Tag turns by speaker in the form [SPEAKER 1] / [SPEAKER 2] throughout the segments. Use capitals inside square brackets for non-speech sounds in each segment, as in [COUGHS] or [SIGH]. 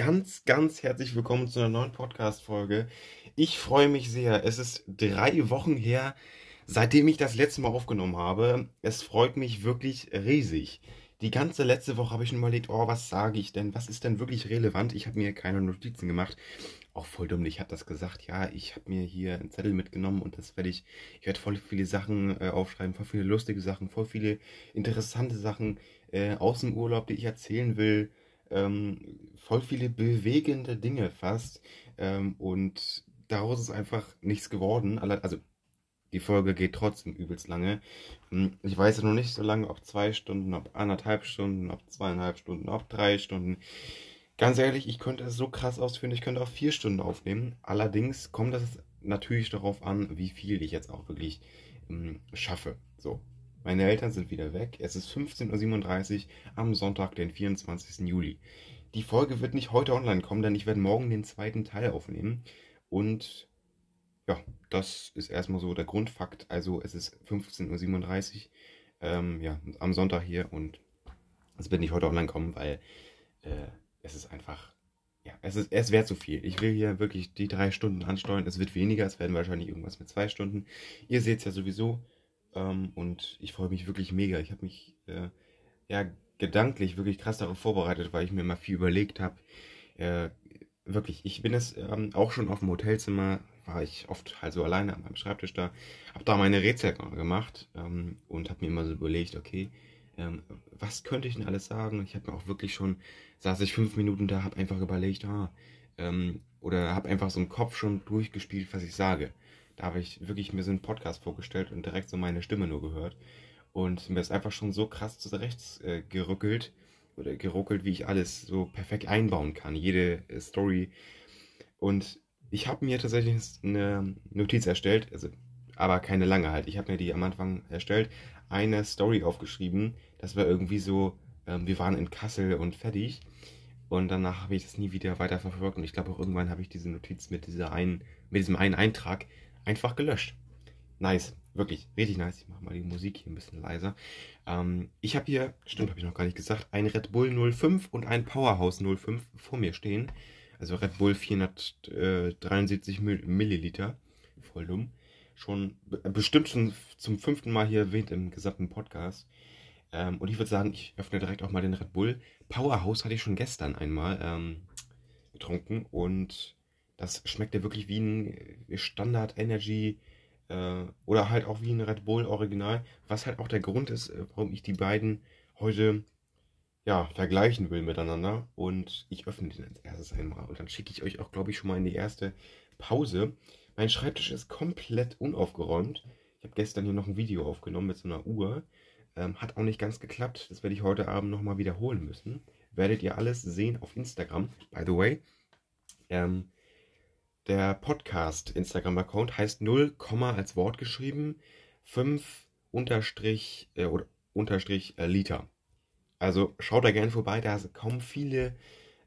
[SPEAKER 1] ganz, ganz herzlich willkommen zu einer neuen Podcast-Folge. Ich freue mich sehr. Es ist drei Wochen her, seitdem ich das letzte Mal aufgenommen habe. Es freut mich wirklich riesig. Die ganze letzte Woche habe ich schon überlegt, oh, was sage ich denn? Was ist denn wirklich relevant? Ich habe mir keine Notizen gemacht. Auch voll dumm, ich habe das gesagt. Ja, ich habe mir hier einen Zettel mitgenommen und das werde ich, ich werde voll viele Sachen äh, aufschreiben, voll viele lustige Sachen, voll viele interessante Sachen äh, aus dem Urlaub, die ich erzählen will ähm, voll viele bewegende Dinge fast. Ähm, und daraus ist einfach nichts geworden. Also die Folge geht trotzdem übelst lange. Hm, ich weiß ja noch nicht so lange, ob zwei Stunden, ob anderthalb Stunden, ob zweieinhalb Stunden, ob drei Stunden. Ganz ehrlich, ich könnte es so krass ausführen, ich könnte auch vier Stunden aufnehmen. Allerdings kommt das natürlich darauf an, wie viel ich jetzt auch wirklich ähm, schaffe. So, meine Eltern sind wieder weg. Es ist 15.37 Uhr am Sonntag, den 24. Juli. Die Folge wird nicht heute online kommen, denn ich werde morgen den zweiten Teil aufnehmen. Und ja, das ist erstmal so der Grundfakt. Also es ist 15.37 Uhr ähm, ja, am Sonntag hier und es wird nicht heute online kommen, weil äh, es ist einfach, ja, es, ist, es wäre zu viel. Ich will hier wirklich die drei Stunden ansteuern. Es wird weniger, es werden wahrscheinlich irgendwas mit zwei Stunden. Ihr seht es ja sowieso. Ähm, und ich freue mich wirklich mega. Ich habe mich äh, ja gedanklich wirklich krass darauf vorbereitet, weil ich mir mal viel überlegt habe. Äh, wirklich, ich bin es ähm, auch schon auf dem Hotelzimmer, war ich oft halt so alleine an meinem Schreibtisch da, habe da meine Rätsel gemacht ähm, und habe mir immer so überlegt, okay, ähm, was könnte ich denn alles sagen? Ich habe mir auch wirklich schon, saß ich fünf Minuten da, habe einfach überlegt, ah, ähm, oder habe einfach so im Kopf schon durchgespielt, was ich sage. Da habe ich wirklich mir so einen Podcast vorgestellt und direkt so meine Stimme nur gehört. Und mir ist einfach schon so krass zurecht äh, gerückelt oder geruckelt, wie ich alles so perfekt einbauen kann. Jede äh, Story. Und ich habe mir tatsächlich eine Notiz erstellt, also, aber keine lange halt. Ich habe mir die am Anfang erstellt, eine Story aufgeschrieben. Das war irgendwie so, ähm, wir waren in Kassel und fertig. Und danach habe ich das nie wieder weiter verfolgt. Und ich glaube auch irgendwann habe ich diese Notiz mit dieser einen, mit diesem einen Eintrag einfach gelöscht. Nice, wirklich, richtig nice. Ich mache mal die Musik hier ein bisschen leiser. Ähm, ich habe hier, stimmt, habe ich noch gar nicht gesagt, ein Red Bull 05 und ein Powerhouse 05 vor mir stehen. Also Red Bull 473 Milliliter. Voll dumm. Schon bestimmt schon zum fünften Mal hier erwähnt im gesamten Podcast. Ähm, und ich würde sagen, ich öffne direkt auch mal den Red Bull. Powerhouse hatte ich schon gestern einmal ähm, getrunken und das schmeckt ja wirklich wie ein äh, Standard Energy äh, oder halt auch wie ein Red Bull Original, was halt auch der Grund ist, äh, warum ich die beiden heute ja, vergleichen will miteinander. Und ich öffne den als erstes einmal und dann schicke ich euch auch, glaube ich, schon mal in die erste Pause. Mein Schreibtisch ist komplett unaufgeräumt. Ich habe gestern hier noch ein Video aufgenommen mit so einer Uhr. Ähm, hat auch nicht ganz geklappt. Das werde ich heute Abend nochmal wiederholen müssen. Werdet ihr alles sehen auf Instagram. By the way. Ähm, der Podcast-Instagram-Account heißt 0, als Wort geschrieben 5 unterstrich, äh, unterstrich äh, Liter. Also schaut da gerne vorbei, da sind kaum viele,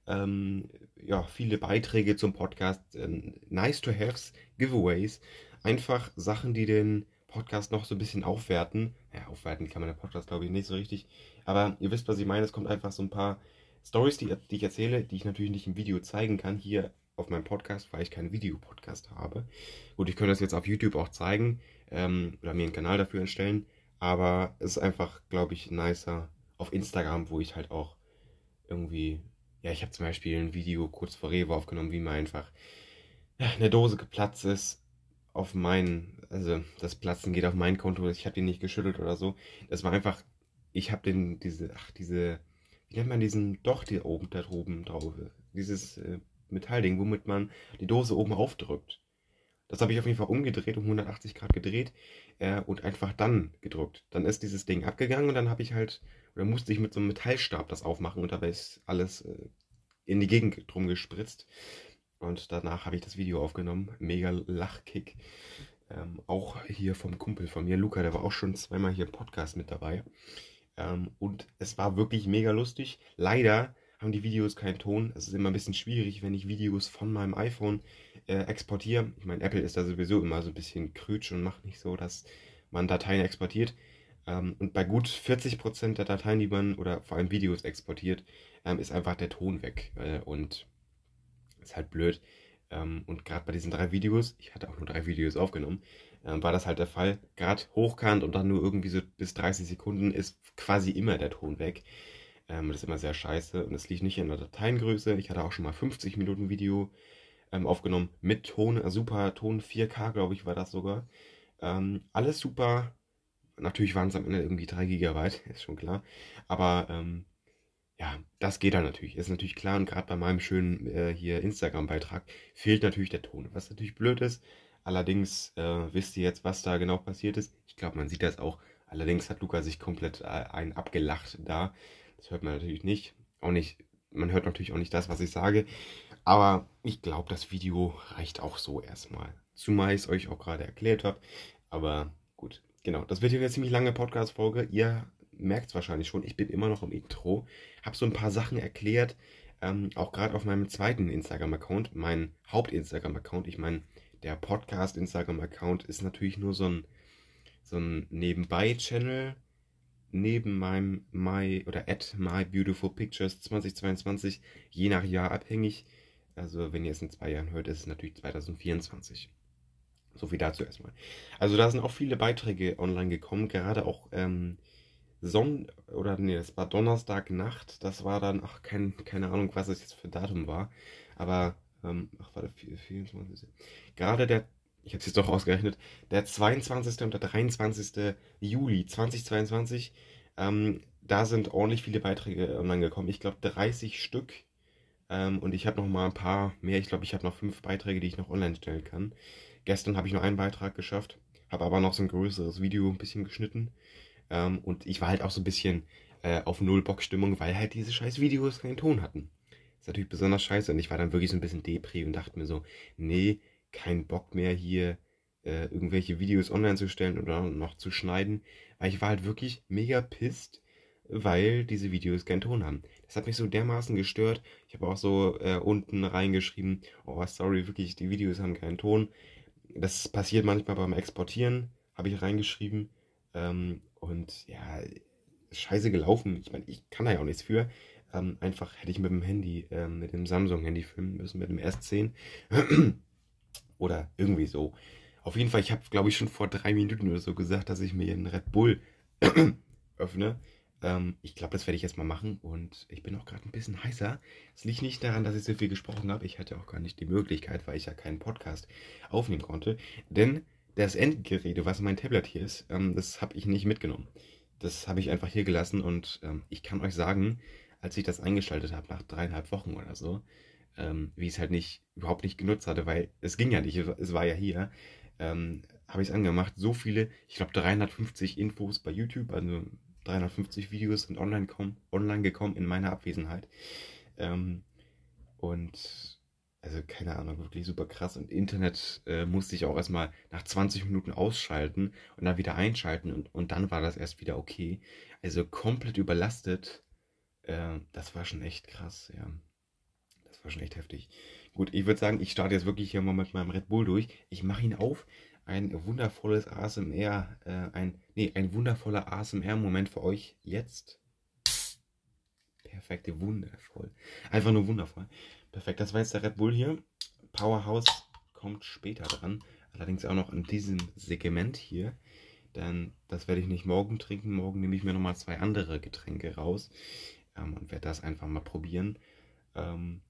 [SPEAKER 1] ähm, ja, viele Beiträge zum Podcast. Ähm, nice to haves, Giveaways. Einfach Sachen, die den Podcast noch so ein bisschen aufwerten. Ja, aufwerten kann man der Podcast, glaube ich, nicht so richtig. Aber ihr wisst, was ich meine. Es kommt einfach so ein paar Stories, die, die ich erzähle, die ich natürlich nicht im Video zeigen kann. Hier auf meinem Podcast, weil ich keinen Videopodcast habe. Gut, ich könnte das jetzt auf YouTube auch zeigen ähm, oder mir einen Kanal dafür erstellen, aber es ist einfach, glaube ich, nicer auf Instagram, wo ich halt auch irgendwie, ja, ich habe zum Beispiel ein Video kurz vor Rewe aufgenommen, wie mir einfach eine Dose geplatzt ist auf mein, also das Platzen geht auf mein Konto, ich habe den nicht geschüttelt oder so. Das war einfach, ich habe den, diese, ach, diese, wie nennt man diesen, doch, die oben, da oben drauf, dieses äh, Metallding, womit man die Dose oben aufdrückt. Das habe ich auf jeden Fall umgedreht, um 180 Grad gedreht äh, und einfach dann gedrückt. Dann ist dieses Ding abgegangen und dann habe ich halt, oder musste ich mit so einem Metallstab das aufmachen und dabei ist alles äh, in die Gegend drum gespritzt. Und danach habe ich das Video aufgenommen. Mega Lachkick. Ähm, auch hier vom Kumpel von mir, Luca, der war auch schon zweimal hier im Podcast mit dabei. Ähm, und es war wirklich mega lustig. Leider haben die Videos keinen Ton. Es ist immer ein bisschen schwierig, wenn ich Videos von meinem iPhone äh, exportiere. Ich meine, Apple ist da sowieso immer so ein bisschen krütsch und macht nicht so, dass man Dateien exportiert. Ähm, und bei gut 40% der Dateien, die man oder vor allem Videos exportiert, ähm, ist einfach der Ton weg. Äh, und Ist halt blöd. Ähm, und gerade bei diesen drei Videos, ich hatte auch nur drei Videos aufgenommen, ähm, war das halt der Fall. Gerade hochkant und dann nur irgendwie so bis 30 Sekunden ist quasi immer der Ton weg. Ähm, das ist immer sehr scheiße und es liegt nicht in der Dateiengröße. Ich hatte auch schon mal 50 Minuten Video ähm, aufgenommen mit Ton, äh, super Ton, 4K glaube ich war das sogar. Ähm, alles super. Natürlich waren es am Ende irgendwie 3 GB, [LAUGHS] ist schon klar. Aber ähm, ja, das geht dann natürlich. Ist natürlich klar und gerade bei meinem schönen äh, hier Instagram-Beitrag fehlt natürlich der Ton. Was natürlich blöd ist. Allerdings äh, wisst ihr jetzt, was da genau passiert ist. Ich glaube, man sieht das auch. Allerdings hat Luca sich komplett äh, ein abgelacht da. Das hört man natürlich nicht. Auch nicht. Man hört natürlich auch nicht das, was ich sage. Aber ich glaube, das Video reicht auch so erstmal. Zumal ich es euch auch gerade erklärt habe. Aber gut, genau. Das wird hier eine ziemlich lange Podcast-Folge. Ihr merkt es wahrscheinlich schon. Ich bin immer noch im Intro. Habe so ein paar Sachen erklärt. Ähm, auch gerade auf meinem zweiten Instagram-Account, mein Haupt-Instagram-Account. Ich meine, der Podcast-Instagram-Account ist natürlich nur so ein, so ein Nebenbei-Channel neben meinem My oder at My Beautiful Pictures 2022, je nach Jahr abhängig. Also wenn ihr es in zwei Jahren hört, ist es natürlich 2024. So viel dazu erstmal. Also da sind auch viele Beiträge online gekommen, gerade auch ähm, Sonn oder nee, das war Donnerstagnacht. Das war dann, ach, kein, keine Ahnung, was es jetzt für Datum war. Aber, ähm, ach, warte, 24. Gerade der, ich habe es jetzt doch ausgerechnet, der 22. und der 23. Juli 2022, ähm, da sind ordentlich viele Beiträge online gekommen. Ich glaube 30 Stück. Ähm, und ich habe noch mal ein paar mehr. Ich glaube, ich habe noch fünf Beiträge, die ich noch online stellen kann. Gestern habe ich nur einen Beitrag geschafft, habe aber noch so ein größeres Video ein bisschen geschnitten. Ähm, und ich war halt auch so ein bisschen äh, auf Null-Bock-Stimmung, weil halt diese scheiß Videos keinen Ton hatten. ist natürlich besonders scheiße. Und ich war dann wirklich so ein bisschen Depri und dachte mir so, nee, kein Bock mehr hier äh, irgendwelche Videos online zu stellen oder noch zu schneiden. Weil ich war halt wirklich mega pisst, weil diese Videos keinen Ton haben. Das hat mich so dermaßen gestört. Ich habe auch so äh, unten reingeschrieben, oh sorry, wirklich, die Videos haben keinen Ton. Das passiert manchmal beim Exportieren, habe ich reingeschrieben. Ähm, und ja, scheiße gelaufen. Ich meine, ich kann da ja auch nichts für. Ähm, einfach hätte ich mit dem Handy, ähm, mit dem Samsung-Handy filmen müssen, mit dem S10. [CLEARS THROAT] oder irgendwie so. Auf jeden Fall, ich habe, glaube ich, schon vor drei Minuten oder so gesagt, dass ich mir einen Red Bull [CLEARS THROAT] öffne. Ähm, ich glaube, das werde ich jetzt mal machen und ich bin auch gerade ein bisschen heißer. Es liegt nicht daran, dass ich so viel gesprochen habe. Ich hatte auch gar nicht die Möglichkeit, weil ich ja keinen Podcast aufnehmen konnte. Denn das Endgerät, was mein Tablet hier ist, ähm, das habe ich nicht mitgenommen. Das habe ich einfach hier gelassen und ähm, ich kann euch sagen, als ich das eingeschaltet habe, nach dreieinhalb Wochen oder so, ähm, wie ich es halt nicht, überhaupt nicht genutzt hatte, weil es ging ja nicht, es war ja hier, ähm, habe ich es angemacht. So viele, ich glaube 350 Infos bei YouTube, also 350 Videos sind online, kommen, online gekommen in meiner Abwesenheit. Ähm, und also keine Ahnung, wirklich super krass. Und Internet äh, musste ich auch erstmal nach 20 Minuten ausschalten und dann wieder einschalten und, und dann war das erst wieder okay. Also komplett überlastet. Äh, das war schon echt krass, ja. War schon echt heftig. Gut, ich würde sagen, ich starte jetzt wirklich hier mal mit meinem Red Bull durch. Ich mache ihn auf. Ein wundervolles ASMR, äh, ein, nee, ein wundervoller ASMR-Moment für euch jetzt. Perfekte, wundervoll. Einfach nur wundervoll. Perfekt, das war jetzt der Red Bull hier. Powerhouse kommt später dran. Allerdings auch noch in diesem Segment hier. Denn das werde ich nicht morgen trinken. Morgen nehme ich mir nochmal zwei andere Getränke raus ähm, und werde das einfach mal probieren. Ähm,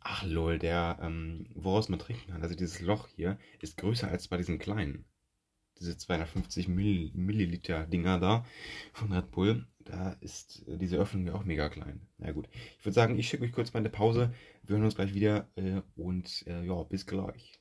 [SPEAKER 1] ach lol, der, ähm, woraus man trinken kann, also dieses Loch hier, ist größer als bei diesen kleinen. Diese 250 Milliliter Dinger da von Red Bull da ist äh, diese Öffnung ja auch mega klein. Na gut, ich würde sagen, ich schicke euch kurz mal eine Pause. Wir hören uns gleich wieder äh, und äh, ja, bis gleich.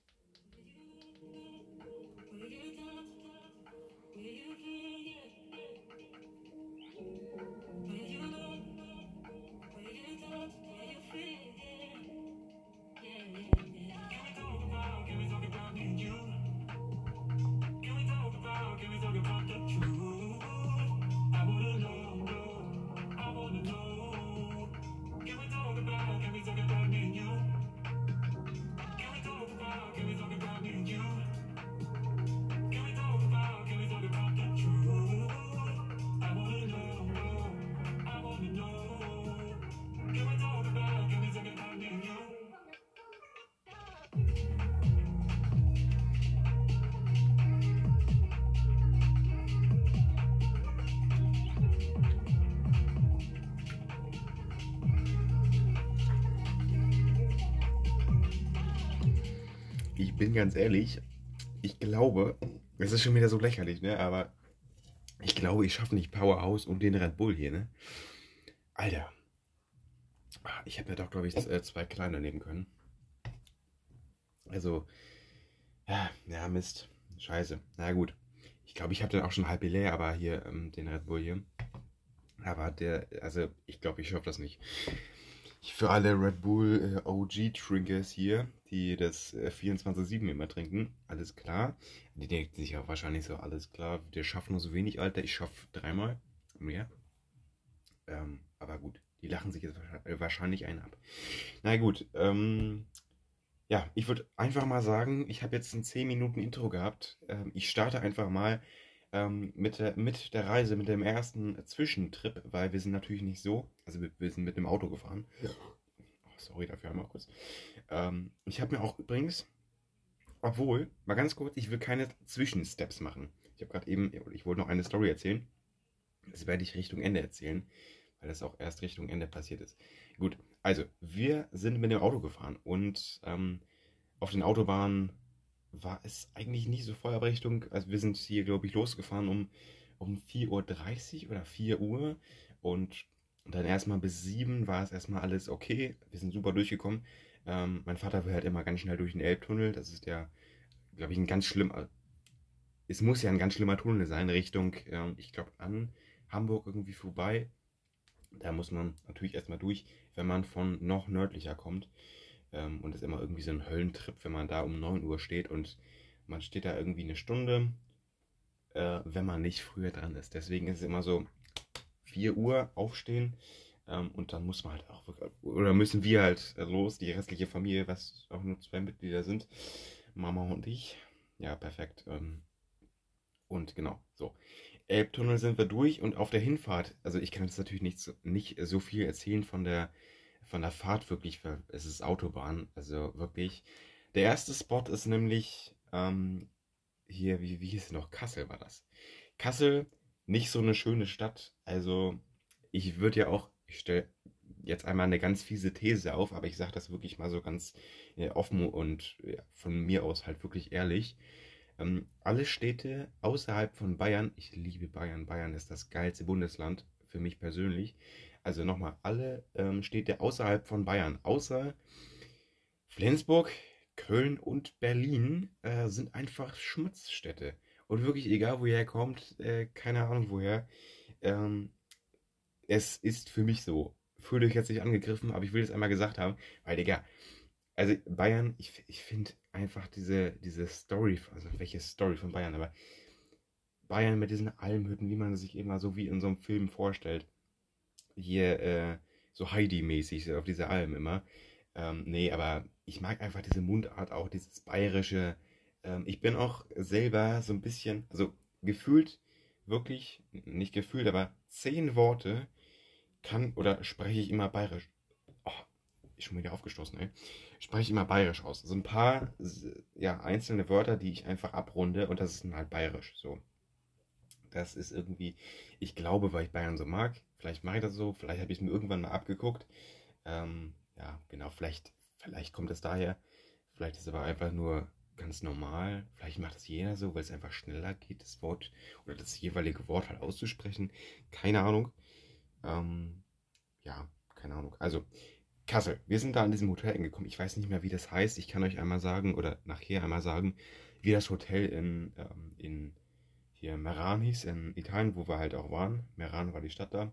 [SPEAKER 1] Bin ganz ehrlich, ich glaube, es ist schon wieder so lächerlich, ne? Aber ich glaube, ich schaffe nicht Powerhouse und den Red Bull hier, ne? Alter. Ah, ich habe ja doch, glaube ich, äh, zwei kleine nehmen können. Also, ja, ja, Mist. Scheiße. Na gut. Ich glaube, ich habe den auch schon halb leer, aber hier, ähm, den Red Bull hier. Aber der, also, ich glaube, ich schaffe das nicht. Für alle Red Bull äh, OG-Trinkers hier, die das äh, 24-7 immer trinken, alles klar. Die denken sich auch wahrscheinlich so, alles klar, der schafft nur so wenig, Alter. Ich schaffe dreimal mehr. Ähm, aber gut, die lachen sich jetzt wahrscheinlich einen ab. Na gut, ähm, ja, ich würde einfach mal sagen, ich habe jetzt ein 10 Minuten Intro gehabt. Ähm, ich starte einfach mal ähm, mit, der, mit der Reise, mit dem ersten Zwischentrip, weil wir sind natürlich nicht so, also wir, wir sind mit dem Auto gefahren. Ja. Sorry dafür einmal kurz. Ähm, ich habe mir auch übrigens, obwohl, mal ganz kurz, ich will keine Zwischensteps machen. Ich habe gerade eben, ich wollte noch eine Story erzählen. Das werde ich Richtung Ende erzählen, weil das auch erst Richtung Ende passiert ist. Gut, also, wir sind mit dem Auto gefahren und ähm, auf den Autobahnen war es eigentlich nicht so voll, aber Richtung, also wir sind hier, glaube ich, losgefahren um, um 4.30 Uhr oder 4 Uhr und dann erstmal bis 7 war es erstmal alles okay. Wir sind super durchgekommen. Ähm, mein Vater will halt immer ganz schnell durch den Elbtunnel. Das ist ja, glaube ich, ein ganz schlimmer, es muss ja ein ganz schlimmer Tunnel sein, Richtung, äh, ich glaube, an Hamburg irgendwie vorbei. Da muss man natürlich erstmal durch, wenn man von noch nördlicher kommt. Ähm, und es ist immer irgendwie so ein Höllentrip, wenn man da um 9 Uhr steht und man steht da irgendwie eine Stunde, äh, wenn man nicht früher dran ist. Deswegen ist es immer so 4 Uhr aufstehen ähm, und dann muss man halt auch, oder müssen wir halt los, die restliche Familie, was auch nur zwei Mitglieder sind, Mama und ich. Ja, perfekt. Ähm, und genau, so. Elbtunnel sind wir durch und auf der Hinfahrt, also ich kann jetzt natürlich nicht so, nicht so viel erzählen von der, von der Fahrt wirklich, weil es ist Autobahn, also wirklich. Der erste Spot ist nämlich ähm, hier, wie, wie hieß es noch? Kassel war das. Kassel, nicht so eine schöne Stadt, also ich würde ja auch, ich stelle jetzt einmal eine ganz fiese These auf, aber ich sage das wirklich mal so ganz äh, offen und von mir aus halt wirklich ehrlich. Ähm, alle Städte außerhalb von Bayern, ich liebe Bayern, Bayern ist das geilste Bundesland für mich persönlich. Also nochmal, alle ähm, Städte außerhalb von Bayern, außer Flensburg, Köln und Berlin, äh, sind einfach Schmutzstädte. Und wirklich, egal woher kommt, äh, keine Ahnung woher, ähm, es ist für mich so. Fühlt euch jetzt nicht angegriffen, aber ich will es einmal gesagt haben, weil, Digga, also Bayern, ich, ich finde einfach diese, diese Story, also welche Story von Bayern, aber Bayern mit diesen Almhütten, wie man sich immer so wie in so einem Film vorstellt. Hier äh, so Heidi-mäßig auf diese Alm immer. Ähm, nee, aber ich mag einfach diese Mundart auch, dieses bayerische. Ähm, ich bin auch selber so ein bisschen, also gefühlt, wirklich, nicht gefühlt, aber zehn Worte kann oder spreche ich immer bayerisch ich schon wieder aufgestoßen, ey, spreche ich immer bayerisch aus. So ein paar, ja, einzelne Wörter, die ich einfach abrunde und das ist dann halt bayerisch, so. Das ist irgendwie, ich glaube, weil ich Bayern so mag, vielleicht mache ich das so, vielleicht habe ich es mir irgendwann mal abgeguckt. Ähm, ja, genau, vielleicht, vielleicht kommt es daher, vielleicht ist es aber einfach nur ganz normal, vielleicht macht es jeder so, weil es einfach schneller geht, das Wort oder das jeweilige Wort halt auszusprechen. Keine Ahnung. Ähm, ja, keine Ahnung. Also, Kassel. Wir sind da an diesem Hotel angekommen. Ich weiß nicht mehr, wie das heißt. Ich kann euch einmal sagen oder nachher einmal sagen, wie das Hotel in, ähm, in hier Meran hieß, in Italien, wo wir halt auch waren. Meran war die Stadt da.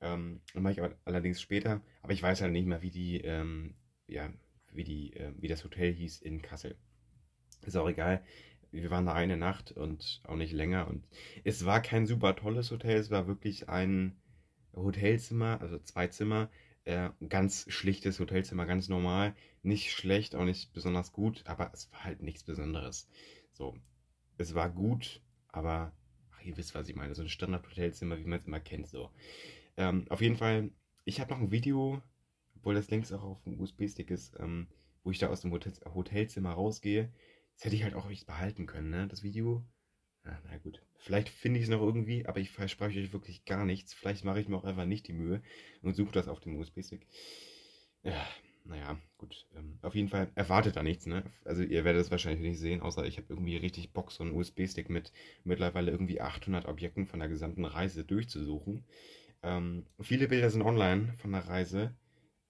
[SPEAKER 1] Ähm, mache ich aber allerdings später. Aber ich weiß halt nicht mehr, wie die, ähm, ja, wie die, äh, wie das Hotel hieß in Kassel. Ist auch egal. Wir waren da eine Nacht und auch nicht länger. Und es war kein super tolles Hotel. Es war wirklich ein Hotelzimmer, also zwei Zimmer äh, ganz schlichtes Hotelzimmer, ganz normal. Nicht schlecht, auch nicht besonders gut, aber es war halt nichts Besonderes. So, es war gut, aber ach, ihr wisst, was ich meine. So ein Standard-Hotelzimmer, wie man es immer kennt. So. Ähm, auf jeden Fall, ich habe noch ein Video, obwohl das längst auch auf dem USB-Stick ist, ähm, wo ich da aus dem Hotel Hotelzimmer rausgehe. Das hätte ich halt auch echt behalten können, ne? Das Video. Ja, na gut. Vielleicht finde ich es noch irgendwie, aber ich verspreche euch wirklich gar nichts. Vielleicht mache ich mir auch einfach nicht die Mühe und suche das auf dem USB-Stick. Ja, naja, gut. Ähm, auf jeden Fall erwartet da nichts, ne? Also ihr werdet es wahrscheinlich nicht sehen, außer ich habe irgendwie richtig Bock, so einen USB-Stick mit mittlerweile irgendwie 800 Objekten von der gesamten Reise durchzusuchen. Ähm, viele Bilder sind online von der Reise.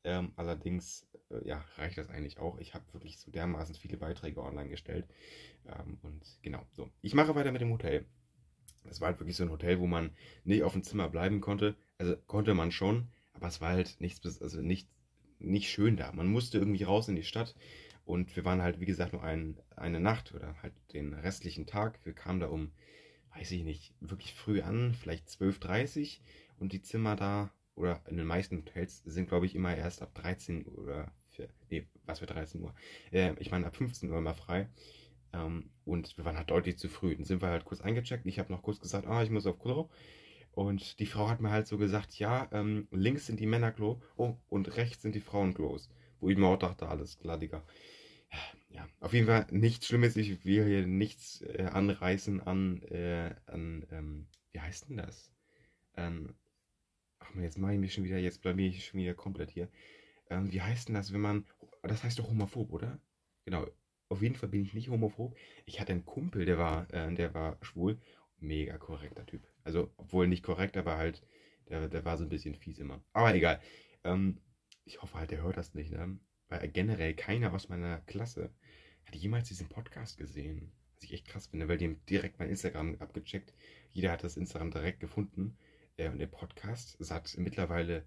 [SPEAKER 1] Ähm, allerdings, ja, reicht das eigentlich auch. Ich habe wirklich so dermaßen viele Beiträge online gestellt. Ähm, und genau, so. Ich mache weiter mit dem Hotel. Das war halt wirklich so ein Hotel, wo man nicht auf dem Zimmer bleiben konnte. Also konnte man schon, aber es war halt nichts, also nicht, nicht schön da. Man musste irgendwie raus in die Stadt und wir waren halt, wie gesagt, nur ein, eine Nacht oder halt den restlichen Tag. Wir kamen da um, weiß ich nicht, wirklich früh an, vielleicht 12.30 Uhr und die Zimmer da oder in den meisten Hotels sind, glaube ich, immer erst ab 13 Uhr oder für, nee, was für 13 Uhr? Äh, ich meine, ab 15 Uhr immer frei. Ähm, und wir waren halt deutlich zu früh. Dann sind wir halt kurz eingecheckt. Ich habe noch kurz gesagt, ah, ich muss auf Klo. Und die Frau hat mir halt so gesagt, ja, ähm, links sind die Männerklo oh, und rechts sind die Frauenklos. Wo ich mir auch dachte, alles klar, Digga. Ja, auf jeden Fall nichts Schlimmes. Ich will hier nichts äh, anreißen an, äh, an ähm, wie heißt denn das? Ähm, ach man, jetzt mache ich mich schon wieder, jetzt blamier ich schon wieder komplett hier. Ähm, wie heißt denn das, wenn man, das heißt doch homophob, oder? Genau, auf jeden Fall bin ich nicht homophob. Ich hatte einen Kumpel, der war, äh, der war schwul. Mega korrekter Typ. Also, obwohl nicht korrekt, aber halt, der, der war so ein bisschen fies immer. Aber egal. Ähm, ich hoffe halt, der hört das nicht, ne? Weil generell keiner aus meiner Klasse hat jemals diesen Podcast gesehen. Was ich echt krass finde, weil die haben direkt mein Instagram abgecheckt. Jeder hat das Instagram direkt gefunden. Äh, und der Podcast seit mittlerweile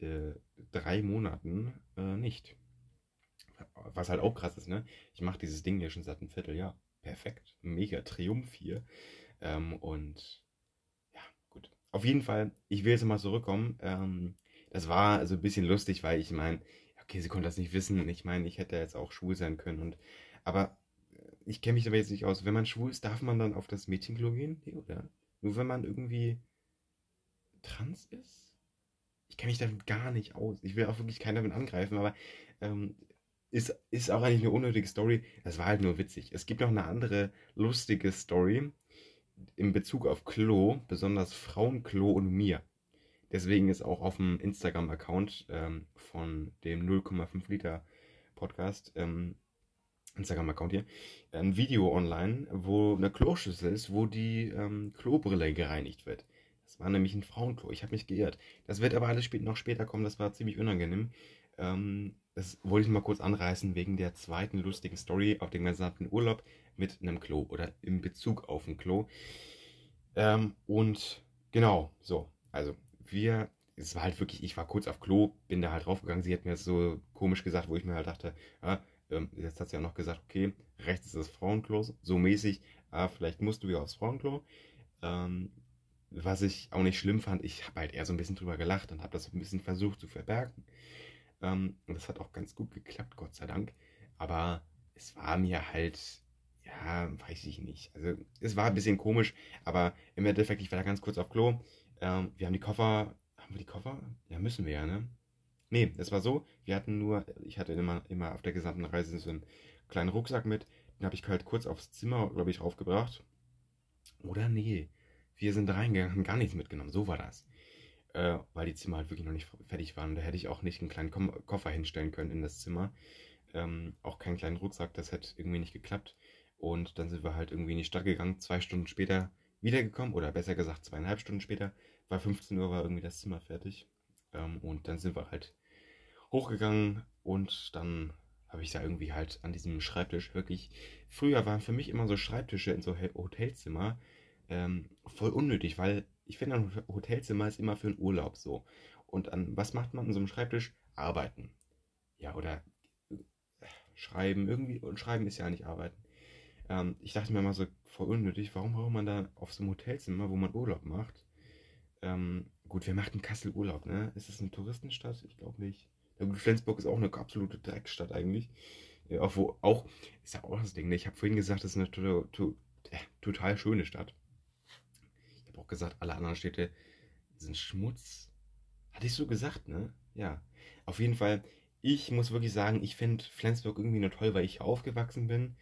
[SPEAKER 1] äh, drei Monaten äh, nicht. Was halt auch krass ist, ne? Ich mache dieses Ding hier schon seit einem Vierteljahr. Perfekt. Mega Triumph hier. Ähm, und ja, gut. Auf jeden Fall, ich will jetzt mal zurückkommen. Ähm, das war also ein bisschen lustig, weil ich meine, okay, sie konnte das nicht wissen. Ich meine, ich hätte jetzt auch schwul sein können. Und, aber äh, ich kenne mich dabei jetzt nicht aus. Wenn man schwul ist, darf man dann auf das Mädchenklo gehen? Nee, oder? Nur wenn man irgendwie trans ist? Ich kenne mich damit gar nicht aus. Ich will auch wirklich keinen damit angreifen, aber ähm, ist, ist auch eigentlich eine unnötige Story. Das war halt nur witzig. Es gibt noch eine andere lustige Story in Bezug auf Klo, besonders Frauenklo und mir. Deswegen ist auch auf dem Instagram-Account ähm, von dem 0,5 Liter Podcast, ähm, Instagram-Account hier, ein Video online, wo eine Kloschüssel ist, wo die ähm, Klobrille gereinigt wird. Das war nämlich ein Frauenklo. Ich habe mich geirrt. Das wird aber alles spät, noch später kommen. Das war ziemlich unangenehm. Ähm, das wollte ich mal kurz anreißen wegen der zweiten lustigen Story auf dem gesamten Urlaub mit einem Klo oder in Bezug auf ein Klo. Ähm, und genau, so. Also, wir, es war halt wirklich, ich war kurz auf Klo, bin da halt draufgegangen. Sie hat mir das so komisch gesagt, wo ich mir halt dachte, ja, ähm, jetzt hat sie ja noch gesagt, okay, rechts ist das Frauenklo, so mäßig, ah, vielleicht musst du ja aufs Frauenklo. Ähm, was ich auch nicht schlimm fand, ich habe halt eher so ein bisschen drüber gelacht und habe das ein bisschen versucht zu verbergen. Ähm, und das hat auch ganz gut geklappt, Gott sei Dank. Aber es war mir halt, ja, weiß ich nicht. Also es war ein bisschen komisch, aber im Endeffekt, ich war da ganz kurz auf Klo. Ähm, wir haben die Koffer, haben wir die Koffer? Ja, müssen wir ja, ne? Nee, es war so, wir hatten nur, ich hatte immer, immer auf der gesamten Reise so einen kleinen Rucksack mit. Den habe ich halt kurz aufs Zimmer, glaube ich, raufgebracht. Oder nee, wir sind reingegangen, haben gar nichts mitgenommen. So war das. Äh, weil die Zimmer halt wirklich noch nicht fertig waren. Da hätte ich auch nicht einen kleinen Kom Koffer hinstellen können in das Zimmer. Ähm, auch keinen kleinen Rucksack, das hätte irgendwie nicht geklappt. Und dann sind wir halt irgendwie in die Stadt gegangen. Zwei Stunden später wiedergekommen, oder besser gesagt zweieinhalb Stunden später. War 15 Uhr, war irgendwie das Zimmer fertig. Ähm, und dann sind wir halt hochgegangen und dann habe ich da irgendwie halt an diesem Schreibtisch wirklich. Früher waren für mich immer so Schreibtische in so Hotelzimmer ähm, voll unnötig, weil ich finde, ein Hotelzimmer ist immer für einen Urlaub so. Und an was macht man an so einem Schreibtisch? Arbeiten. Ja, oder äh, schreiben. Irgendwie, und schreiben ist ja nicht arbeiten. Ähm, ich dachte mir mal so voll unnötig, warum braucht man da auf so einem Hotelzimmer, wo man Urlaub macht? Ähm, gut, wer macht in Kassel Urlaub, ne? Ist das eine Touristenstadt? Ich glaube nicht. Gut, Flensburg ist auch eine absolute Dreckstadt eigentlich. Ja, auch, wo, auch, ist ja auch das Ding, ne? Ich habe vorhin gesagt, das ist eine to to äh, total schöne Stadt auch gesagt, alle anderen Städte sind Schmutz. Hatte ich so gesagt, ne? Ja. Auf jeden Fall, ich muss wirklich sagen, ich finde Flensburg irgendwie nur toll, weil ich aufgewachsen bin.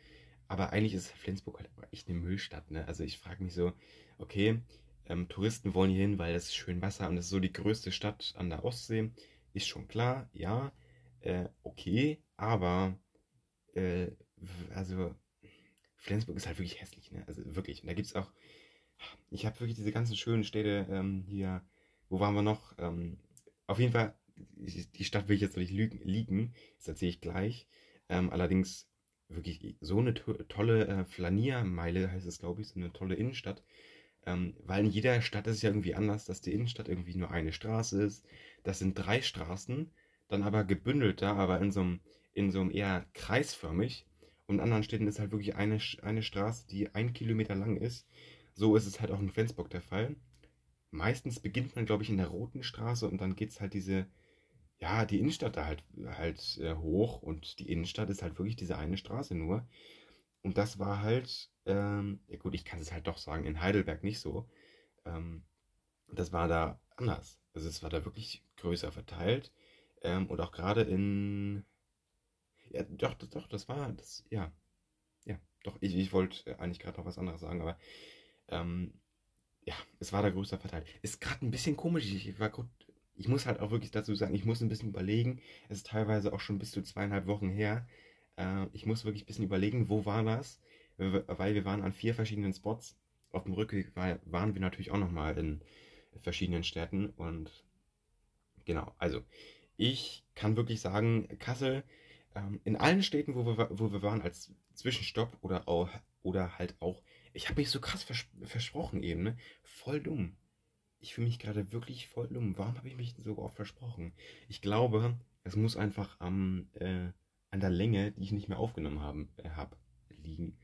[SPEAKER 1] Aber eigentlich ist Flensburg halt echt eine Müllstadt, ne? Also ich frage mich so, okay, ähm, Touristen wollen hier hin, weil es ist schön Wasser und es ist so die größte Stadt an der Ostsee. Ist schon klar, ja. Äh, okay, aber äh, also Flensburg ist halt wirklich hässlich, ne? Also wirklich. Und da gibt es auch, ich habe wirklich diese ganzen schönen Städte ähm, hier, wo waren wir noch? Ähm, auf jeden Fall, die Stadt will ich jetzt nicht liegen, das erzähle ich gleich. Ähm, allerdings wirklich so eine to tolle äh, Flaniermeile, heißt es, glaube ich, so eine tolle Innenstadt. Ähm, weil in jeder Stadt ist es ja irgendwie anders, dass die Innenstadt irgendwie nur eine Straße ist. Das sind drei Straßen, dann aber gebündelt da, aber in so einem, in so einem eher kreisförmig. Und in anderen Städten ist halt wirklich eine, eine Straße, die ein Kilometer lang ist. So ist es halt auch in Flensburg der Fall. Meistens beginnt man, glaube ich, in der Roten Straße und dann geht es halt diese, ja, die Innenstadt da halt, halt äh, hoch und die Innenstadt ist halt wirklich diese eine Straße nur. Und das war halt, ähm, ja gut, ich kann es halt doch sagen, in Heidelberg nicht so. Ähm, das war da anders. Also es war da wirklich größer verteilt. Ähm, und auch gerade in, ja, doch, doch, das war, das, ja, ja, doch, ich, ich wollte eigentlich gerade noch was anderes sagen, aber, ähm, ja, es war da größer verteilt. Ist gerade ein bisschen komisch, ich war gut, ich muss halt auch wirklich dazu sagen, ich muss ein bisschen überlegen, es ist teilweise auch schon bis zu zweieinhalb Wochen her, äh, ich muss wirklich ein bisschen überlegen, wo war das, weil wir waren an vier verschiedenen Spots, auf dem Rückweg waren wir natürlich auch nochmal in verschiedenen Städten und genau, also ich kann wirklich sagen, Kassel ähm, in allen Städten, wo wir, wo wir waren, als Zwischenstopp oder, auch, oder halt auch, ich habe mich so krass vers versprochen eben, ne? Voll dumm. Ich fühle mich gerade wirklich voll dumm. Warum habe ich mich so oft versprochen? Ich glaube, es muss einfach am, äh, an der Länge, die ich nicht mehr aufgenommen haben, äh, hab, liegen.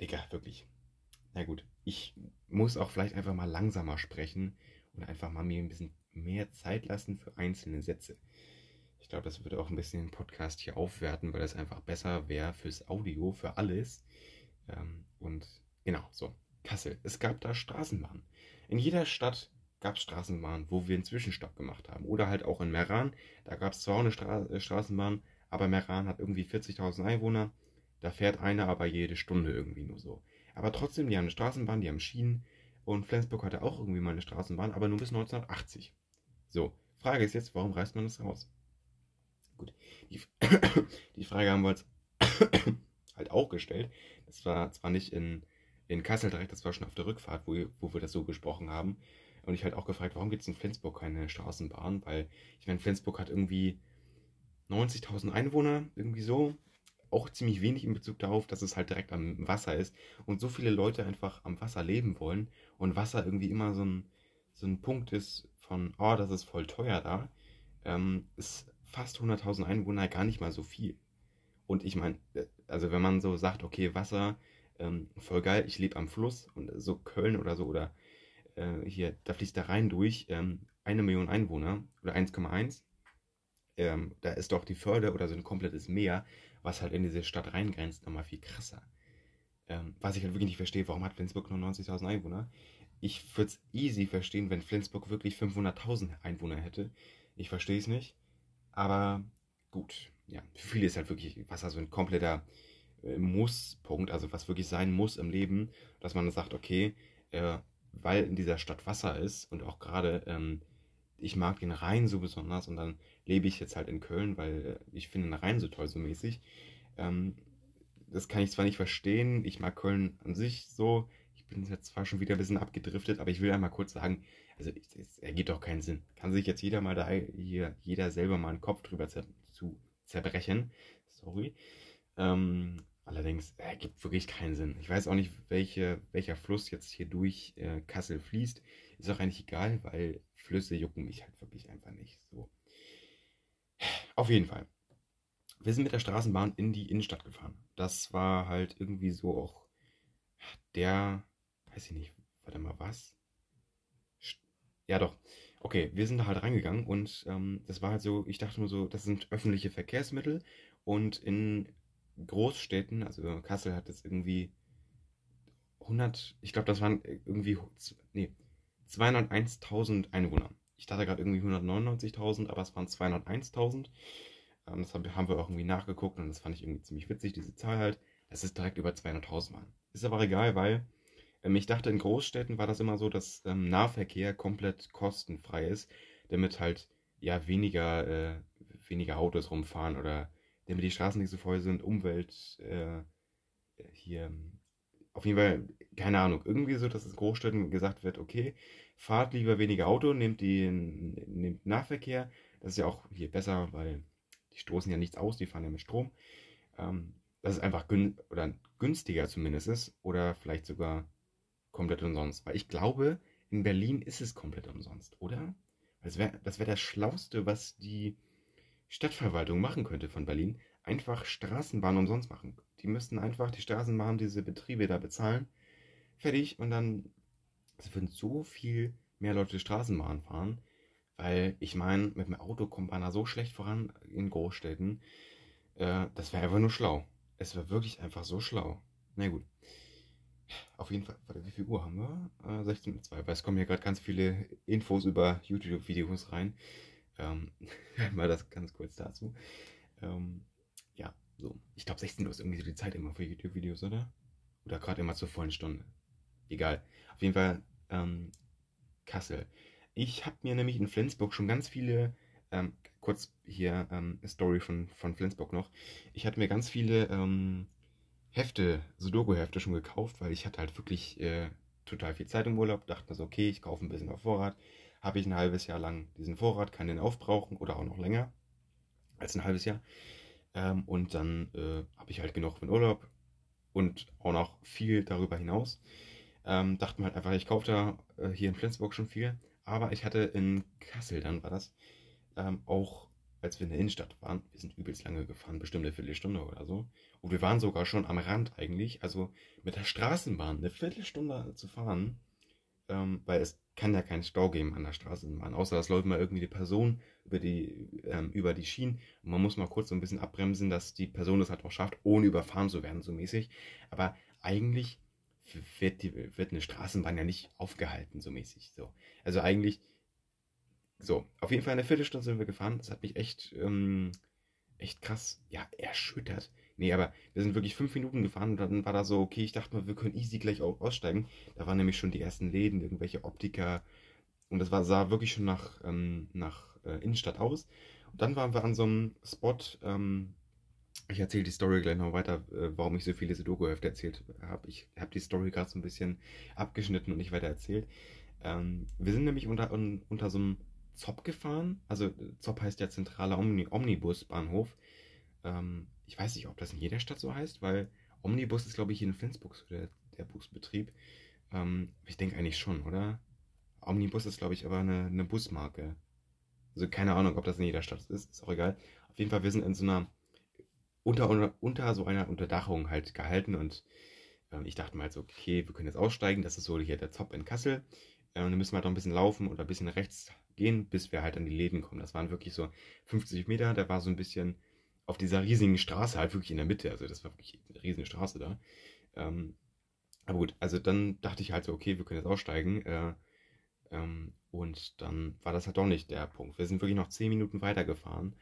[SPEAKER 1] Digga, wirklich. Na gut, ich muss auch vielleicht einfach mal langsamer sprechen und einfach mal mir ein bisschen mehr Zeit lassen für einzelne Sätze. Ich glaube, das würde auch ein bisschen den Podcast hier aufwerten, weil das einfach besser wäre fürs Audio, für alles. Ähm, und genau, so. Kassel. Es gab da Straßenbahnen. In jeder Stadt gab es Straßenbahnen, wo wir einen Zwischenstopp gemacht haben. Oder halt auch in Meran. Da gab es zwar auch eine Stra äh, Straßenbahn, aber Meran hat irgendwie 40.000 Einwohner. Da fährt eine aber jede Stunde irgendwie nur so. Aber trotzdem, die haben eine Straßenbahn, die haben Schienen. Und Flensburg hatte auch irgendwie mal eine Straßenbahn, aber nur bis 1980. So, Frage ist jetzt, warum reißt man das raus? Gut, die, [COUGHS] die Frage haben wir uns [COUGHS] halt auch gestellt. Das war zwar nicht in, in Kassel direkt, das war schon auf der Rückfahrt, wo, wo wir das so gesprochen haben. Und ich halt auch gefragt, warum gibt es in Flensburg keine Straßenbahn? Weil ich meine, Flensburg hat irgendwie 90.000 Einwohner, irgendwie so. Auch ziemlich wenig in Bezug darauf, dass es halt direkt am Wasser ist und so viele Leute einfach am Wasser leben wollen und Wasser irgendwie immer so ein, so ein Punkt ist von, oh, das ist voll teuer da, ähm, ist fast 100.000 Einwohner gar nicht mal so viel. Und ich meine, äh, also wenn man so sagt, okay, Wasser, ähm, voll geil, ich lebe am Fluss und so Köln oder so oder äh, hier, da fließt da rein durch ähm, eine Million Einwohner oder 1,1. Ähm, da ist doch die Förde oder so ein komplettes Meer, was halt in diese Stadt reingrenzt, nochmal viel krasser. Ähm, was ich halt wirklich nicht verstehe, warum hat Flensburg nur 90.000 Einwohner? Ich würde es easy verstehen, wenn Flensburg wirklich 500.000 Einwohner hätte. Ich verstehe es nicht. Aber gut, ja, für viele ist halt wirklich Wasser so ein kompletter äh, Musspunkt, also was wirklich sein muss im Leben, dass man sagt, okay, äh, weil in dieser Stadt Wasser ist und auch gerade ähm, ich mag den Rhein so besonders und dann lebe ich jetzt halt in Köln, weil äh, ich finde den Rhein so toll so mäßig. Ähm, das kann ich zwar nicht verstehen, ich mag Köln an sich so, bin jetzt zwar schon wieder ein bisschen abgedriftet, aber ich will einmal kurz sagen, also es ergibt doch keinen Sinn. Kann sich jetzt jeder mal da hier, jeder selber mal einen Kopf drüber zu zerbrechen. Sorry. Ähm, allerdings ergibt wirklich keinen Sinn. Ich weiß auch nicht, welche, welcher Fluss jetzt hier durch äh, Kassel fließt. Ist auch eigentlich egal, weil Flüsse jucken mich halt wirklich einfach nicht so. Auf jeden Fall. Wir sind mit der Straßenbahn in die Innenstadt gefahren. Das war halt irgendwie so auch der weiß ich nicht, warte mal, was? Ja, doch. Okay, wir sind da halt reingegangen und ähm, das war halt so, ich dachte nur so, das sind öffentliche Verkehrsmittel und in Großstädten, also Kassel hat jetzt irgendwie 100, ich glaube, das waren irgendwie, nee, 201.000 Einwohner. Ich dachte gerade irgendwie 199.000, aber es waren 201.000. Ähm, das haben wir auch irgendwie nachgeguckt und das fand ich irgendwie ziemlich witzig, diese Zahl halt, dass es direkt über 200.000 waren. Ist aber egal, weil ähm, ich dachte, in Großstädten war das immer so, dass ähm, Nahverkehr komplett kostenfrei ist, damit halt ja weniger, äh, weniger Autos rumfahren oder damit die Straßen nicht so voll sind, Umwelt, äh, hier, auf jeden Fall, keine Ahnung, irgendwie so, dass in Großstädten gesagt wird, okay, fahrt lieber weniger Auto, nehmt den nehmt Nahverkehr, das ist ja auch hier besser, weil die stoßen ja nichts aus, die fahren ja mit Strom. Ähm, dass es einfach gün oder günstiger zumindest ist oder vielleicht sogar komplett umsonst. Weil ich glaube, in Berlin ist es komplett umsonst, oder? Das wäre das, wär das Schlauste, was die Stadtverwaltung machen könnte von Berlin. Einfach Straßenbahn umsonst machen. Die müssten einfach die Straßenbahn, diese Betriebe da bezahlen. Fertig. Und dann würden so viel mehr Leute Straßenbahn fahren. Weil ich meine, mit dem Auto kommt man da so schlecht voran in Großstädten. Äh, das wäre einfach nur schlau. Es wäre wirklich einfach so schlau. Na gut. Auf jeden Fall, warte, wie viel Uhr haben wir? Äh, 16.02 weil es kommen hier gerade ganz viele Infos über YouTube-Videos rein. Ähm, [LAUGHS] mal das ganz kurz dazu. Ähm, ja, so. Ich glaube, 16 Uhr ist irgendwie so die Zeit immer für YouTube-Videos, oder? Oder gerade immer zur vollen Stunde. Egal. Auf jeden Fall, ähm, Kassel. Ich habe mir nämlich in Flensburg schon ganz viele, ähm, kurz hier ähm, Story von, von Flensburg noch. Ich hatte mir ganz viele ähm, Hefte, Sudoku-Hefte schon gekauft, weil ich hatte halt wirklich äh, total viel Zeit im Urlaub. Dachte mir so, okay, ich kaufe ein bisschen auf Vorrat. Habe ich ein halbes Jahr lang diesen Vorrat, kann den aufbrauchen oder auch noch länger als ein halbes Jahr. Ähm, und dann äh, habe ich halt genug für den Urlaub und auch noch viel darüber hinaus. Ähm, dachte mir halt einfach, ich kaufe da äh, hier in Flensburg schon viel. Aber ich hatte in Kassel, dann war das, ähm, auch als wir in der Innenstadt waren, wir sind übelst lange gefahren, bestimmt eine Viertelstunde oder so. Und wir waren sogar schon am Rand eigentlich. Also mit der Straßenbahn eine Viertelstunde zu fahren, ähm, weil es kann ja keinen Stau geben an der Straßenbahn, außer es läuft mal irgendwie die Person über die, ähm, über die Schienen und man muss mal kurz so ein bisschen abbremsen, dass die Person das halt auch schafft, ohne überfahren zu werden, so mäßig. Aber eigentlich wird, die, wird eine Straßenbahn ja nicht aufgehalten, so mäßig. So. Also eigentlich so, auf jeden Fall eine Viertelstunde sind wir gefahren. Das hat mich echt, ähm, echt krass, ja, erschüttert. Nee, aber wir sind wirklich fünf Minuten gefahren und dann war da so, okay, ich dachte mal, wir können easy gleich aussteigen. Da waren nämlich schon die ersten Läden, irgendwelche Optiker. Und das war, sah wirklich schon nach, ähm, nach äh, Innenstadt aus. Und dann waren wir an so einem Spot, ähm, ich erzähle die Story gleich noch weiter, äh, warum ich so viele Sudoku-Hefte erzählt habe. Ich habe die Story gerade so ein bisschen abgeschnitten und nicht weiter erzählt. Ähm, wir sind nämlich unter, un, unter so einem Zopp gefahren. Also Zopp heißt ja zentraler Omni Omnibusbahnhof. Ähm, ich weiß nicht, ob das in jeder Stadt so heißt, weil Omnibus ist, glaube ich, hier in Flensburg so der, der Busbetrieb. Ähm, ich denke eigentlich schon, oder? Omnibus ist, glaube ich, aber eine, eine Busmarke. Also keine Ahnung, ob das in jeder Stadt ist, ist auch egal. Auf jeden Fall, wir sind in so einer, unter, unter, unter so einer Unterdachung halt gehalten und ähm, ich dachte mal halt so, okay, wir können jetzt aussteigen, das ist so hier der Zopp in Kassel. Ähm, dann müssen wir halt noch ein bisschen laufen oder ein bisschen rechts gehen, bis wir halt an die Läden kommen. Das waren wirklich so 50 Meter, da war so ein bisschen auf dieser riesigen Straße, halt wirklich in der Mitte. Also das war wirklich eine riesige Straße da. Ähm, aber gut, also dann dachte ich halt so, okay, wir können jetzt aussteigen. Äh, ähm, und dann war das halt doch nicht der Punkt. Wir sind wirklich noch 10 Minuten weitergefahren.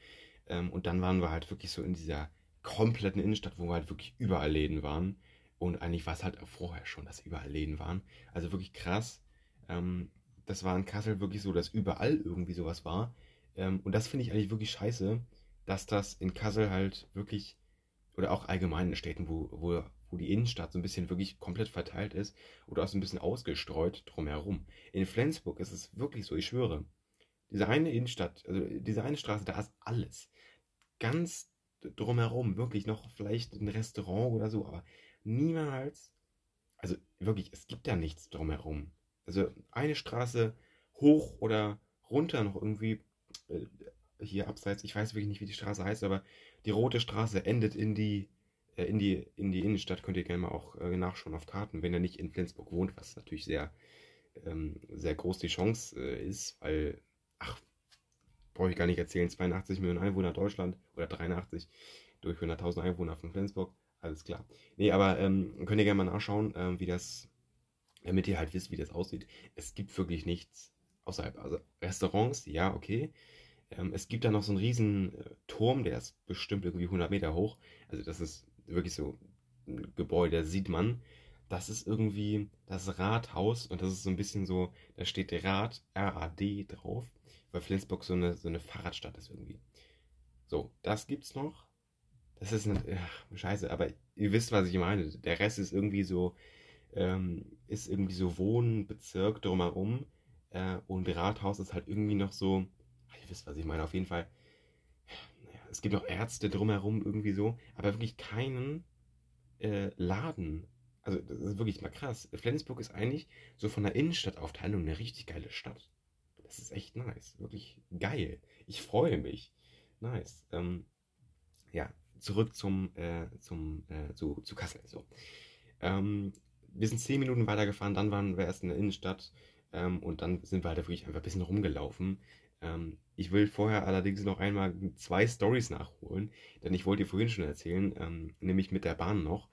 [SPEAKER 1] Ähm, und dann waren wir halt wirklich so in dieser kompletten Innenstadt, wo halt wirklich überall Läden waren. Und eigentlich war es halt auch vorher schon, dass überall Läden waren. Also wirklich krass. Ähm, das war in Kassel wirklich so, dass überall irgendwie sowas war. Ähm, und das finde ich eigentlich wirklich scheiße, dass das in Kassel halt wirklich, oder auch allgemein in Städten, wo, wo, wo die Innenstadt so ein bisschen wirklich komplett verteilt ist oder auch so ein bisschen ausgestreut drumherum. In Flensburg ist es wirklich so, ich schwöre. Diese eine Innenstadt, also diese eine Straße, da ist alles. Ganz drumherum, wirklich noch vielleicht ein Restaurant oder so, aber niemals, also wirklich, es gibt da nichts drumherum also eine Straße hoch oder runter noch irgendwie äh, hier abseits, ich weiß wirklich nicht, wie die Straße heißt, aber die rote Straße endet in die, äh, in die, in die Innenstadt. Könnt ihr gerne mal auch äh, nachschauen auf Karten, wenn ihr nicht in Flensburg wohnt, was natürlich sehr, ähm, sehr groß die Chance ist, weil, ach, brauche ich gar nicht erzählen, 82 Millionen Einwohner Deutschland oder 83 durch 100.000 Einwohner von Flensburg, alles klar. Nee, aber ähm, könnt ihr gerne mal nachschauen, ähm, wie das damit ihr halt wisst, wie das aussieht. Es gibt wirklich nichts außerhalb. Also Restaurants, ja, okay. Ähm, es gibt da noch so einen riesen äh, Turm, der ist bestimmt irgendwie 100 Meter hoch. Also das ist wirklich so ein Gebäude, das sieht man. Das ist irgendwie das Rathaus und das ist so ein bisschen so, da steht Rad, R-A-D drauf, weil Flensburg so eine, so eine Fahrradstadt ist irgendwie. So, das gibt's noch. Das ist eine, ach, scheiße, aber ihr wisst, was ich meine. Der Rest ist irgendwie so, ähm, ist irgendwie so Wohnbezirk drumherum. Äh, und Rathaus ist halt irgendwie noch so, ihr wisst, was ich meine. Auf jeden Fall, naja, es gibt noch Ärzte drumherum irgendwie so, aber wirklich keinen äh, Laden. Also, das ist wirklich mal krass. Flensburg ist eigentlich so von der Innenstadtaufteilung eine richtig geile Stadt. Das ist echt nice. Wirklich geil. Ich freue mich. Nice. Ähm, ja, zurück zum, äh, zum, äh, zu, zu Kassel. So. Ähm, wir sind zehn Minuten weitergefahren, dann waren wir erst in der Innenstadt ähm, und dann sind wir halt wirklich einfach ein bisschen rumgelaufen. Ähm, ich will vorher allerdings noch einmal zwei Stories nachholen, denn ich wollte dir vorhin schon erzählen, ähm, nämlich mit der Bahn noch.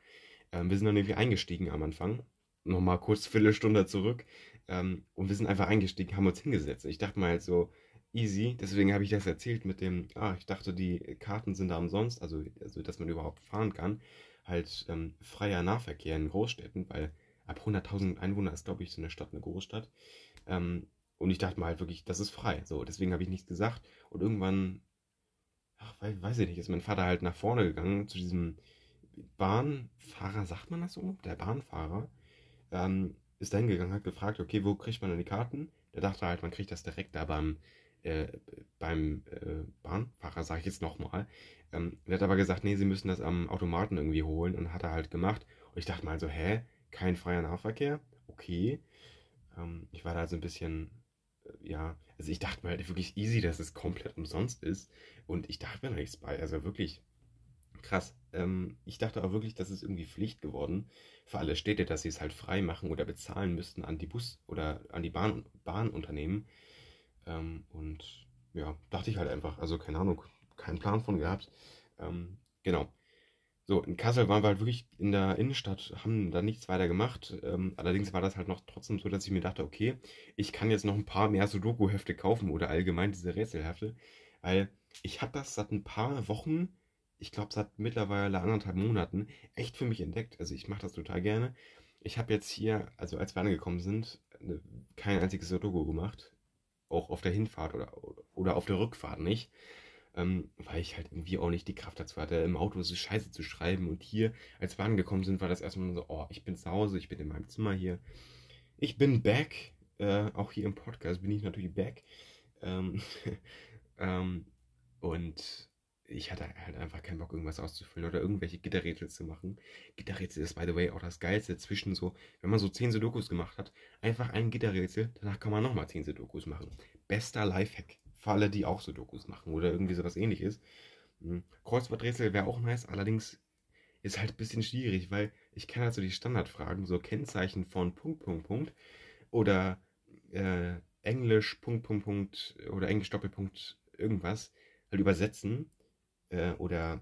[SPEAKER 1] Ähm, wir sind dann irgendwie eingestiegen am Anfang, nochmal kurz Viertelstunde zurück ähm, und wir sind einfach eingestiegen, haben uns hingesetzt. Ich dachte mal halt so, easy, deswegen habe ich das erzählt mit dem, ah, ich dachte, die Karten sind da umsonst, also, also dass man überhaupt fahren kann. Halt ähm, freier Nahverkehr in Großstädten, weil ab 100.000 Einwohner ist, glaube ich, so eine Stadt eine Großstadt. Ähm, und ich dachte mal halt wirklich, das ist frei. So, deswegen habe ich nichts gesagt. Und irgendwann, ach, weiß ich nicht, ist mein Vater halt nach vorne gegangen zu diesem Bahnfahrer, sagt man das so? Der Bahnfahrer. Ähm, ist da hingegangen, hat gefragt, okay, wo kriegt man denn die Karten? Der dachte halt, man kriegt das direkt da beim, äh, beim äh, Bahnfahrer, sage ich jetzt nochmal. Ähm, der hat aber gesagt, nee, sie müssen das am Automaten irgendwie holen und hat er halt gemacht. Und ich dachte mal so, hä, kein freier Nahverkehr? Okay. Ähm, ich war da so ein bisschen, äh, ja, also ich dachte mir halt wirklich easy, dass es komplett umsonst ist. Und ich dachte mir nichts bei, also wirklich krass. Ähm, ich dachte auch wirklich, das ist irgendwie Pflicht geworden für alle Städte, dass sie es halt frei machen oder bezahlen müssten an die Bus- oder an die Bahn Bahnunternehmen. Ähm, und ja, dachte ich halt einfach, also keine Ahnung, keinen Plan von gehabt. Ähm, genau. So, in Kassel waren wir halt wirklich in der Innenstadt, haben da nichts weiter gemacht. Ähm, allerdings war das halt noch trotzdem so, dass ich mir dachte, okay, ich kann jetzt noch ein paar mehr Sudoku-Hefte kaufen oder allgemein diese Rätselhefte, weil ich habe das seit ein paar Wochen, ich glaube seit mittlerweile anderthalb Monaten, echt für mich entdeckt. Also ich mache das total gerne. Ich habe jetzt hier, also als wir angekommen sind, ne, kein einziges Sudoku gemacht. Auch auf der Hinfahrt oder, oder auf der Rückfahrt nicht ähm, weil ich halt irgendwie auch nicht die Kraft dazu hatte, im Auto so Scheiße zu schreiben. Und hier, als wir angekommen sind, war das erstmal so, oh, ich bin zu Hause, ich bin in meinem Zimmer hier. Ich bin back, äh, auch hier im Podcast bin ich natürlich back. Ähm, [LAUGHS] ähm, und ich hatte halt einfach keinen Bock, irgendwas auszufüllen oder irgendwelche Gitterrätsel zu machen. Gitterrätsel ist, by the way, auch das Geilste zwischen so, wenn man so 10 Sudokus gemacht hat, einfach ein Gitterrätsel, danach kann man nochmal 10 Sudokus machen. Bester Lifehack alle, die auch so Dokus machen oder irgendwie sowas ähnliches. Hm. Kreuzworträtsel wäre auch nice, allerdings ist halt ein bisschen schwierig, weil ich kenne halt so die Standardfragen, so Kennzeichen von Punkt, Punkt, Punkt oder äh, Englisch, Punkt, Punkt, Punkt oder Englisch, Doppelpunkt, irgendwas halt übersetzen äh, oder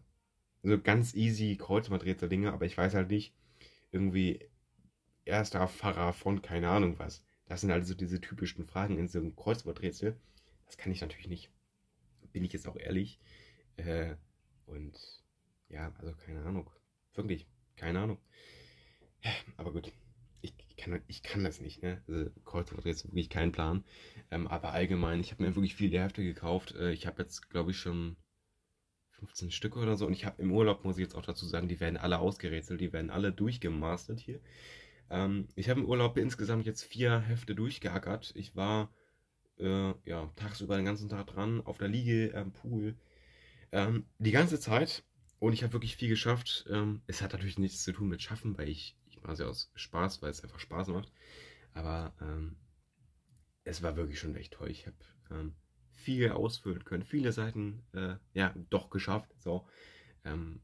[SPEAKER 1] so ganz easy Kreuzworträtsel-Dinge, aber ich weiß halt nicht, irgendwie erster Pfarrer von keine Ahnung was. Das sind also diese typischen Fragen in so einem Kreuzworträtsel. Das kann ich natürlich nicht. Bin ich jetzt auch ehrlich. Äh, und ja, also keine Ahnung. Wirklich, keine Ahnung. Ja, aber gut. Ich, ich, kann, ich kann das nicht, ne? Also Kreuzfahrt jetzt wirklich keinen Plan. Ähm, aber allgemein, ich habe mir wirklich viele Hefte gekauft. Äh, ich habe jetzt, glaube ich, schon 15 Stücke oder so. Und ich habe im Urlaub, muss ich jetzt auch dazu sagen, die werden alle ausgerätselt, die werden alle durchgemastert hier. Ähm, ich habe im Urlaub insgesamt jetzt vier Hefte durchgeackert. Ich war äh, ja, tagsüber den ganzen Tag dran, auf der Liege, am Pool. Ähm, die ganze Zeit. Und ich habe wirklich viel geschafft. Ähm, es hat natürlich nichts zu tun mit Schaffen, weil ich, ich mache es ja aus Spaß, weil es einfach Spaß macht. Aber ähm, es war wirklich schon echt toll. Ich habe ähm, viel ausfüllen können, viele Seiten, äh, ja, doch geschafft. So. Ähm,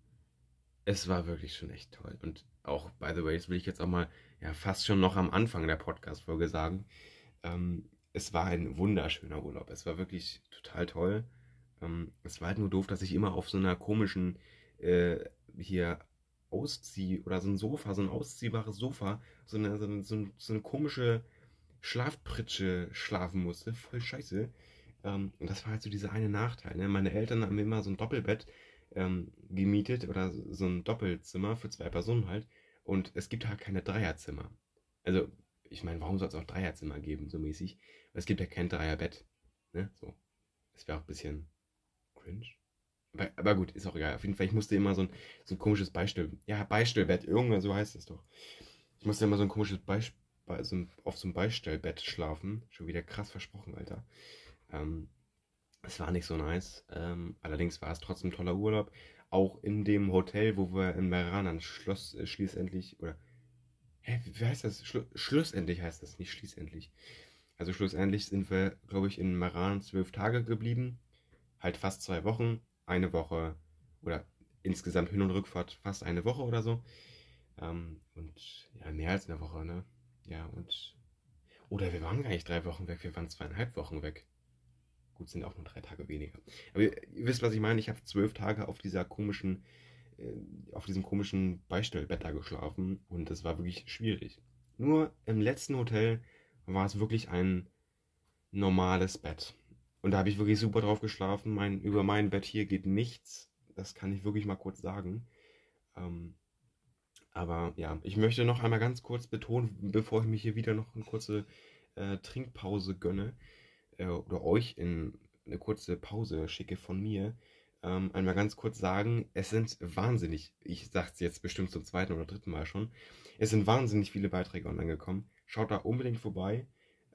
[SPEAKER 1] es war wirklich schon echt toll. Und auch, by the way, das will ich jetzt auch mal ja, fast schon noch am Anfang der Podcast-Folge sagen. Ähm, es war ein wunderschöner Urlaub. Es war wirklich total toll. Ähm, es war halt nur doof, dass ich immer auf so einer komischen äh, hier auszieh oder so ein Sofa, so ein ausziehbares Sofa, so eine, so so so eine komische Schlafpritsche schlafen musste. Voll scheiße. Ähm, und das war halt so dieser eine Nachteil. Ne? Meine Eltern haben immer so ein Doppelbett ähm, gemietet oder so ein Doppelzimmer für zwei Personen halt. Und es gibt halt keine Dreierzimmer. Also ich meine, warum soll es auch Dreierzimmer geben, so mäßig? Weil es gibt ja kein Dreierbett. Ne? So. Das wäre auch ein bisschen cringe. Aber, aber, gut, ist auch egal. Auf jeden Fall, ich musste immer so ein, so ein komisches Beistell. Ja, Beistellbett, irgendwann so heißt es doch. Ich musste immer so ein komisches Beisp so auf so einem Beistellbett schlafen. Schon wieder krass versprochen, Alter. Ähm, es war nicht so nice. Ähm, allerdings war es trotzdem ein toller Urlaub. Auch in dem Hotel, wo wir in Meran Schloss äh, schließlich, oder, hä, wie heißt das? Schlu schlussendlich heißt das, nicht schließendlich. Also schlussendlich sind wir, glaube ich, in Meran zwölf Tage geblieben. Halt fast zwei Wochen. Eine Woche, oder insgesamt Hin- und Rückfahrt fast eine Woche oder so. Ähm, und ja, mehr als eine Woche, ne? Ja, und. Oder wir waren gar nicht drei Wochen weg, wir waren zweieinhalb Wochen weg. Gut, sind auch nur drei Tage weniger. Aber ihr, ihr wisst, was ich meine. Ich habe zwölf Tage auf dieser komischen, auf diesem komischen Beistellbett da geschlafen und es war wirklich schwierig. Nur im letzten Hotel war es wirklich ein normales Bett. Und da habe ich wirklich super drauf geschlafen. Mein, über mein Bett hier geht nichts. Das kann ich wirklich mal kurz sagen. Ähm, aber ja, ich möchte noch einmal ganz kurz betonen, bevor ich mich hier wieder noch eine kurze äh, Trinkpause gönne äh, oder euch in eine kurze Pause schicke von mir, ähm, einmal ganz kurz sagen, es sind wahnsinnig, ich sage es jetzt bestimmt zum zweiten oder dritten Mal schon, es sind wahnsinnig viele Beiträge online gekommen. Schaut da unbedingt vorbei.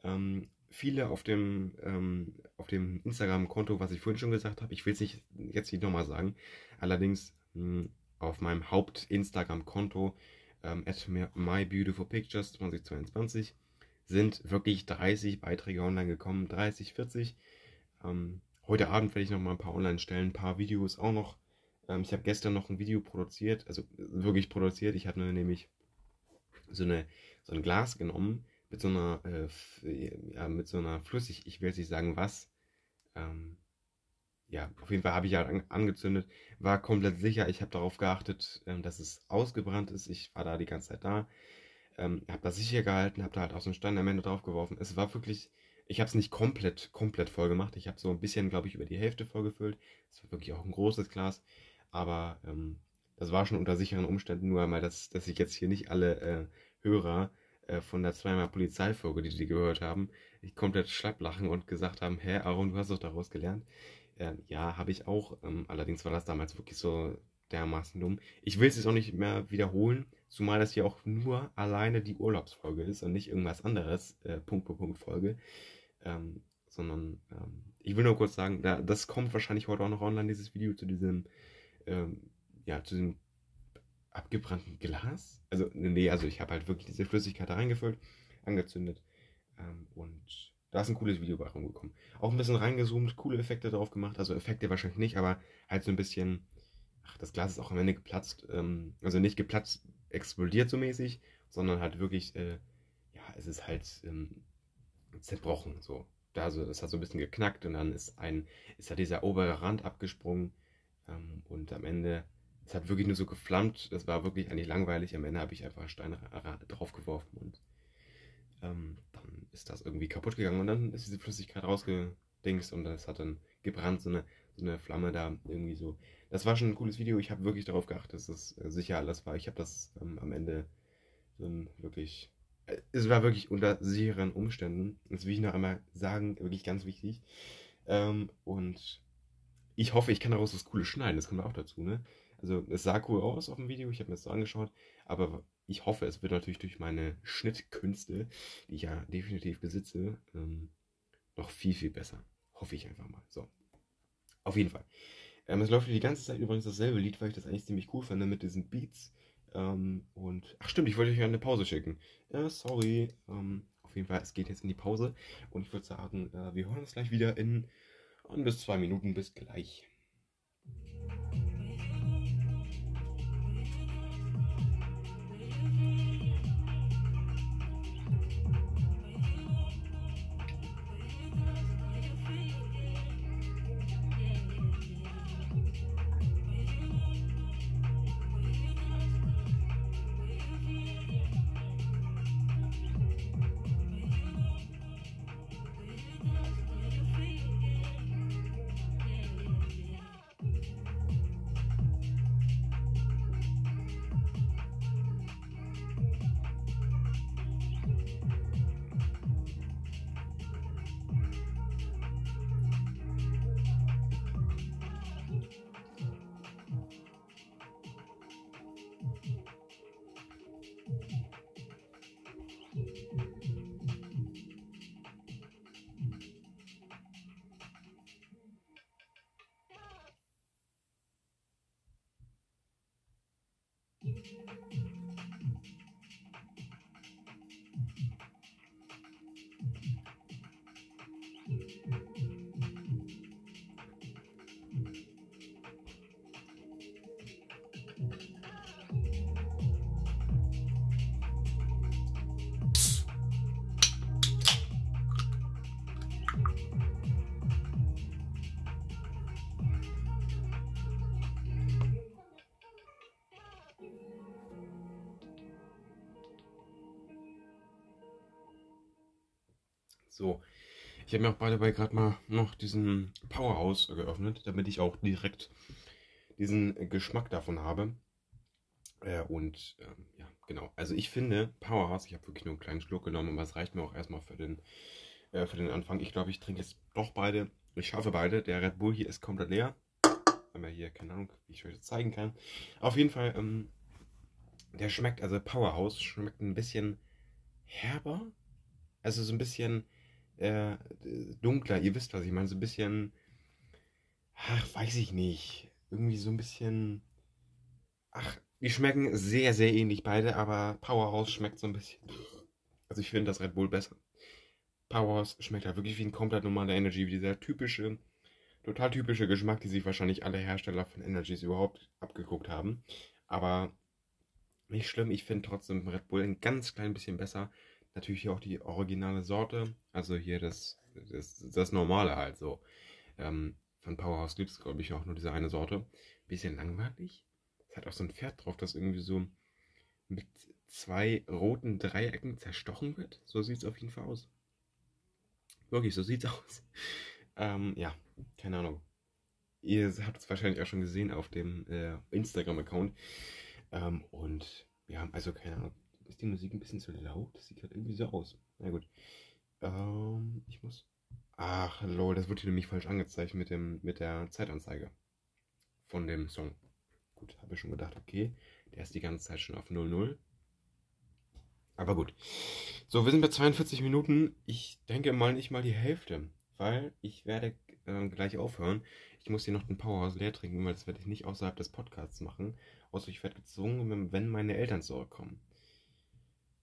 [SPEAKER 1] Ähm, viele auf dem, ähm, dem Instagram-Konto, was ich vorhin schon gesagt habe, ich will es nicht jetzt nicht nochmal sagen, allerdings mh, hm, auf meinem Haupt-Instagram-Konto ähm, at mybeautifulpictures 2022 sind wirklich 30 Beiträge online gekommen, 30, 40. Ähm, heute Abend werde ich noch mal ein paar online stellen, ein paar Videos auch noch. Ähm, ich habe gestern noch ein Video produziert, also wirklich produziert. Ich habe nämlich so, eine, so ein Glas genommen mit so einer, äh, ja, mit so einer Flüssig, ich will jetzt nicht sagen was, ähm, ja, auf jeden Fall habe ich ja an, angezündet, war komplett sicher. Ich habe darauf geachtet, ähm, dass es ausgebrannt ist. Ich war da die ganze Zeit da. Ähm, habe da sicher gehalten, habe da halt auch so einen Stein am Ende draufgeworfen. Es war wirklich, ich habe es nicht komplett, komplett voll gemacht. Ich habe so ein bisschen, glaube ich, über die Hälfte vollgefüllt. Es war wirklich auch ein großes Glas. Aber ähm, das war schon unter sicheren Umständen, nur einmal, dass, dass ich jetzt hier nicht alle äh, Hörer äh, von der zweimal Polizeifolge, die die gehört haben, komplett schlapp lachen und gesagt haben, hä, Aaron, du hast doch daraus gelernt. Ähm, ja, habe ich auch. Ähm, allerdings war das damals wirklich so dermaßen dumm. Ich will es jetzt auch nicht mehr wiederholen, zumal das hier auch nur alleine die Urlaubsfolge ist und nicht irgendwas anderes, äh, Punkt für Punkt Folge. Ähm, sondern ähm, ich will nur kurz sagen, da, das kommt wahrscheinlich heute auch noch online, dieses Video zu diesem, ähm, ja, zu diesem abgebrannten Glas. Also, nee, also ich habe halt wirklich diese Flüssigkeit da reingefüllt, angezündet ähm, und da ist ein cooles Video bei rumgekommen. Auch ein bisschen reingezoomt, coole Effekte drauf gemacht. Also Effekte wahrscheinlich nicht, aber halt so ein bisschen. Ach, das Glas ist auch am Ende geplatzt. Ähm, also nicht geplatzt, explodiert so mäßig, sondern halt wirklich, äh, ja, es ist halt ähm, zerbrochen. So. Da, es hat so ein bisschen geknackt und dann ist ein, ist halt dieser obere Rand abgesprungen. Ähm, und am Ende, es hat wirklich nur so geflammt. Das war wirklich eigentlich langweilig. Am Ende habe ich einfach Steine draufgeworfen und ähm, dann ist das irgendwie kaputt gegangen und dann ist diese Flüssigkeit rausgedingst und es hat dann gebrannt, so eine, so eine Flamme da irgendwie so. Das war schon ein cooles Video. Ich habe wirklich darauf geachtet, dass es äh, sicher alles war. Ich habe das ähm, am Ende dann wirklich. Es war wirklich unter sicheren Umständen. Das will ich noch einmal sagen, wirklich ganz wichtig. Ähm, und ich hoffe, ich kann daraus was Cooles schneiden. Das kommt auch dazu, ne? Also, es sah cool aus auf dem Video. Ich habe mir das so angeschaut. Aber ich hoffe, es wird natürlich durch meine Schnittkünste, die ich ja definitiv besitze, ähm, noch viel, viel besser. Hoffe ich einfach mal. So. Auf jeden Fall. Ähm, es läuft die ganze Zeit übrigens dasselbe Lied, weil ich das eigentlich ziemlich cool fand mit diesen Beats. Ähm, und, ach stimmt, ich wollte euch eine Pause schicken. Ja, sorry. Ähm, auf jeden Fall, es geht jetzt in die Pause. Und ich würde sagen, äh, wir hören uns gleich wieder in ein bis zwei Minuten. Bis gleich. So, ich habe mir auch beide bei gerade mal noch diesen Powerhouse geöffnet, damit ich auch direkt diesen Geschmack davon habe. Äh, und ähm, ja, genau. Also ich finde Powerhouse, ich habe wirklich nur einen kleinen Schluck genommen, aber es reicht mir auch erstmal für den, äh, für den Anfang. Ich glaube, ich trinke jetzt doch beide. Ich schaffe beide. Der Red Bull hier ist komplett leer. Haben wir hier, keine Ahnung, wie ich euch das zeigen kann. Auf jeden Fall, ähm, der schmeckt, also Powerhouse schmeckt ein bisschen herber. Also so ein bisschen äh, dunkler. Ihr wisst, was ich meine. So ein bisschen, ach, weiß ich nicht. Irgendwie so ein bisschen, ach, die schmecken sehr, sehr ähnlich beide, aber Powerhouse schmeckt so ein bisschen. Also ich finde das Red Bull besser. Powerhouse schmeckt halt wirklich wie ein komplett normaler Energy, wie dieser typische, total typische Geschmack, die sich wahrscheinlich alle Hersteller von Energies überhaupt abgeguckt haben. Aber nicht schlimm, ich finde trotzdem Red Bull ein ganz klein bisschen besser. Natürlich auch die originale Sorte, also hier das, das, das normale halt so. Ähm, von Powerhouse gibt es, glaube ich, auch nur diese eine Sorte. Bisschen langweilig, es hat auch so ein Pferd drauf, das irgendwie so mit zwei roten Dreiecken zerstochen wird. So sieht es auf jeden Fall aus. Wirklich, so sieht es [LAUGHS] aus. Ähm, ja, keine Ahnung. Ihr habt es wahrscheinlich auch schon gesehen auf dem äh, Instagram-Account. Ähm, und ja, also keine Ahnung. Ist die Musik ein bisschen zu laut? Das sieht halt irgendwie so aus. Na gut. Ähm, ich muss. Ach, lol, das wird hier nämlich falsch angezeigt mit, dem, mit der Zeitanzeige von dem Song. Gut, habe ich schon gedacht, okay, der ist die ganze Zeit schon auf 0-0. Aber gut. So, wir sind bei 42 Minuten. Ich denke mal nicht mal die Hälfte, weil ich werde äh, gleich aufhören. Ich muss hier noch den Powerhouse leer trinken, weil das werde ich nicht außerhalb des Podcasts machen. Außer ich werde gezwungen, wenn meine Eltern zurückkommen.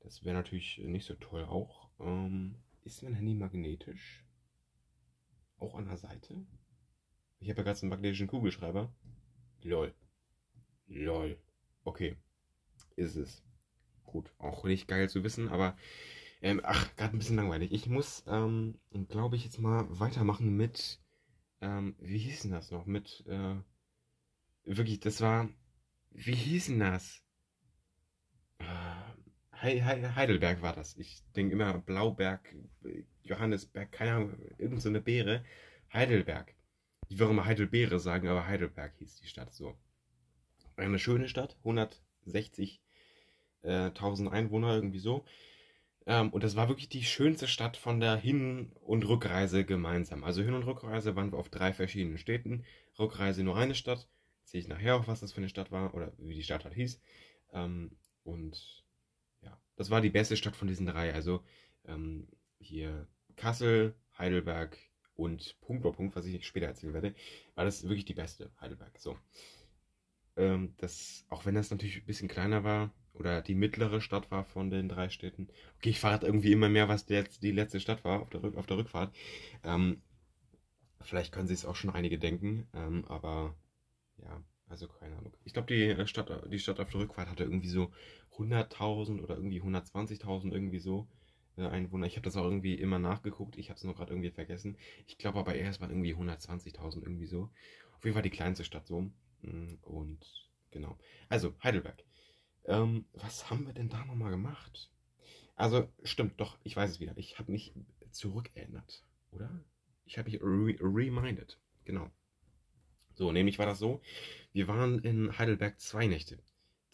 [SPEAKER 1] Das wäre natürlich nicht so toll auch. Ähm, ist mein Handy magnetisch? Auch an der Seite? Ich habe ja gerade so einen magnetischen Kugelschreiber. Lol. Lol. Okay. Ist es. Gut. Auch nicht geil zu wissen, aber. Ähm, ach, gerade ein bisschen langweilig. Ich muss, ähm, glaube ich, jetzt mal weitermachen mit. Ähm, wie hieß denn das noch? Mit, äh, wirklich, das war. Wie hieß denn das? Heidelberg war das. Ich denke immer Blauberg, Johannesberg, keine Ahnung, irgendeine so Beere. Heidelberg. Ich würde immer Heidelbeere sagen, aber Heidelberg hieß die Stadt so eine schöne Stadt, 160.000 äh, Einwohner, irgendwie so. Ähm, und das war wirklich die schönste Stadt von der Hin- und Rückreise gemeinsam. Also Hin- und Rückreise waren wir auf drei verschiedenen Städten. Rückreise nur eine Stadt. Sehe ich nachher auch, was das für eine Stadt war oder wie die Stadt halt hieß. Ähm, und das war die beste Stadt von diesen drei. Also ähm, hier Kassel, Heidelberg und Punkt vor Punkt, was ich später erzählen werde, war das wirklich die beste, Heidelberg. So. Ähm, das, auch wenn das natürlich ein bisschen kleiner war oder die mittlere Stadt war von den drei Städten. Okay, ich verrate irgendwie immer mehr, was der, die letzte Stadt war auf der, auf der Rückfahrt. Ähm, vielleicht können sich es auch schon einige denken, ähm, aber ja, also keine Ahnung. Ich glaube, die äh, Stadt, die Stadt auf der Rückfahrt hatte irgendwie so 100.000 oder irgendwie 120.000 irgendwie so äh, Einwohner. Ich habe das auch irgendwie immer nachgeguckt. Ich habe es nur gerade irgendwie vergessen. Ich glaube aber erst mal irgendwie 120.000 irgendwie so. Auf jeden Fall die kleinste Stadt so. Mm, und genau. Also, Heidelberg. Ähm, was haben wir denn da nochmal gemacht? Also, stimmt, doch, ich weiß es wieder. Ich habe mich zurückerinnert, oder? Ich habe mich re reminded. Genau. So, nämlich war das so, wir waren in Heidelberg zwei Nächte.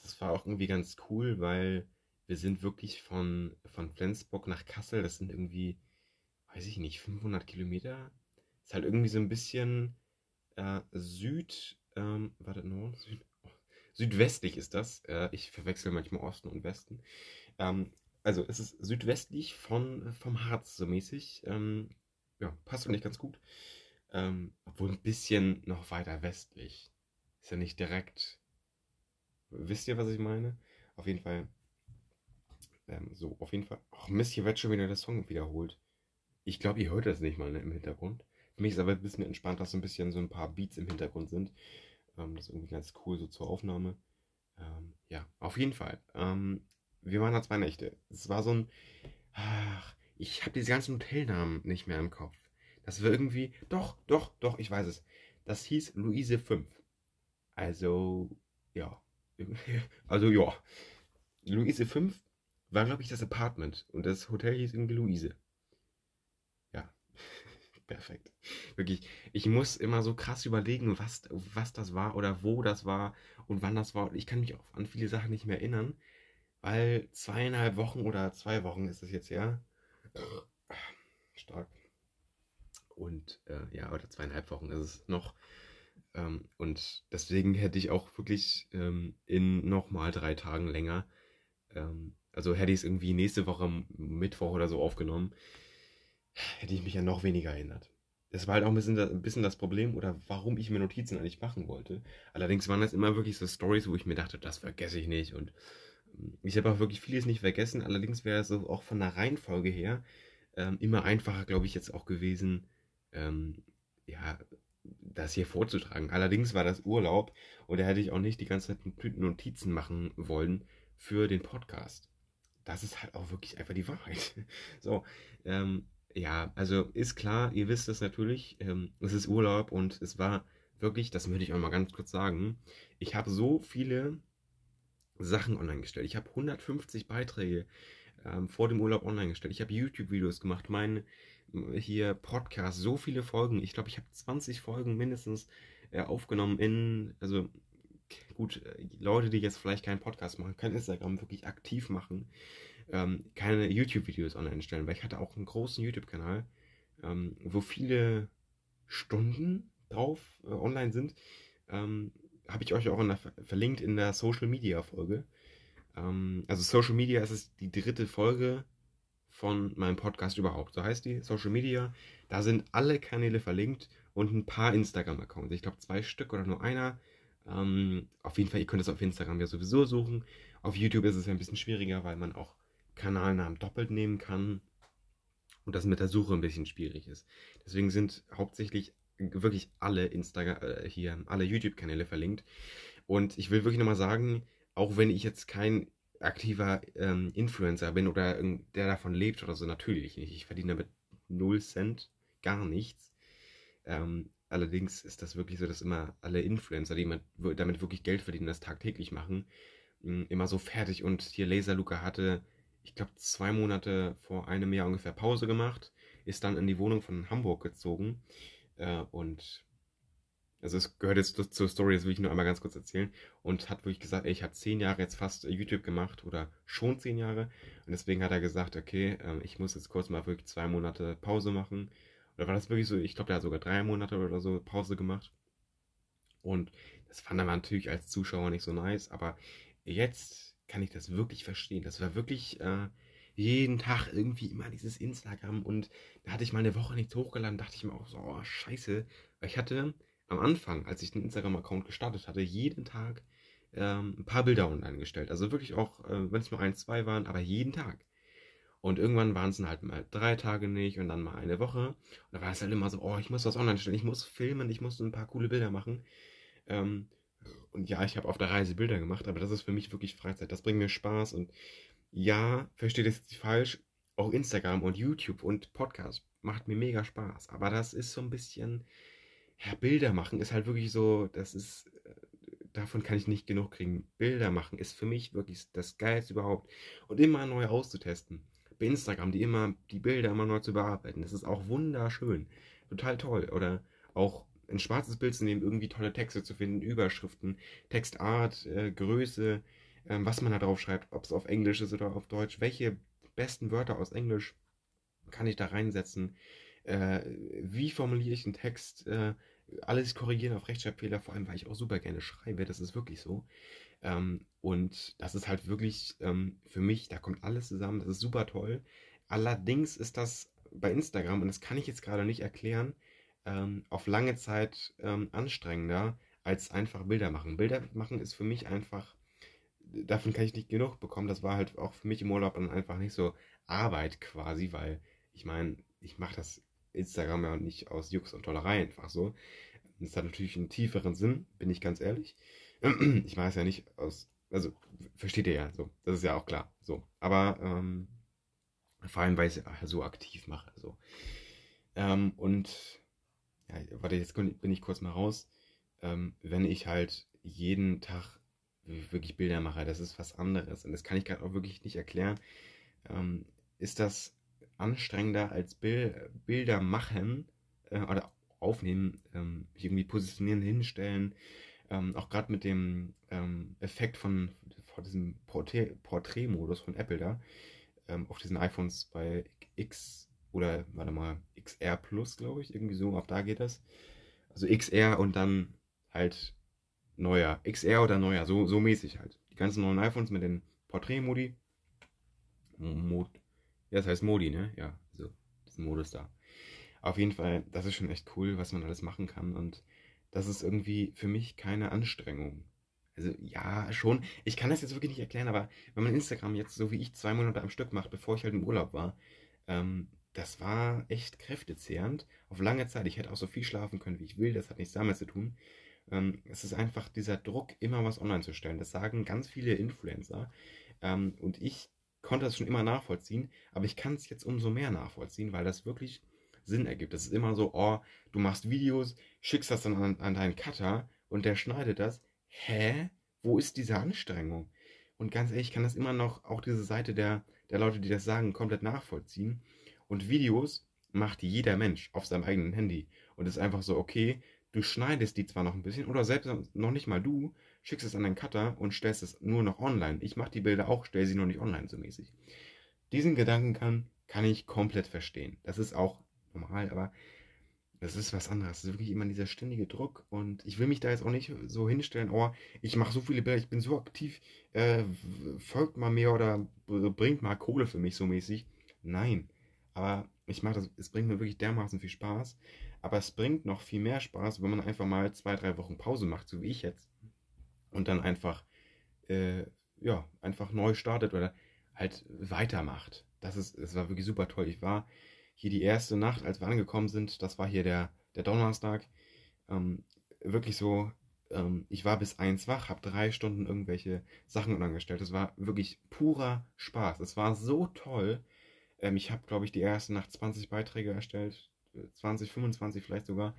[SPEAKER 1] Das war auch irgendwie ganz cool, weil wir sind wirklich von, von Flensburg nach Kassel, das sind irgendwie, weiß ich nicht, 500 Kilometer. Ist halt irgendwie so ein bisschen äh, Süd, ähm, warte, Nord, Süd, oh, südwestlich ist das. Äh, ich verwechsel manchmal Osten und Westen. Ähm, also es ist südwestlich von, vom Harz so mäßig. Ähm, ja, passt eigentlich ganz gut. Ähm, obwohl ein bisschen noch weiter westlich. Ist ja nicht direkt. Wisst ihr, was ich meine? Auf jeden Fall. Ähm, so, auf jeden Fall. Ach Mist, hier wird schon wieder der Song wiederholt. Ich glaube, ihr hört das nicht mal ne, im Hintergrund. Für mich ist aber ein bisschen entspannt, dass so ein bisschen so ein paar Beats im Hintergrund sind. Ähm, das ist irgendwie ganz cool so zur Aufnahme. Ähm, ja, auf jeden Fall. Ähm, wir waren da zwei Nächte. Es war so ein. Ach, ich habe diese ganzen Hotelnamen nicht mehr im Kopf. Das war irgendwie. Doch, doch, doch, ich weiß es. Das hieß Luise 5. Also, ja. [LAUGHS] Also, ja. Luise 5 war, glaube ich, das Apartment. Und das Hotel hieß irgendwie Luise. [LAUGHS] Perfekt. Wirklich. Ich muss immer so krass überlegen, was, was das war oder wo das war und wann das war. Ich kann mich auch an viele Sachen nicht mehr erinnern, weil zweieinhalb Wochen oder zwei Wochen ist es jetzt ja. Stark. Und äh, ja, oder zweieinhalb Wochen ist es noch. Ähm, und deswegen hätte ich auch wirklich ähm, in nochmal drei Tagen länger, ähm, also hätte ich es irgendwie nächste Woche Mittwoch oder so aufgenommen, hätte ich mich ja noch weniger erinnert. Das war halt auch ein bisschen, das, ein bisschen das Problem oder warum ich mir Notizen eigentlich machen wollte. Allerdings waren das immer wirklich so Stories, wo ich mir dachte, das vergesse ich nicht. Und ähm, ich habe auch wirklich vieles nicht vergessen. Allerdings wäre es auch von der Reihenfolge her ähm, immer einfacher, glaube ich, jetzt auch gewesen, ähm, ja, das hier vorzutragen. Allerdings war das Urlaub und da hätte ich auch nicht die ganze Zeit Notizen machen wollen für den Podcast. Das ist halt auch wirklich einfach die Wahrheit. [LAUGHS] So, ähm, ja, also ist klar, ihr wisst es natürlich, ähm, es ist Urlaub und es war wirklich, das möchte ich auch mal ganz kurz sagen, ich habe so viele Sachen online gestellt. Ich habe 150 Beiträge ähm, vor dem Urlaub online gestellt. Ich habe YouTube-Videos gemacht, mein hier Podcast, so viele Folgen. Ich glaube, ich habe 20 Folgen mindestens äh, aufgenommen in, also gut, äh, Leute, die jetzt vielleicht keinen Podcast machen, kein Instagram wirklich aktiv machen, ähm, keine YouTube-Videos online stellen, weil ich hatte auch einen großen YouTube-Kanal, ähm, wo viele Stunden drauf äh, online sind. Ähm, habe ich euch auch in der, verlinkt in der Social Media Folge. Ähm, also Social Media ist es die dritte Folge von meinem Podcast überhaupt. So heißt die Social Media. Da sind alle Kanäle verlinkt und ein paar Instagram-Accounts. Ich glaube zwei Stück oder nur einer. Ähm, auf jeden Fall, ihr könnt es auf Instagram ja sowieso suchen. Auf YouTube ist es ja ein bisschen schwieriger, weil man auch Kanalnamen doppelt nehmen kann und das mit der Suche ein bisschen schwierig ist. Deswegen sind hauptsächlich wirklich alle Instagram äh, hier alle YouTube-Kanäle verlinkt. Und ich will wirklich nochmal sagen, auch wenn ich jetzt kein aktiver ähm, Influencer bin oder der davon lebt oder so, natürlich nicht. Ich verdiene damit 0 Cent, gar nichts. Ähm, allerdings ist das wirklich so, dass immer alle Influencer, die damit wirklich Geld verdienen, das tagtäglich machen, immer so fertig. Und hier Laser Luca hatte, ich glaube, zwei Monate vor einem Jahr ungefähr Pause gemacht, ist dann in die Wohnung von Hamburg gezogen äh, und also es gehört jetzt zur Story, das will ich nur einmal ganz kurz erzählen. Und hat wirklich gesagt, ey, ich habe zehn Jahre jetzt fast YouTube gemacht oder schon zehn Jahre. Und deswegen hat er gesagt, okay, ähm, ich muss jetzt kurz mal wirklich zwei Monate Pause machen. Oder war das wirklich so, ich glaube, der hat sogar drei Monate oder so Pause gemacht. Und das fand er natürlich als Zuschauer nicht so nice. Aber jetzt kann ich das wirklich verstehen. Das war wirklich äh, jeden Tag irgendwie immer dieses Instagram. Und da hatte ich mal eine Woche nichts hochgeladen, dachte ich mir auch so, oh, scheiße. Weil ich hatte am Anfang, als ich den Instagram-Account gestartet hatte, jeden Tag ähm, ein paar Bilder online gestellt. Also wirklich auch, äh, wenn es nur ein, zwei waren, aber jeden Tag. Und irgendwann waren es dann halt mal drei Tage nicht und dann mal eine Woche. Und da war es halt immer so, oh, ich muss was online stellen, ich muss filmen, ich muss ein paar coole Bilder machen. Ähm, und ja, ich habe auf der Reise Bilder gemacht, aber das ist für mich wirklich Freizeit. Das bringt mir Spaß und ja, versteht jetzt nicht falsch. Auch Instagram und YouTube und Podcast macht mir mega Spaß. Aber das ist so ein bisschen, ja, Bilder machen ist halt wirklich so, das ist, äh, davon kann ich nicht genug kriegen. Bilder machen ist für mich wirklich das Geilste überhaupt. Und immer neu auszutesten. Bei Instagram, die immer, die Bilder immer neu zu bearbeiten. Das ist auch wunderschön. Total toll. Oder auch ein schwarzes Bild zu nehmen, irgendwie tolle Texte zu finden, Überschriften, Textart, äh, Größe, äh, was man da drauf schreibt, ob es auf Englisch ist oder auf Deutsch, welche besten Wörter aus Englisch kann ich da reinsetzen äh, wie formuliere ich einen Text, äh, alles korrigieren auf Rechtschreibfehler, vor allem weil ich auch super gerne schreibe, das ist wirklich so. Ähm, und das ist halt wirklich ähm, für mich, da kommt alles zusammen, das ist super toll. Allerdings ist das bei Instagram, und das kann ich jetzt gerade nicht erklären, ähm, auf lange Zeit ähm, anstrengender als einfach Bilder machen. Bilder machen ist für mich einfach, davon kann ich nicht genug bekommen. Das war halt auch für mich im Urlaub dann einfach nicht so Arbeit quasi, weil ich meine, ich mache das Instagram ja nicht aus Jux und Tollerei einfach so. Das hat natürlich einen tieferen Sinn, bin ich ganz ehrlich. [CLEARS THROAT] Ich mache es ja nicht aus, also versteht ihr ja so, das ist ja auch klar. So, aber ähm, vor allem, weil ich es so aktiv mache. So. Ähm, und ja, warte, jetzt bin ich kurz mal raus. Ähm, wenn ich halt jeden Tag wirklich Bilder mache, das ist was anderes. Und das kann ich gerade auch wirklich nicht erklären. Ähm, ist das anstrengender als Bil Bilder machen, äh, oder aufnehmen, ähm, irgendwie positionieren, hinstellen. Ähm, auch gerade mit dem ähm, Effekt von, von diesem Portrait-Modus von Apple da ähm, auf diesen iPhones bei X oder warte mal XR Plus, glaube ich, irgendwie so, ab da geht das. Also XR und dann halt neuer. XR oder neuer, so, so mäßig halt. Die ganzen neuen iPhones mit den Portrait-Modi. Mod, ja, das heißt Modi, ne? Ja, so, diesen Modus da. Auf jeden Fall, das ist schon echt cool, was man alles machen kann. Und das ist irgendwie für mich keine Anstrengung. Also ja, schon. Ich kann das jetzt wirklich nicht erklären, aber wenn man Instagram jetzt so wie ich zwei Monate am Stück macht, bevor ich halt im Urlaub war, ähm, das war echt kräftezehrend. Auf lange Zeit. Ich hätte auch so viel schlafen können, wie ich will. Das hat nichts damit zu tun. Ähm, es ist einfach dieser Druck, immer was online zu stellen. Das sagen ganz viele Influencer. Ähm, und ich konnte das schon immer nachvollziehen, aber ich kann es jetzt umso mehr nachvollziehen, weil das wirklich Sinn ergibt. Das ist immer so, oh, du machst Videos, schickst das dann an, an deinen Cutter und der schneidet das. Hä? Wo ist diese Anstrengung? Und ganz ehrlich, ich kann das immer noch, auch diese Seite der, der Leute, die das sagen, komplett nachvollziehen. Und Videos macht jeder Mensch auf seinem eigenen Handy. Und es ist einfach so, okay, du schneidest die zwar noch ein bisschen, oder selbst noch nicht mal du, schickst es an den Cutter und stellst es nur noch online. Ich mache die Bilder auch, stelle sie nur nicht online so mäßig. Diesen Gedanken kann, kann ich komplett verstehen. Das ist auch normal, aber das ist was anderes. Das ist wirklich immer dieser ständige Druck und ich will mich da jetzt auch nicht so hinstellen, oh, ich mache so viele Bilder, ich bin so aktiv, äh, folgt mal mehr oder bringt mal Kohle für mich so mäßig. Nein, aber ich mache das, es bringt mir wirklich dermaßen viel Spaß, aber es bringt noch viel mehr Spaß, wenn man einfach mal zwei, drei Wochen Pause macht, so wie ich jetzt, und dann einfach, äh, ja, einfach neu startet oder halt weitermacht. Das ist, das war wirklich super toll. Ich war hier die erste Nacht, als wir angekommen sind, das war hier der, der Donnerstag, ähm, wirklich so, ähm, ich war bis eins wach, habe drei Stunden irgendwelche Sachen angestellt. Es war wirklich purer Spaß. Es war so toll. Ähm, ich habe, glaube ich, die erste Nacht 20 Beiträge erstellt, 20, 25 vielleicht sogar.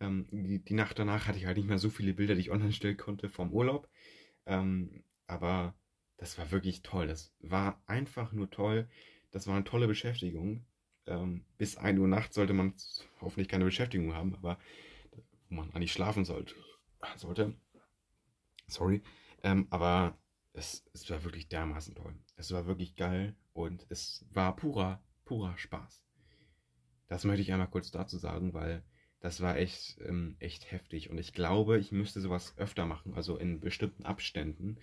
[SPEAKER 1] Ähm, die, die, Nacht danach hatte ich halt nicht mehr so viele Bilder, die ich online stellen konnte vom Urlaub. Ähm, aber das war wirklich toll. Das war einfach nur toll. Das war eine tolle Beschäftigung ähm, bis 1 Uhr nachts sollte man hoffentlich keine Beschäftigung haben, aber wo man eigentlich schlafen sollte. sollte. Sorry. Ähm, aber es, es war wirklich dermaßen toll. Es war wirklich geil und es war purer, purer Spaß. Das möchte ich einmal kurz dazu sagen, weil das war echt, ähm, echt heftig. Und ich glaube, ich müsste sowas öfter machen, also in bestimmten Abständen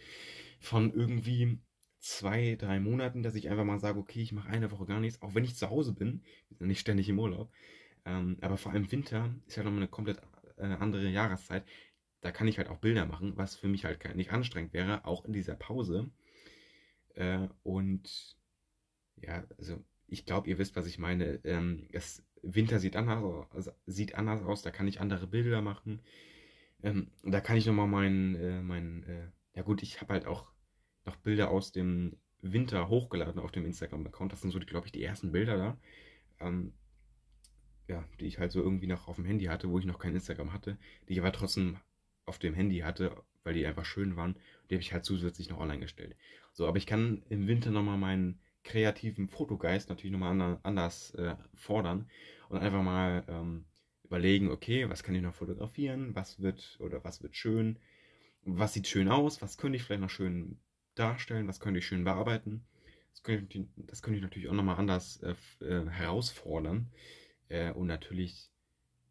[SPEAKER 1] von irgendwie zwei, drei Monaten, dass ich einfach mal sage, okay, ich mache eine Woche gar nichts, auch wenn ich zu Hause bin, nicht ständig im Urlaub. Ähm, aber vor allem Winter ist ja nochmal eine komplett äh, andere Jahreszeit. Da kann ich halt auch Bilder machen, was für mich halt nicht anstrengend wäre, auch in dieser Pause. Äh, und ja, also ich glaube, ihr wisst, was ich meine. Ähm, es, Winter sieht anders, also sieht anders aus, da kann ich andere Bilder machen. Ähm, da kann ich nochmal meinen, äh, mein, äh, ja gut, ich habe halt auch noch Bilder aus dem Winter hochgeladen auf dem Instagram-Account. Das sind so, glaube ich, die ersten Bilder da. Ähm, ja, die ich halt so irgendwie noch auf dem Handy hatte, wo ich noch kein Instagram hatte, die ich aber trotzdem auf dem Handy hatte, weil die einfach schön waren. Die habe ich halt zusätzlich noch online gestellt. So, aber ich kann im Winter nochmal meinen kreativen Fotogeist natürlich nochmal anders äh, fordern und einfach mal ähm, überlegen, okay, was kann ich noch fotografieren, was wird oder was wird schön, was sieht schön aus, was könnte ich vielleicht noch schön darstellen, was könnte ich schön bearbeiten. Das könnte, ich, das könnte ich natürlich auch nochmal anders äh, äh, herausfordern. Äh, und natürlich,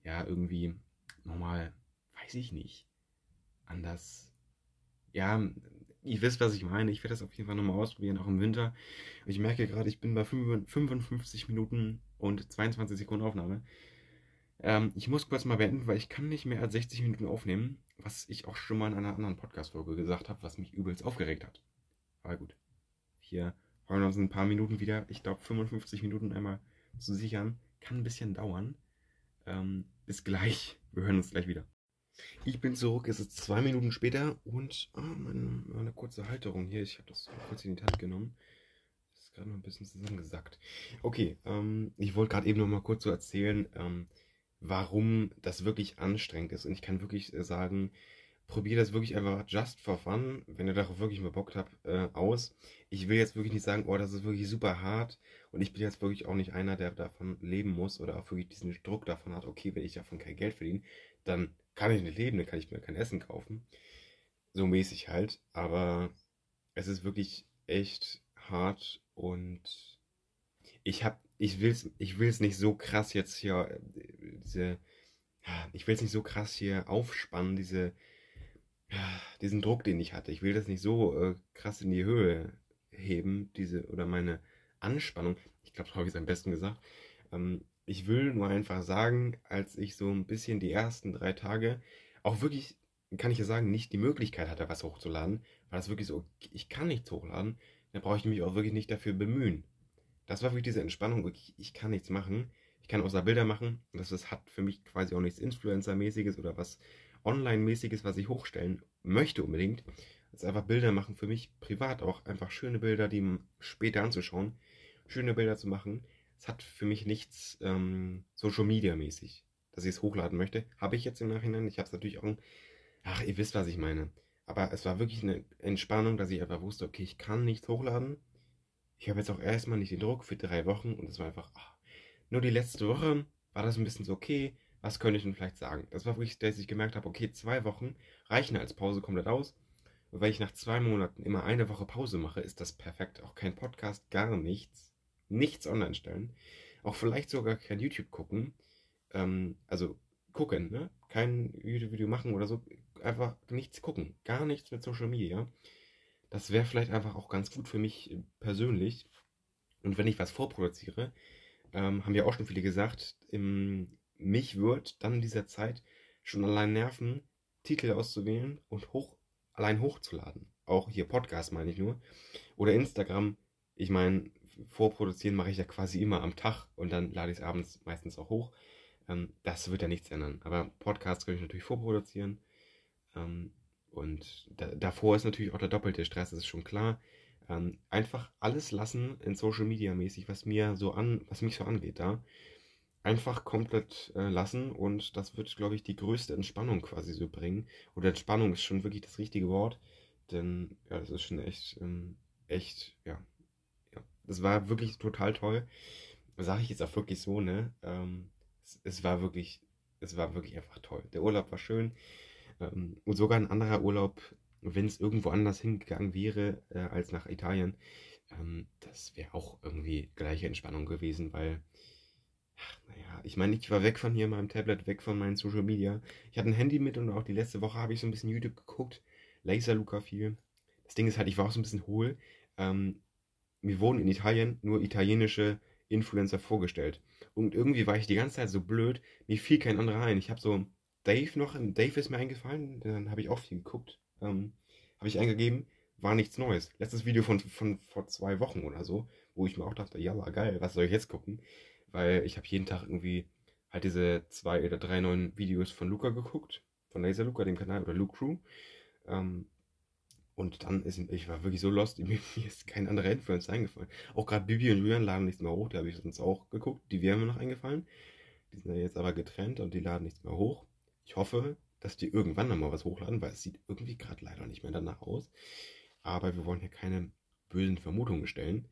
[SPEAKER 1] ja, irgendwie nochmal, weiß ich nicht, anders. Ja, ihr wisst, was ich meine. Ich werde das auf jeden Fall nochmal ausprobieren, auch im Winter. Ich merke gerade, ich bin bei 55 Minuten und 22 Sekunden Aufnahme. Ähm, ich muss kurz mal beenden, weil ich kann nicht mehr als 60 Minuten aufnehmen, was ich auch schon mal in einer anderen Podcast-Folge gesagt habe, was mich übelst aufgeregt hat. Aber gut. Hier wollen wir uns ein paar Minuten wieder, ich glaube 55 Minuten einmal zu sichern. Kann ein bisschen dauern. Ähm, bis gleich. Wir hören uns gleich wieder. Ich bin zurück, es ist zwei Minuten später und oh, meine, meine kurze Halterung hier, ich habe das kurz in die Hand genommen. Das ist gerade noch ein bisschen zusammengesackt. Okay, ähm, ich wollte gerade eben noch mal kurz so erzählen, ähm, warum das wirklich anstrengend ist. Und ich kann wirklich sagen, probiert das wirklich einfach just for fun, wenn ihr darauf wirklich mal Bock habt, äh, aus. Ich will jetzt wirklich nicht sagen, oh, das ist wirklich super hart und ich bin jetzt wirklich auch nicht einer, der davon leben muss oder auch wirklich diesen Druck davon hat, okay, wenn ich davon kein Geld verdiene, dann kann ich nicht leben, dann kann ich mir kein Essen kaufen. So mäßig halt, aber es ist wirklich echt hart und ich hab, ich will's, ich will's nicht so krass jetzt hier, äh, diese, ich will es nicht so krass hier aufspannen, diese, diesen Druck, den ich hatte. Ich will das nicht so äh, krass in die Höhe heben, diese, oder meine Anspannung. Ich glaube, das habe ich es am besten gesagt. Ähm, ich will nur einfach sagen, als ich so ein bisschen die ersten drei Tage auch wirklich, kann ich ja sagen, nicht die Möglichkeit hatte, was hochzuladen, war das wirklich so, ich kann nichts hochladen, dann brauche ich mich auch wirklich nicht dafür bemühen. Das war wirklich diese Entspannung, wirklich, ich kann nichts machen. Ich kann außer Bilder machen. Das, das hat für mich quasi auch nichts Influencer-mäßiges oder was Online-mäßiges, was ich hochstellen möchte unbedingt. Das ist einfach Bilder machen für mich privat auch. Einfach schöne Bilder, die später anzuschauen. Schöne Bilder zu machen. Es hat für mich nichts ähm, Social Media mäßig, dass ich es hochladen möchte. Habe ich jetzt im Nachhinein. Ich habe es natürlich auch. Ach, ihr wisst, was ich meine. Aber es war wirklich eine Entspannung, dass ich einfach wusste, okay, ich kann nichts hochladen. Ich habe jetzt auch erstmal nicht den Druck für drei Wochen und es war einfach, ach, nur die letzte Woche war das ein bisschen so, okay, was könnte ich denn vielleicht sagen? Das war wirklich, dass ich gemerkt habe, okay, zwei Wochen reichen als Pause komplett aus. Und wenn ich nach zwei Monaten immer eine Woche Pause mache, ist das perfekt. Auch kein Podcast, gar nichts. Nichts online stellen. Auch vielleicht sogar kein YouTube gucken. Ähm, also gucken, ne? Kein YouTube-Video machen oder so. Einfach nichts gucken. Gar nichts mit Social Media. Das wäre vielleicht einfach auch ganz gut für mich persönlich. Und wenn ich was vorproduziere, ähm, haben ja auch schon viele gesagt, im, mich wird dann in dieser Zeit schon allein nerven, Titel auszuwählen und hoch, allein hochzuladen. Auch hier Podcast meine ich nur. Oder Instagram. Ich meine, vorproduzieren mache ich ja quasi immer am Tag und dann lade ich es abends meistens auch hoch. Ähm, das wird ja nichts ändern. Aber Podcasts kann ich natürlich vorproduzieren. Ähm, und da, davor ist natürlich auch der doppelte Stress, das ist schon klar ähm, einfach alles lassen in Social Media mäßig, was mir so an, was mich so angeht, da. Einfach komplett äh, lassen und das wird, glaube ich, die größte Entspannung quasi so bringen. Oder Entspannung ist schon wirklich das richtige Wort, denn ja, das ist schon echt, ähm, echt, ja, ja. Das war wirklich total toll. Sage ich jetzt auch wirklich so, ne? Ähm, es, es war wirklich, es war wirklich einfach toll. Der Urlaub war schön. Ähm, und sogar ein anderer Urlaub wenn es irgendwo anders hingegangen wäre äh, als nach Italien, ähm, das wäre auch irgendwie gleiche Entspannung gewesen, weil, ach, naja, ich meine, ich war weg von hier, meinem Tablet, weg von meinen Social Media. Ich hatte ein Handy mit und auch die letzte Woche habe ich so ein bisschen YouTube geguckt, Laser Luca viel. Das Ding ist halt, ich war auch so ein bisschen hohl. Ähm, wir wurden in Italien nur italienische Influencer vorgestellt. Und irgendwie war ich die ganze Zeit so blöd, mir fiel kein anderer ein. Ich habe so Dave noch, Dave ist mir eingefallen, dann habe ich auch viel geguckt ähm, habe ich eingegeben, war nichts Neues. Letztes Video von, von vor zwei Wochen oder so, wo ich mir auch dachte, ja, war geil, was soll ich jetzt gucken? Weil ich habe jeden Tag irgendwie halt diese zwei oder drei neuen Videos von Luca geguckt, von Laser Luca, dem Kanal, oder Luke Crew. Ähm, und dann ist, ich war wirklich so lost, [LAUGHS] mir, ist kein anderer Influencer eingefallen. Auch gerade Bibi und Julian laden nichts mehr hoch, die habe ich sonst auch geguckt, die wären mir noch eingefallen. Die sind ja jetzt aber getrennt und die laden nichts mehr hoch. Ich hoffe, dass die irgendwann nochmal was hochladen, weil es sieht irgendwie gerade leider nicht mehr danach aus. Aber wir wollen hier keine bösen Vermutungen stellen.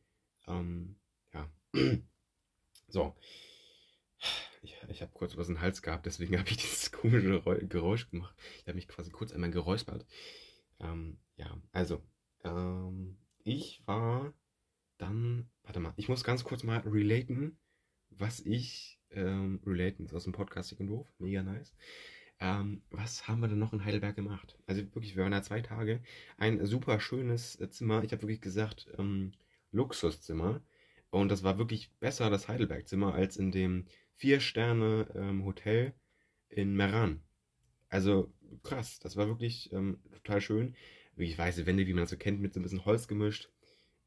[SPEAKER 1] Ähm, ja. [CLEARS THROAT] so. Ich, ich habe kurz was in den Hals gehabt, deswegen habe ich dieses komische Geräusch gemacht. Ich habe mich quasi kurz einmal geräuspert. Ähm, ja, also, ähm, ich war dann, warte mal, ich muss ganz kurz mal relaten, was ich, ähm, relaten ist aus dem Podcast Dick und Doof, mega nice. Ähm, was haben wir denn noch in Heidelberg gemacht? Also wirklich, wir waren da zwei Tage. Ein super schönes äh, Zimmer. Ich habe wirklich gesagt, ähm, Luxuszimmer. Und das war wirklich besser, das Heidelberg-Zimmer, als in dem Vier-Sterne-Hotel ähm, in Meran. Also krass, das war wirklich ähm, total schön. Wirklich weiße Wände, wie man das so kennt, mit so ein bisschen Holz gemischt.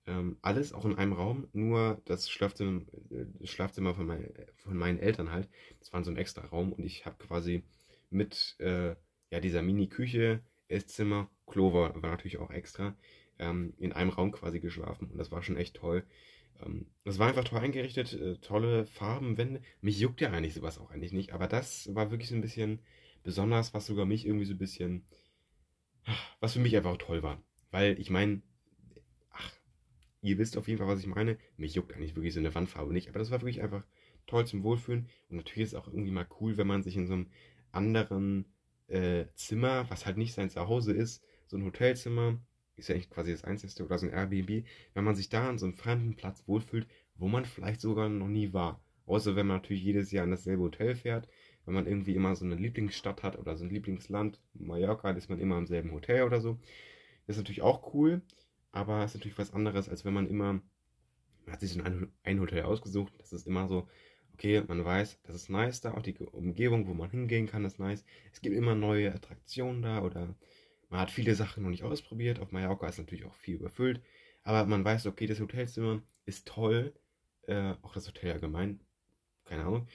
[SPEAKER 1] Ähm, alles auch in einem Raum, nur das Schlafzimmer, äh, das Schlafzimmer von, mein, von meinen Eltern halt. Das war so ein extra Raum und ich habe quasi mit äh, ja, dieser Mini-Küche, Esszimmer, Klo war, natürlich auch extra, ähm, in einem Raum quasi geschlafen und das war schon echt toll. Ähm, das war einfach toll eingerichtet, äh, tolle Farben, Wände. Mich juckt ja eigentlich sowas auch eigentlich nicht, aber das war wirklich so ein bisschen besonders, was sogar mich irgendwie so ein bisschen Was für mich einfach toll war. Weil ich meine, ach, ihr wisst auf jeden Fall, was ich meine. Mich juckt eigentlich wirklich so eine Wandfarbe nicht, aber das war wirklich einfach toll zum Wohlfühlen. Und natürlich ist es auch irgendwie mal cool, wenn man sich in so einem anderen äh, Zimmer, was halt nicht sein Zuhause ist, so ein Hotelzimmer, ist ja eigentlich quasi das einzige oder so ein Airbnb, wenn man sich da an so einem fremden Platz wohlfühlt, wo man vielleicht sogar noch nie war. Außer wenn man natürlich jedes Jahr in dasselbe Hotel fährt, wenn man irgendwie immer so eine Lieblingsstadt hat oder so ein Lieblingsland, Mallorca, ist man immer im selben Hotel oder so. Das ist natürlich auch cool, aber ist natürlich was anderes, als wenn man immer, man hat sich so ein, ein Hotel ausgesucht, das ist immer so, okay, man weiß, das ist nice da, auch die Umgebung, wo man hingehen kann, ist nice. Es gibt immer neue Attraktionen da oder man hat viele Sachen noch nicht ausprobiert. Auf Mallorca ist natürlich auch viel überfüllt, aber man weiß, okay, das Hotelzimmer ist toll, äh, auch das Hotel allgemein, keine Ahnung.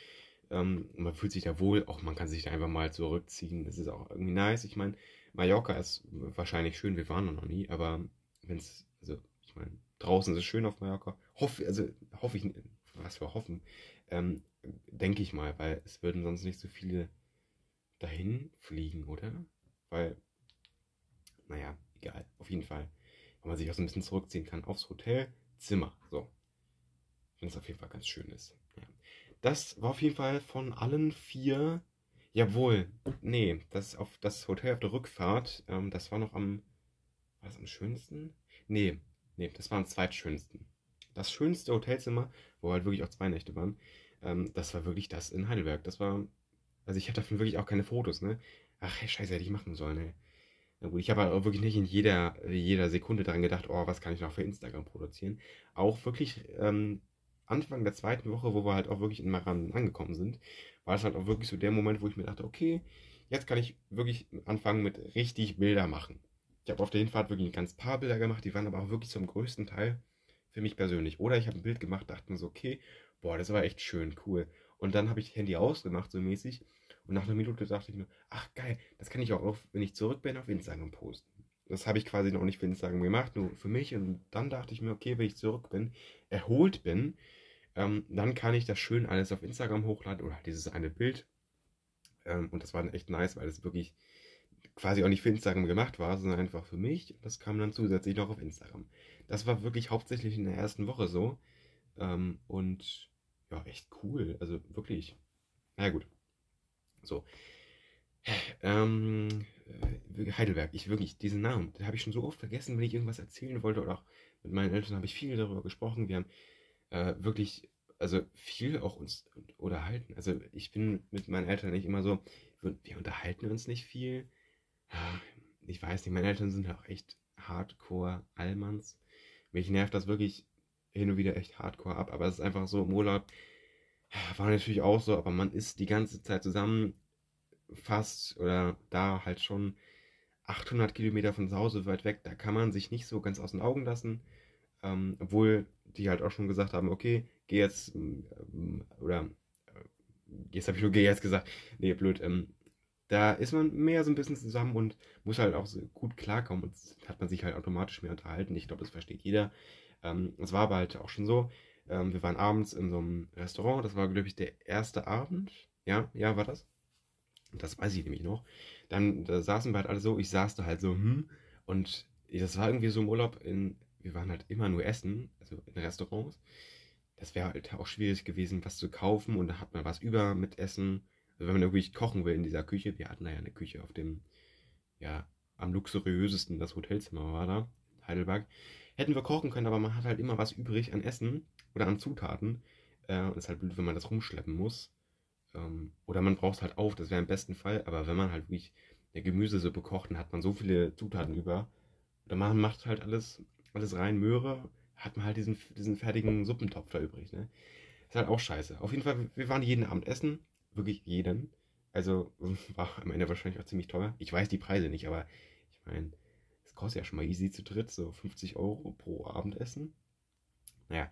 [SPEAKER 1] Ähm, man fühlt sich da wohl, auch man kann sich da einfach mal zurückziehen. Das ist auch irgendwie nice. Ich meine, Mallorca ist wahrscheinlich schön, wir waren noch nie, aber wenn es, also ich meine, draußen ist es schön auf Mallorca. Hoffe, also hoffe ich, was wir hoffen, ähm, denke ich mal, weil es würden sonst nicht so viele dahin fliegen, oder? Weil, naja, egal, auf jeden Fall, wenn man sich auch so ein bisschen zurückziehen kann aufs Hotelzimmer, so. Wenn es auf jeden Fall ganz schön ist. Das war auf jeden Fall von allen vier. Jawohl, nee, das auf das Hotel auf der Rückfahrt, ähm, das war noch am, war das am schönsten? Nee, nee, das war am zweitschönsten. Das schönste Hotelzimmer, wo halt wirklich auch zwei Nächte waren, ähm, das war wirklich das in Heidelberg. Das war, also ich hatte davon wirklich auch keine Fotos, ne? Ach, scheiße, hätte ich machen sollen, ey. Na gut, ich habe halt auch wirklich nicht in jeder, jeder Sekunde daran gedacht, oh, was kann ich noch für Instagram produzieren. Auch wirklich ähm, Anfang der zweiten Woche, wo wir halt auch wirklich in Maran angekommen sind, war es halt auch wirklich so der Moment, wo ich mir dachte, okay, jetzt kann ich wirklich anfangen mit richtig Bilder machen. Ich habe auf der Hinfahrt wirklich ein ganz paar Bilder gemacht, die waren aber auch wirklich zum größten Teil für mich persönlich. Oder ich habe ein Bild gemacht, dachte mir so, okay, boah, das war echt schön, cool. Und dann habe ich Handy ausgemacht, so mäßig. Und nach einer Minute dachte ich mir, ach geil, das kann ich auch, auf, wenn ich zurück bin, auf Instagram posten. Das habe ich quasi noch nicht für Instagram gemacht, nur für mich. Und dann dachte ich mir, okay, wenn ich zurück bin, erholt bin, ähm, dann kann ich das schön alles auf Instagram hochladen oder dieses eine Bild. Ähm, und das war dann echt nice, weil es wirklich quasi auch nicht für Instagram gemacht war, sondern einfach für mich. Das kam dann zusätzlich noch auf Instagram. Das war wirklich hauptsächlich in der ersten Woche so. Ähm, und ja, echt cool. Also wirklich. Na ja, gut. So. Ähm, äh, Heidelberg, ich wirklich, diesen Namen, den habe ich schon so oft vergessen, wenn ich irgendwas erzählen wollte oder auch mit meinen Eltern habe ich viel darüber gesprochen. Wir haben äh, wirklich, also viel auch uns unterhalten. Also ich bin mit meinen Eltern nicht immer so, wir, unterhalten uns nicht viel. Ich weiß nicht, meine Eltern sind auch echt hardcore Allmanns. Mich nervt das wirklich hin und wieder echt hardcore ab, aber es ist einfach so im Urlaub. War natürlich auch so, aber man ist die ganze Zeit zusammen, fast oder da halt schon 800 Kilometer von zu Hause weit weg. Da kann man sich nicht so ganz aus den Augen lassen. Ähm, obwohl die halt auch schon gesagt haben, okay, geh jetzt, ähm, oder äh, jetzt habe ich nur geh jetzt gesagt, nee, blöd, ähm, da ist man mehr so ein bisschen zusammen und muss halt auch so gut klarkommen und hat man sich halt automatisch mehr unterhalten. Ich glaube, das versteht jeder. Ähm, es war aber halt auch schon so, ähm, wir waren abends in so einem Restaurant, das war, glaube ich, der erste Abend. Ja, ja, war das? Das weiß ich nämlich noch. Dann da saßen wir halt alle so, ich saß da halt so, hm, und das war irgendwie so im Urlaub in wir waren halt immer nur essen, also in Restaurants. Das wäre halt auch schwierig gewesen, was zu kaufen und da hat man was über mit Essen. Also wenn man irgendwie kochen will in dieser Küche, wir hatten da ja eine Küche auf dem, ja, am luxuriösesten, das Hotelzimmer war da, Heidelberg. Hätten wir kochen können, aber man hat halt immer was übrig an Essen oder an Zutaten. Äh, ist halt blöd, wenn man das rumschleppen muss. Ähm, oder man braucht es halt auf, das wäre im besten Fall. Aber wenn man halt wirklich eine Gemüsesuppe kocht, dann hat man so viele Zutaten über. Oder man macht halt alles alles rein Möhre, hat man halt diesen, diesen fertigen Suppentopf da übrig. Ne? Ist halt auch scheiße. Auf jeden Fall, wir waren jeden Abend essen. Wirklich jeden. Also [LAUGHS] war am Ende wahrscheinlich auch ziemlich teuer. Ich weiß die Preise nicht, aber ich meine, es kostet ja schon mal easy zu dritt, so 50 Euro pro Abendessen. Naja.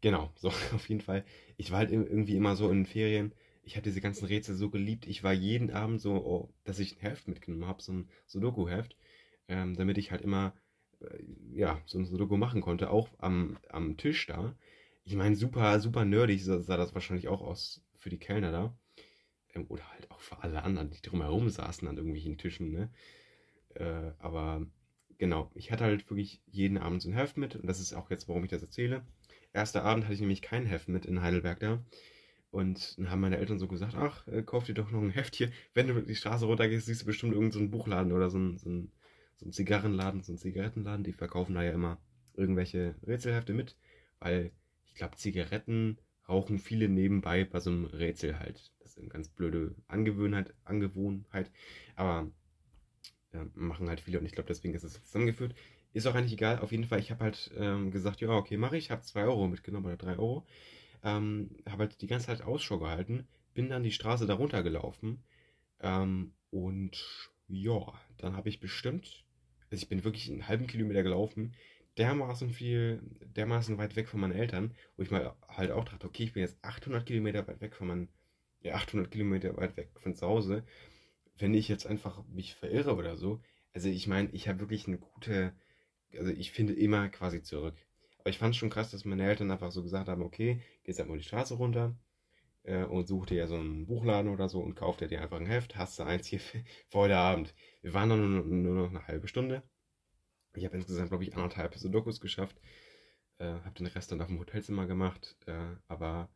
[SPEAKER 1] Genau, so [LAUGHS] auf jeden Fall. Ich war halt irgendwie immer so in den Ferien. Ich habe diese ganzen Rätsel so geliebt. Ich war jeden Abend so, oh, dass ich ein Heft mitgenommen habe, so ein Sudoku-Heft, ähm, damit ich halt immer ja, so ein Sudoku machen konnte, auch am, am Tisch da. Ich meine, super, super nerdig sah, sah das wahrscheinlich auch aus für die Kellner da. Ähm, oder halt auch für alle anderen, die drumherum saßen an irgendwelchen Tischen, ne? Äh, aber genau, ich hatte halt wirklich jeden Abend so ein Heft mit und das ist auch jetzt, warum ich das erzähle. Erster Abend hatte ich nämlich kein Heft mit in Heidelberg da. Und dann haben meine Eltern so gesagt, ach, äh, kauf dir doch noch ein Heft hier. Wenn du die Straße runtergehst, siehst du bestimmt irgendeinen so Buchladen oder so einen, so, einen, so einen Zigarrenladen, so einen Zigarettenladen. Die verkaufen da ja immer irgendwelche Rätselhefte mit, weil ich glaube, Zigaretten rauchen viele nebenbei bei so einem Rätsel halt. Das ist eine ganz blöde Angewohnheit, Angewohnheit. Aber ja, machen halt viele und ich glaube, deswegen ist es zusammengeführt. Ist auch eigentlich egal. Auf jeden Fall, ich habe halt ähm, gesagt, ja, okay, mache ich. Habe 2 Euro mitgenommen oder 3 Euro. Ähm, habe halt die ganze Zeit Ausschau gehalten. Bin dann die Straße darunter gelaufen. Ähm, und ja, dann habe ich bestimmt, also ich bin wirklich einen halben Kilometer gelaufen, dermaßen viel, dermaßen weit weg von meinen Eltern, wo ich mal halt auch dachte, okay, ich bin jetzt 800 Kilometer weit weg von meinen, ja, 800 Kilometer weit weg von zu Hause. Wenn ich jetzt einfach mich verirre oder so, also ich meine, ich habe wirklich eine gute, also ich finde immer quasi zurück. Aber ich fand es schon krass, dass meine Eltern einfach so gesagt haben, okay, halt mal die Straße runter äh, und such dir ja so einen Buchladen oder so und kauf dir einfach ein Heft, hast du eins hier [LAUGHS] vor heute Abend. Wir waren dann nur, noch eine halbe Stunde. Ich habe insgesamt, glaube ich, anderthalb Sudokus geschafft. Äh, habe den Rest dann auf dem Hotelzimmer gemacht. Äh, aber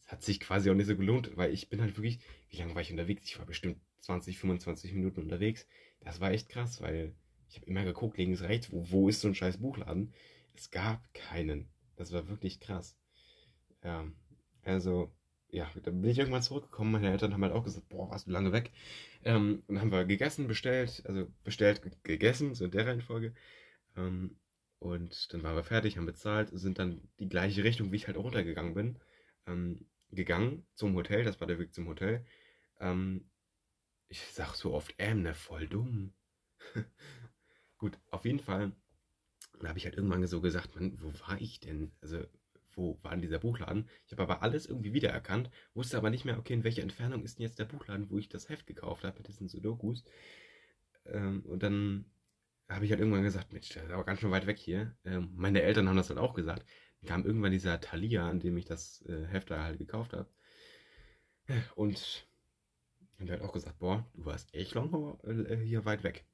[SPEAKER 1] es hat sich quasi auch nicht so gelohnt, weil ich bin halt wirklich, wie lange war ich unterwegs? Ich war bestimmt 20, 25 Minuten unterwegs. Das war echt krass, weil ich habe immer geguckt, links, rechts, wo, wo ist so ein scheiß Buchladen? Es gab keinen. Das war wirklich krass. Ja, also, ja, dann bin ich irgendwann zurückgekommen. Meine Eltern haben halt auch gesagt, boah, warst du lange weg. Ähm, dann haben wir gegessen, bestellt, also bestellt, gegessen, so in der Reihenfolge. Ähm, und dann waren wir fertig, haben bezahlt, sind dann die gleiche Richtung, wie ich halt auch runtergegangen bin, ähm, gegangen zum Hotel. Das war der Weg zum Hotel. Ähm, ich sag so oft, ähm, ne, voll dumm. [LAUGHS] Gut, auf jeden Fall dann habe ich halt irgendwann so gesagt, man, wo war ich denn? Also, wo war denn dieser Buchladen? Ich habe aber alles irgendwie wiedererkannt, wusste aber nicht mehr, okay, in welcher Entfernung ist denn jetzt der Buchladen, wo ich das Heft gekauft habe mit diesen Sudokus. Ähm, und dann habe ich halt irgendwann gesagt, Mensch, das ist aber ganz schön weit weg hier. Ähm, meine Eltern haben das halt auch gesagt. Dann kam irgendwann dieser Thalia, an dem ich das äh, Heft da halt gekauft habe. Und haben halt auch gesagt, boah, du warst echt lang äh, hier weit weg.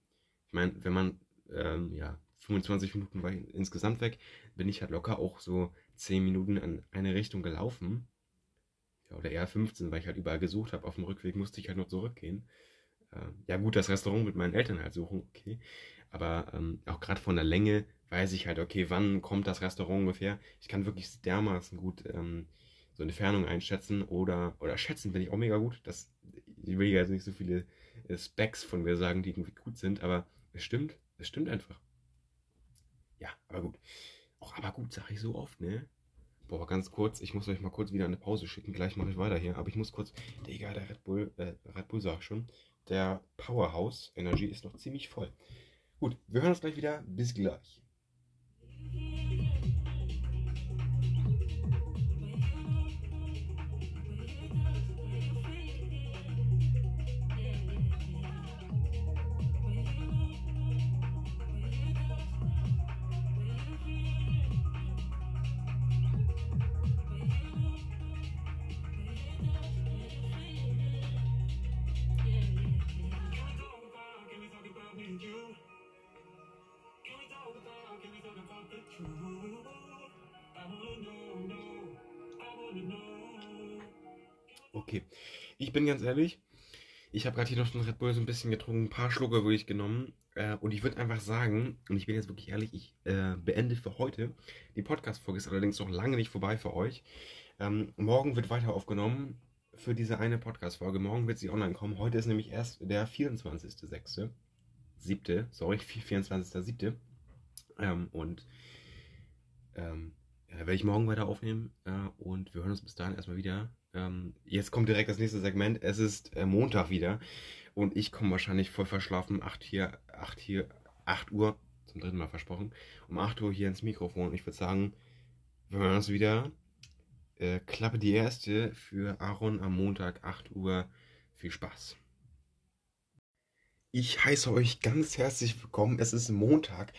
[SPEAKER 1] Ich meine, wenn man ähm, ja, 25 Minuten war ich insgesamt weg, bin ich halt locker auch so 10 Minuten in eine Richtung gelaufen. Ja, oder eher 15, weil ich halt überall gesucht habe. Auf dem Rückweg musste ich halt nur zurückgehen. Ähm, ja, gut, das Restaurant mit meinen Eltern halt suchen, okay. Aber ähm, auch gerade von der Länge weiß ich halt, okay, wann kommt das Restaurant ungefähr. Ich kann wirklich dermaßen gut ähm, so eine Fernung einschätzen oder, oder schätzen bin ich auch mega gut. Das, ich will ja jetzt nicht so viele äh, Specs von mir sagen, die irgendwie gut sind, aber es stimmt, es stimmt einfach. Ja, aber gut. Auch aber gut, sage ich so oft, ne? Boah, ganz kurz, ich muss euch mal kurz wieder eine Pause schicken. Gleich mache ich weiter hier. Aber ich muss kurz. Digga, der Red Bull, äh, Red Bull sag schon. Der Powerhouse Energy ist noch ziemlich voll. Gut, wir hören uns gleich wieder. Bis gleich. Okay, ich bin ganz ehrlich, ich habe gerade hier noch den Red Bull so ein bisschen getrunken, ein paar Schlucke wirklich genommen. Äh, und ich würde einfach sagen, und ich bin jetzt wirklich ehrlich, ich äh, beende für heute. Die Podcast-Folge ist allerdings noch lange nicht vorbei für euch. Ähm, morgen wird weiter aufgenommen für diese eine Podcast-Folge. Morgen wird sie online kommen. Heute ist nämlich erst der 24.06. Siebte, sorry, 24.07. Ähm, und ähm, ja, werde ich morgen weiter aufnehmen. Äh, und wir hören uns bis dahin erstmal wieder. Ähm, jetzt kommt direkt das nächste Segment. Es ist äh, Montag wieder. Und ich komme wahrscheinlich voll verschlafen. 8 hier, 8 hier, 8 Uhr, zum dritten Mal versprochen. Um 8 Uhr hier ins Mikrofon. Ich würde sagen, wir hören uns wieder. Äh, Klappe die erste für Aaron am Montag, 8 Uhr. Viel Spaß. Ich heiße euch ganz herzlich willkommen. Es ist Montag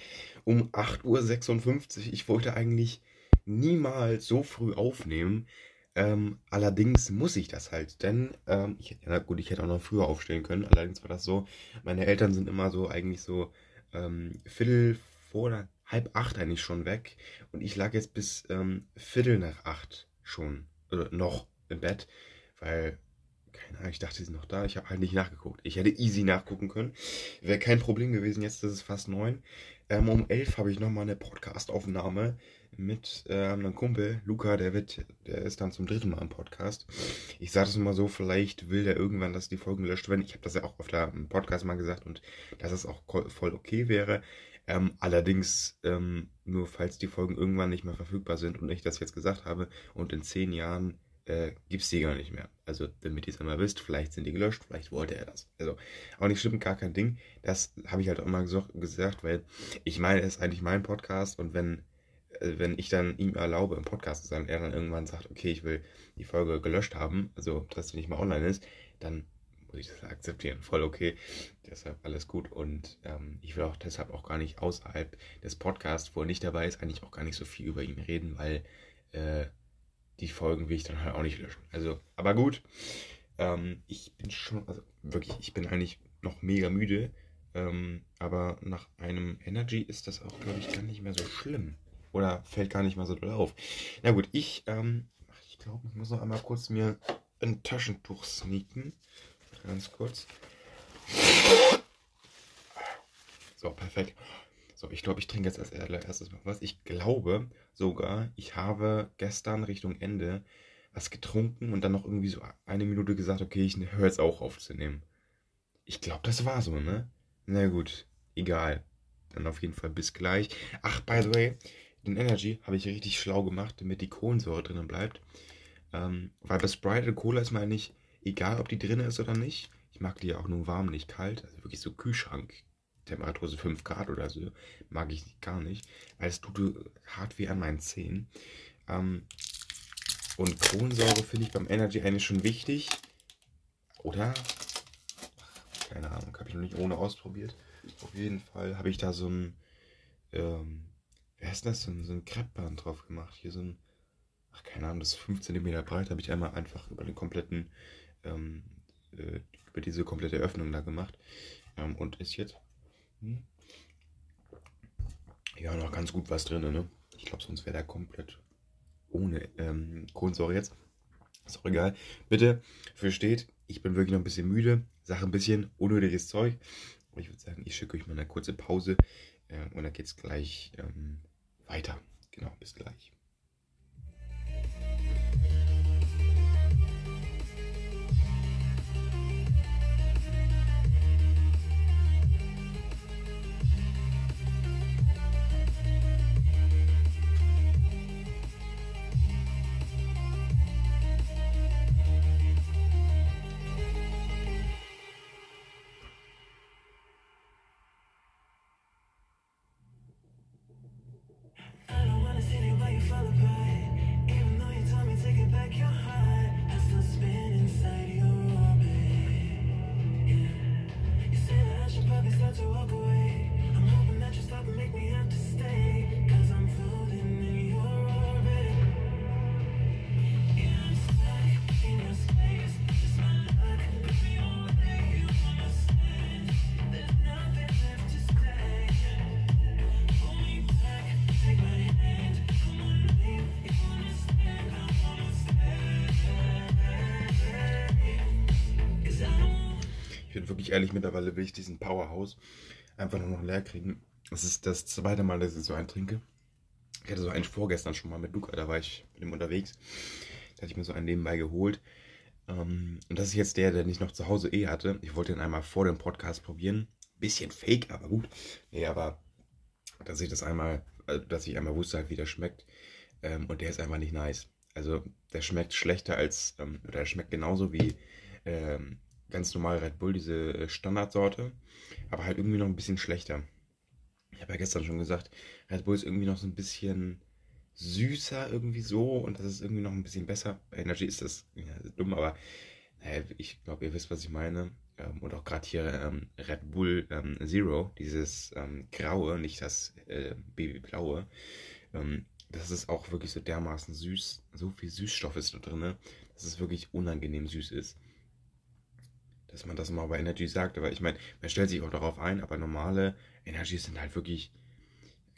[SPEAKER 1] um 8.56 Uhr. Ich wollte eigentlich niemals so früh aufnehmen. Ähm, allerdings muss ich das halt, denn ähm, ich, ja, gut, ich hätte auch noch früher aufstehen können. Allerdings war das so, meine Eltern sind immer so eigentlich so ähm, Viertel vor oder halb acht eigentlich schon weg und ich lag jetzt bis ähm, Viertel nach acht schon oder noch im Bett, weil keine Ahnung, ich dachte, sie sind noch da. Ich habe halt nicht nachgeguckt. Ich hätte easy nachgucken können. Wäre kein Problem gewesen. Jetzt ist es fast neun. Ähm, um elf habe ich nochmal eine Podcast-Aufnahme mit ähm, einem Kumpel, Luca, der wird, der ist dann zum dritten Mal im Podcast. Ich sage das mal so, vielleicht will der irgendwann, dass die Folgen gelöscht werden. Ich habe das ja auch auf dem Podcast mal gesagt und dass es auch voll okay wäre. Ähm, allerdings ähm, nur, falls die Folgen irgendwann nicht mehr verfügbar sind und ich das jetzt gesagt habe und in zehn Jahren äh, gibt es die gar nicht mehr. Also, damit ihr es einmal wisst, vielleicht sind die gelöscht, vielleicht wollte er das. Also, auch nicht stimmt, gar kein Ding. Das habe ich halt auch immer gesagt, weil ich meine, es ist eigentlich mein Podcast und wenn, äh, wenn ich dann ihm erlaube, im Podcast zu sein, er dann irgendwann sagt, okay, ich will die Folge gelöscht haben, also dass sie nicht mehr online ist, dann muss ich das akzeptieren. Voll okay. Deshalb alles gut. Und ähm, ich will auch deshalb auch gar nicht außerhalb des Podcasts, wo er nicht dabei ist, eigentlich auch gar nicht so viel über ihn reden, weil äh, die Folgen will ich dann halt auch nicht löschen. Also, aber gut. Ähm, ich bin schon, also wirklich, ich bin eigentlich noch mega müde. Ähm, aber nach einem Energy ist das auch, glaube ich, gar nicht mehr so schlimm. Oder fällt gar nicht mal so doll auf. Na gut, ich, ähm, ich glaube, ich muss noch einmal kurz mir ein Taschentuch sneaken. Ganz kurz. So, perfekt. So, ich glaube, ich trinke jetzt als erstes mal was. Ich glaube sogar, ich habe gestern Richtung Ende was getrunken und dann noch irgendwie so eine Minute gesagt, okay, ich höre jetzt auch auf zu nehmen. Ich glaube, das war so, ne? Na gut, egal. Dann auf jeden Fall bis gleich. Ach, by the way, den Energy habe ich richtig schlau gemacht, damit die Kohlensäure drinnen bleibt. Ähm, weil bei Sprite und Cola ist mir eigentlich egal, ob die drin ist oder nicht. Ich mag die ja auch nur warm, nicht kalt. Also wirklich so Kühlschrank Temperatur so 5 Grad oder so. Mag ich gar nicht, weil es tut hart wie an meinen Zähnen. Ähm, und Kohlensäure finde ich beim Energy eigentlich schon wichtig. Oder? keine Ahnung, habe ich noch nicht ohne ausprobiert. Auf jeden Fall habe ich da so ein, ähm, wer ist das, so ein, so ein Kreppband drauf gemacht. Hier so ein, ach keine Ahnung, das ist 5 cm breit, habe ich einmal einfach über den kompletten, ähm, äh, über diese komplette Öffnung da gemacht. Ähm, und ist jetzt hm? Ja, noch ganz gut was drin, ne? Ich glaube, sonst wäre der komplett ohne ähm, Kohlensäure jetzt. Ist auch egal. Bitte versteht, ich bin wirklich noch ein bisschen müde. Sache ein bisschen unnötiges Zeug. Und ich würde sagen, ich schicke euch mal eine kurze Pause. Äh, und dann geht es gleich ähm, weiter. Genau, bis gleich. Ehrlich, mittlerweile will ich diesen Powerhouse einfach nur noch leer kriegen. Es ist das zweite Mal, dass ich so einen trinke. Ich hatte so einen vorgestern schon mal mit Luca, da war ich mit ihm unterwegs. Da hatte ich mir so einen nebenbei geholt. Ähm, und das ist jetzt der, den ich noch zu Hause eh hatte. Ich wollte ihn einmal vor dem Podcast probieren. Bisschen fake, aber gut. Nee, aber dass ich das einmal, also, dass ich einmal wusste wie der schmeckt. Ähm, und der ist einfach nicht nice. Also der schmeckt schlechter als, ähm, oder der schmeckt genauso wie ganz normal Red Bull, diese äh, Standardsorte, aber halt irgendwie noch ein bisschen schlechter. Ich habe ja gestern schon gesagt, Red Bull ist irgendwie noch so ein bisschen süßer irgendwie so und das ist irgendwie noch ein bisschen besser. Bei Energy ist das ja, dumm, aber naja, ich glaube, ihr wisst, was ich meine. Ähm, und auch gerade hier ähm, Red Bull ähm, Zero, dieses ähm, graue, nicht das äh, babyblaue, ähm, das ist auch wirklich so dermaßen süß. So viel Süßstoff ist da drin, dass es wirklich unangenehm süß ist. Dass man das mal bei Energy sagt. Aber ich meine, man stellt sich auch darauf ein, aber normale Energies sind halt wirklich,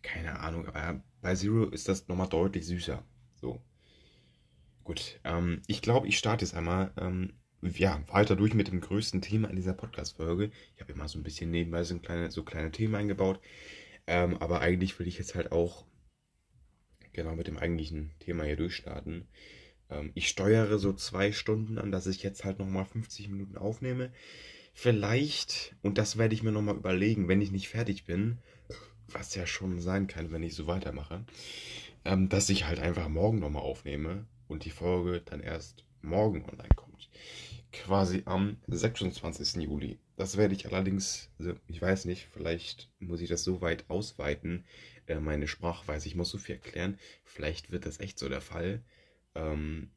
[SPEAKER 1] keine Ahnung, aber bei Zero ist das nochmal deutlich süßer. So. Gut, ähm, ich glaube, ich starte jetzt einmal ähm, ja, weiter durch mit dem größten Thema in dieser Podcast-Folge. Ich habe immer so ein bisschen nebenbei so kleine, so kleine Themen eingebaut. Ähm, aber eigentlich will ich jetzt halt auch genau mit dem eigentlichen Thema hier durchstarten. Ähm, ich steuere so zwei Stunden an, dass ich jetzt halt nochmal 50 Minuten aufnehme. Vielleicht, und das werde ich mir nochmal überlegen, wenn ich nicht fertig bin, was ja schon sein kann, wenn ich so weitermache, ähm, dass ich halt einfach morgen nochmal aufnehme und die Folge dann erst morgen online kommt. Quasi am 26. Juli. Das werde ich allerdings, also ich weiß nicht, vielleicht muss ich das so weit ausweiten, äh, meine Sprachweise. Ich muss so viel erklären. Vielleicht wird das echt so der Fall. Ähm,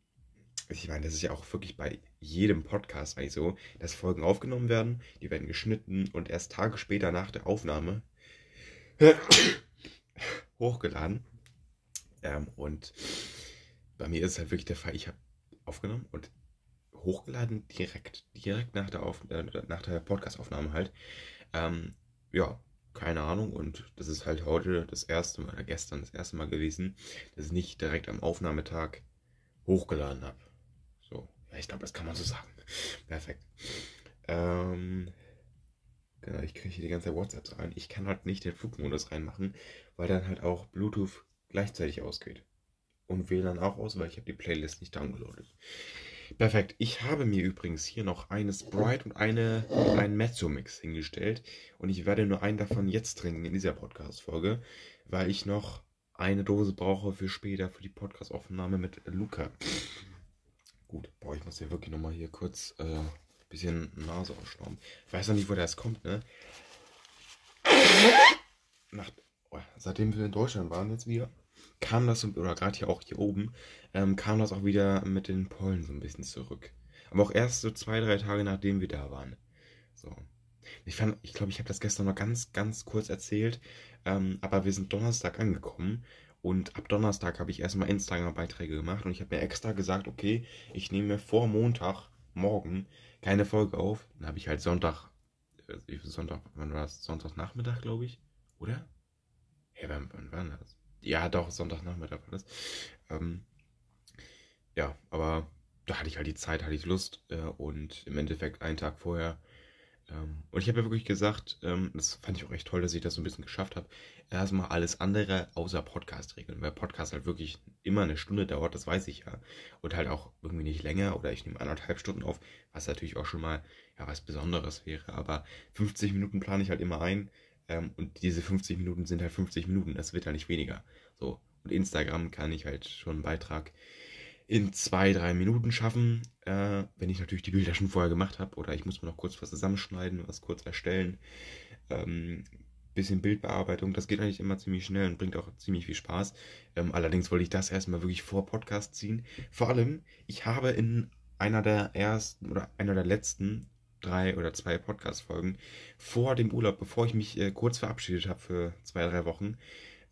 [SPEAKER 1] ich meine, das ist ja auch wirklich bei jedem Podcast eigentlich so, dass Folgen aufgenommen werden, die werden geschnitten und erst Tage später nach der Aufnahme [COUGHS] hochgeladen. Ähm, und bei mir ist es halt wirklich der Fall, ich habe aufgenommen und hochgeladen direkt, direkt nach der, Auf äh, der Podcast-Aufnahme halt. Ähm, ja, keine Ahnung. Und das ist halt heute das erste Mal, oder gestern das erste Mal gewesen, dass ich nicht direkt am Aufnahmetag hochgeladen habe. So, ja, ich glaube, das kann man so sagen. [LAUGHS] Perfekt. Ähm, genau, ich kriege hier die ganze WhatsApps rein. Ich kann halt nicht den Flugmodus reinmachen, weil dann halt auch Bluetooth gleichzeitig ausgeht. Und WLAN auch aus, weil ich habe die Playlist nicht downgeloadet. Perfekt. Ich habe mir übrigens hier noch eine Sprite und eine, einen Mezzo-Mix hingestellt. Und ich werde nur einen davon jetzt trinken in dieser Podcast-Folge, weil ich noch eine Dose brauche für später für die Podcast-Aufnahme mit Luca. Gut, boah, ich muss hier wirklich nochmal hier kurz äh, ein bisschen Nase ausschrauben. Ich weiß noch nicht, wo das kommt, ne? Nach, oh, seitdem wir in Deutschland waren jetzt wieder, kam das, oder gerade hier auch hier oben, ähm, kam das auch wieder mit den Pollen so ein bisschen zurück. Aber auch erst so zwei, drei Tage nachdem wir da waren. So. Ich fand, ich glaube, ich habe das gestern noch ganz, ganz kurz erzählt. Ähm, aber wir sind Donnerstag angekommen. Und ab Donnerstag habe ich erstmal Instagram-Beiträge gemacht. Und ich habe mir extra gesagt, okay, ich nehme vor Montag, morgen, keine Folge auf. Dann habe ich halt Sonntag, äh, Sonntag, wann war das? Sonntagnachmittag, glaube ich. Oder? Hä, wann, wann war das? Ja, doch, Sonntagnachmittag war das. Ähm, ja, aber da hatte ich halt die Zeit, hatte ich Lust äh, und im Endeffekt einen Tag vorher. Ähm, und ich habe ja wirklich gesagt, ähm, das fand ich auch echt toll, dass ich das so ein bisschen geschafft habe, erstmal alles andere außer Podcast regeln, weil Podcast halt wirklich immer eine Stunde dauert, das weiß ich ja. Und halt auch irgendwie nicht länger oder ich nehme anderthalb Stunden auf, was natürlich auch schon mal ja was Besonderes wäre. Aber 50 Minuten plane ich halt immer ein. Ähm, und diese 50 Minuten sind halt 50 Minuten, das wird ja nicht weniger. So. Und Instagram kann ich halt schon einen Beitrag in zwei, drei Minuten schaffen, äh, wenn ich natürlich die Bilder schon vorher gemacht habe oder ich muss mir noch kurz was zusammenschneiden, was kurz erstellen. Ähm, bisschen Bildbearbeitung, das geht eigentlich immer ziemlich schnell und bringt auch ziemlich viel Spaß. Ähm, allerdings wollte ich das erstmal wirklich vor Podcast ziehen. Vor allem, ich habe in einer der ersten oder einer der letzten drei oder zwei Podcast-Folgen vor dem Urlaub, bevor ich mich äh, kurz verabschiedet habe für zwei, drei Wochen,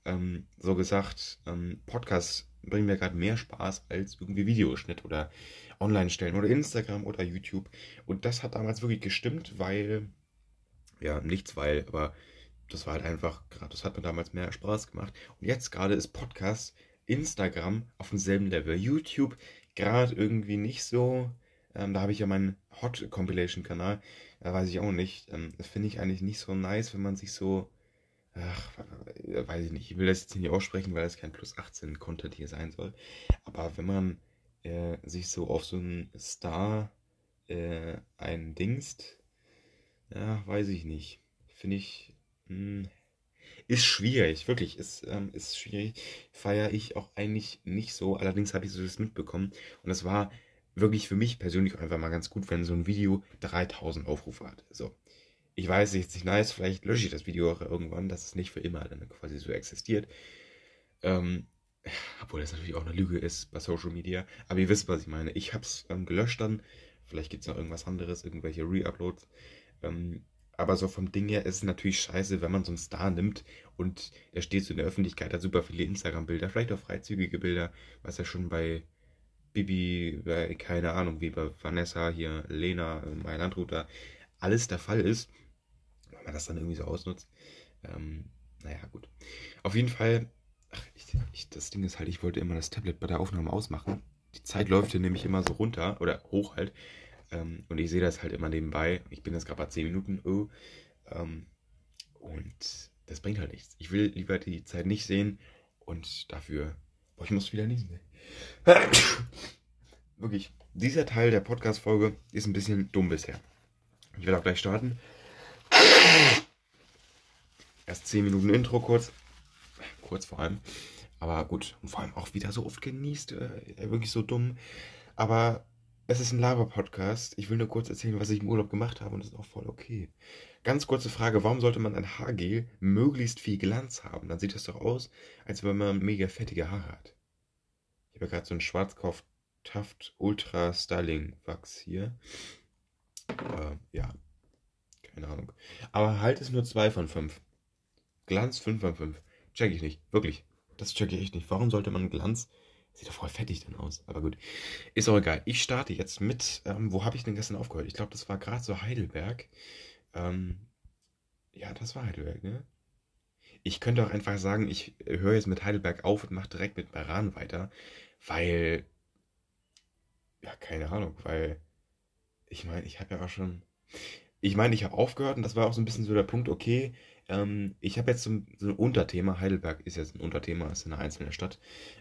[SPEAKER 1] ähm, so gesagt, ähm, Podcast bringen mir gerade mehr Spaß als irgendwie Videoschnitt oder online stellen oder Instagram oder YouTube. Und das hat damals wirklich gestimmt, weil, ja, nichts weil, aber das war halt einfach, gerade das hat mir damals mehr Spaß gemacht. Und jetzt gerade ist Podcast, Instagram auf demselben Level. YouTube gerade irgendwie nicht so. Ähm, da habe ich ja meinen Hot Compilation Kanal. Da weiß ich auch nicht. Ähm, das finde ich eigentlich nicht so nice, wenn man sich so ach, weiß ich nicht, ich will das jetzt nicht aussprechen, weil es kein Plus 18 Content hier sein soll. Aber wenn man äh, sich so auf so einen Star äh, eindingst, ja, weiß ich nicht. Finde ich, mh, hm, ist schwierig, wirklich, ist, ähm, ist schwierig. Feiere ich auch eigentlich nicht so. Allerdings habe ich so das mitbekommen. Und das war wirklich für mich persönlich einfach mal ganz gut, wenn so ein Video 3000 Aufrufe hat. So ich weiß, ist nicht nice, vielleicht lösche ich das Video auch irgendwann, dass es nicht für immer dann quasi so existiert. Ähm, obwohl das natürlich auch eine Lüge ist bei Social Media. Aber ihr wisst, was ich meine. Ich habe es ähm, gelöscht dann. Vielleicht gibt es noch irgendwas anderes, irgendwelche Re-Uploads. Ähm, aber so vom Ding her ist es natürlich scheiße, wenn man so einen Star nimmt und der steht so in der Öffentlichkeit, hat super viele Instagram-Bilder, vielleicht auch freizügige Bilder, was ja schon bei Bibi, bei, keine Ahnung, wie bei Vanessa, hier, Lena, mein Landruter, alles der Fall ist, wenn man das dann irgendwie so ausnutzt. Ähm, naja, gut. Auf jeden Fall, ach, ich, ich, das Ding ist halt, ich wollte immer das Tablet bei der Aufnahme ausmachen. Die Zeit läuft hier nämlich immer so runter oder hoch halt. Ähm, und ich sehe das halt immer nebenbei. Ich bin jetzt gerade bei 10 Minuten. Oh, ähm, und das bringt halt nichts. Ich will lieber die Zeit nicht sehen und dafür. Boah, ich muss wieder niesen. [COUGHS] Wirklich, dieser Teil der Podcast-Folge ist ein bisschen dumm bisher. Ich werde auch gleich starten. Erst 10 Minuten Intro kurz. Kurz vor allem. Aber gut, und vor allem auch wieder so oft genießt. Äh, wirklich so dumm. Aber es ist ein Lava-Podcast. Ich will nur kurz erzählen, was ich im Urlaub gemacht habe und das ist auch voll okay. Ganz kurze Frage: Warum sollte man ein Haargel möglichst viel Glanz haben? Dann sieht das doch aus, als wenn man mega fettige Haare hat. Ich habe ja gerade so einen Schwarzkopf Taft Ultra Styling Wachs hier. Äh, ja, keine Ahnung. Aber halt ist nur 2 von 5. Glanz 5 von 5. Check ich nicht. Wirklich. Das check ich echt nicht. Warum sollte man Glanz Sieht doch voll fettig dann aus. Aber gut. Ist auch egal. Ich starte jetzt mit, ähm, wo habe ich denn gestern aufgehört? Ich glaube, das war gerade so Heidelberg. Ähm, ja, das war Heidelberg, ne? Ich könnte auch einfach sagen, ich höre jetzt mit Heidelberg auf und mache direkt mit Meran weiter, weil, ja, keine Ahnung, weil, ich meine, ich habe ja auch schon, ich meine, ich habe aufgehört und das war auch so ein bisschen so der Punkt, okay, ähm, ich habe jetzt so, so, ein Unterthema. Heidelberg ist jetzt ein Unterthema, ist eine einzelne Stadt.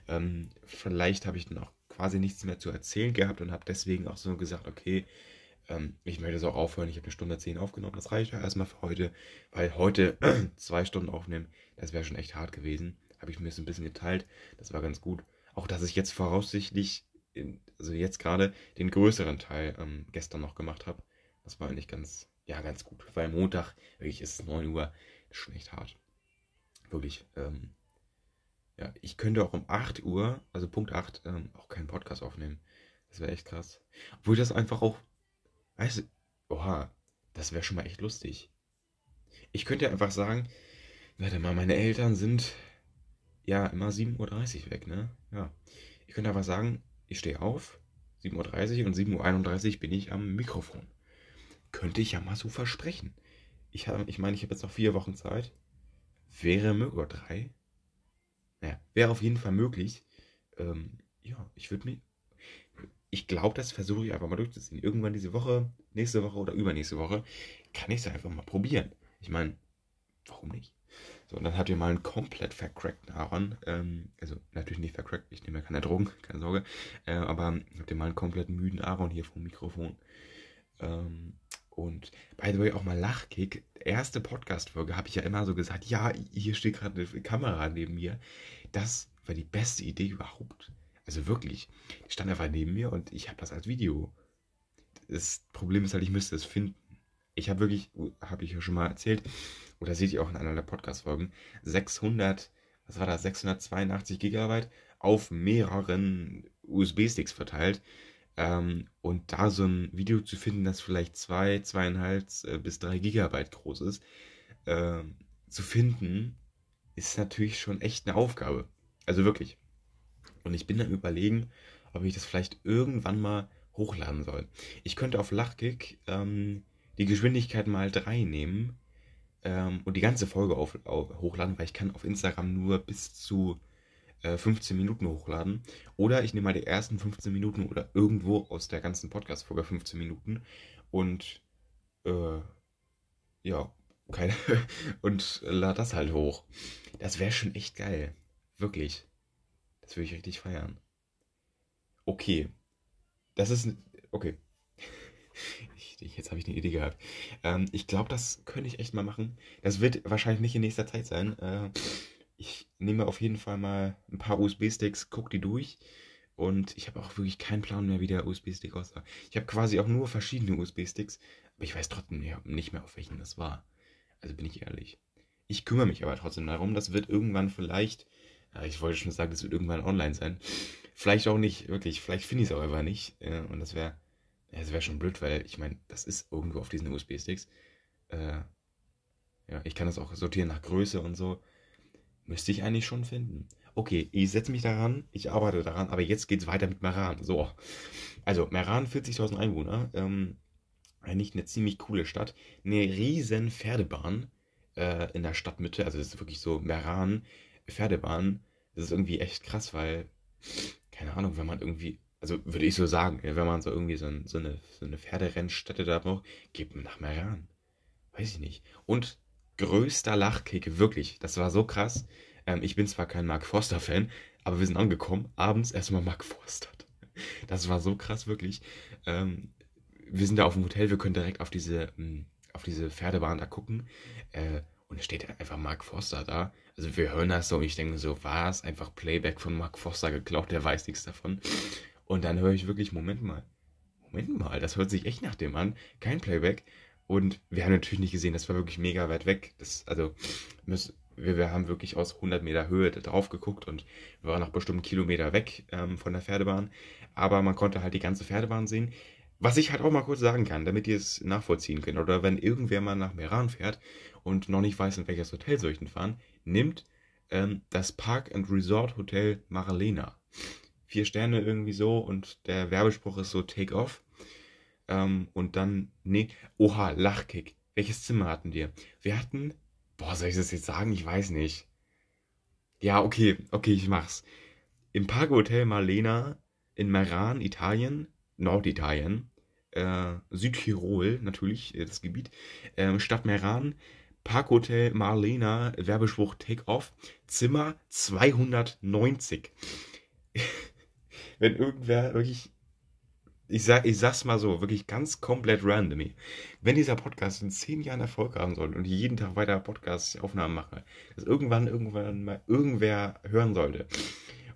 [SPEAKER 1] Ähm, vielleicht habe ich dann auch quasi nichts mehr zu erzählen gehabt und habe deswegen auch so gesagt, okay, ähm, ich möchte es auch aufhören. Ich habe eine Stunde zehn aufgenommen. Das reicht ja erstmal für heute, weil heute [CLEARS THROAT] zwei Stunden aufnehmen, das wäre schon echt hart gewesen. Habe ich mir so ein bisschen geteilt. Das war ganz gut. Auch dass ich jetzt voraussichtlich, in, also jetzt gerade, den größeren Teil ähm, gestern noch gemacht habe. Das war eigentlich ganz, ja, ganz gut. Weil Montag, wirklich ist es 9 Uhr, ist schon echt hart. Wirklich. Ähm, ja, ich könnte auch um 8 Uhr, also Punkt 8, ähm, auch keinen Podcast aufnehmen. Das wäre echt krass. Obwohl das einfach auch, weißt du, oha, das wäre schon mal echt lustig. Ich könnte einfach sagen, warte mal, meine Eltern sind ja immer 7.30 Uhr weg, ne? Ja. Ich könnte einfach sagen, ich stehe auf, 7.30 Uhr und 7.31 Uhr bin ich am Mikrofon. Könnte ich ja mal so versprechen. Ich, hab, ich meine, ich habe jetzt noch vier Wochen Zeit. Wäre möglich, oder drei? Naja, wäre auf jeden Fall möglich. Ähm, ja, ich würde mir. Ich glaube, das versuche ich einfach mal durchzuziehen. Irgendwann diese Woche, nächste Woche oder übernächste Woche, kann ich es einfach mal probieren. Ich meine, warum nicht? So, und dann habt ihr mal einen komplett vercrackten Aaron. Ähm, also natürlich nicht vercrackt, ich nehme ja keine Drogen, keine Sorge. Äh, aber habt ihr mal einen komplett müden Aaron hier vom Mikrofon. Ähm, und by the way, auch mal Lachkick. Erste Podcast-Folge habe ich ja immer so gesagt: Ja, hier steht gerade eine Kamera neben mir. Das war die beste Idee überhaupt. Also wirklich. Die stand einfach neben mir und ich habe das als Video. Das Problem ist halt, ich müsste es finden. Ich habe wirklich, habe ich ja schon mal erzählt, oder seht ihr auch in einer der Podcast-Folgen, 600, was war das, 682 Gigabyte auf mehreren USB-Sticks verteilt. Ähm, und da so ein Video zu finden, das vielleicht zwei, zweieinhalb äh, bis drei Gigabyte groß ist, äh, zu finden, ist natürlich schon echt eine Aufgabe. Also wirklich. Und ich bin am überlegen, ob ich das vielleicht irgendwann mal hochladen soll. Ich könnte auf Lachkick ähm, die Geschwindigkeit mal 3 nehmen ähm, und die ganze Folge auf, auf, hochladen, weil ich kann auf Instagram nur bis zu 15 äh, Minuten hochladen. Oder ich nehme mal die ersten 15 Minuten oder irgendwo aus der ganzen Podcast-Folge 15 Minuten und äh, ja, keine, [LAUGHS] und lade das halt hoch. Das wäre schon echt geil. Wirklich. Das würde ich richtig feiern. Okay. Das ist. Okay. [LAUGHS] Ich, jetzt habe ich eine Idee gehabt. Ähm, ich glaube, das könnte ich echt mal machen. Das wird wahrscheinlich nicht in nächster Zeit sein. Äh, ich nehme auf jeden Fall mal ein paar USB-Sticks, gucke die durch. Und ich habe auch wirklich keinen Plan mehr, wie der USB-Stick aussah. Ich habe quasi auch nur verschiedene USB-Sticks, aber ich weiß trotzdem nicht mehr, auf welchen das war. Also bin ich ehrlich. Ich kümmere mich aber trotzdem darum. Das wird irgendwann vielleicht, ich wollte schon sagen, das wird irgendwann online sein. Vielleicht auch nicht, wirklich. Vielleicht finde ich es auch einfach nicht. Und das wäre, das wäre schon blöd, weil ich meine, das ist irgendwo auf diesen USB-Sticks. Äh, ja, ich kann das auch sortieren nach Größe und so. Müsste ich eigentlich schon finden. Okay, ich setze mich daran, ich arbeite daran, aber jetzt geht es weiter mit Meran. So, also Meran, 40.000 Einwohner, ähm, eigentlich eine ziemlich coole Stadt. Eine riesen Pferdebahn äh, in der Stadtmitte, also das ist wirklich so Meran, Pferdebahn. Das ist irgendwie echt krass, weil, keine Ahnung, wenn man irgendwie, also würde ich so sagen, wenn man so irgendwie so, ein, so eine, so eine Pferderennstätte da braucht, geht man nach Meran. Weiß ich nicht. Und größter Lachkick, wirklich, das war so krass. Ähm, ich bin zwar kein Mark Forster-Fan, aber wir sind angekommen, abends erstmal Mark Forster. Das war so krass, wirklich. Ähm, wir sind da auf dem Hotel, wir können direkt auf diese, hm, auf diese Pferdebahn da gucken. Äh, und es steht einfach Mark Forster da. Also wir hören das so und ich denke so, war es einfach Playback von Mark Forster geklaut, der weiß nichts davon. Und dann höre ich wirklich, Moment mal, Moment mal, das hört sich echt nach dem an. Kein Playback. Und wir haben natürlich nicht gesehen, das war wirklich mega weit weg. Das, also, wir, wir haben wirklich aus 100 Meter Höhe drauf geguckt und wir waren noch bestimmt einen Kilometer weg ähm, von der Pferdebahn. Aber man konnte halt die ganze Pferdebahn sehen. Was ich halt auch mal kurz sagen kann, damit ihr es nachvollziehen könnt, oder wenn irgendwer mal nach Meran fährt und noch nicht weiß, in welches Hotel soll ich denn fahren, nimmt ähm, das Park and Resort Hotel Marlena. Vier Sterne irgendwie so und der Werbespruch ist so Take Off. Ähm, und dann, nee, oha, Lachkick. Welches Zimmer hatten wir? Wir hatten, boah, soll ich das jetzt sagen? Ich weiß nicht. Ja, okay, okay, ich mach's. Im Park Hotel Marlena in Meran, Italien, Norditalien, äh, Südtirol, natürlich, äh, das Gebiet, äh, Stadt Meran, Parkhotel Marlena, Werbespruch Take Off, Zimmer 290. [LAUGHS] Wenn irgendwer wirklich ich, sag, ich sag's mal so, wirklich ganz komplett random. Wenn dieser Podcast in zehn Jahren Erfolg haben soll und ich jeden Tag weiter Podcast-Aufnahmen mache, dass irgendwann, irgendwann mal irgendwer hören sollte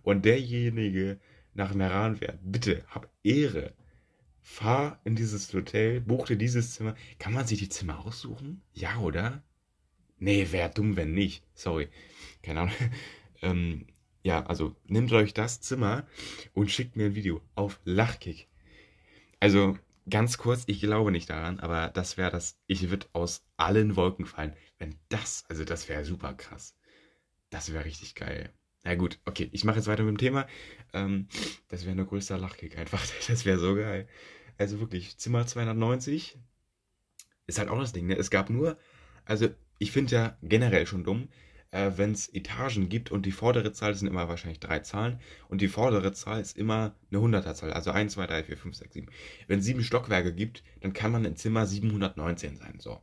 [SPEAKER 1] und derjenige nach Meran fährt, bitte, hab Ehre. Fahr in dieses Hotel, buch dir dieses Zimmer. Kann man sich die Zimmer aussuchen? Ja, oder? Nee, wäre dumm, wenn nicht. Sorry. Keine Ahnung. [LAUGHS] ähm, ja, also nehmt euch das Zimmer und schickt mir ein Video auf Lachkick. Also ganz kurz, ich glaube nicht daran, aber das wäre das, ich würde aus allen Wolken fallen, wenn das, also das wäre super krass. Das wäre richtig geil. Na gut, okay, ich mache jetzt weiter mit dem Thema. Ähm, das wäre ein größter Lachkick einfach. [LAUGHS] Das wäre so geil. Also wirklich, Zimmer 290 ist halt auch das Ding, ne? Es gab nur, also ich finde ja generell schon dumm, äh, wenn es Etagen gibt und die vordere Zahl sind immer wahrscheinlich drei Zahlen und die vordere Zahl ist immer eine Hunderterzahl, also 1, 2, 3, 4, 5, 6, 7. Wenn es sieben Stockwerke gibt, dann kann man in Zimmer 719 sein, so.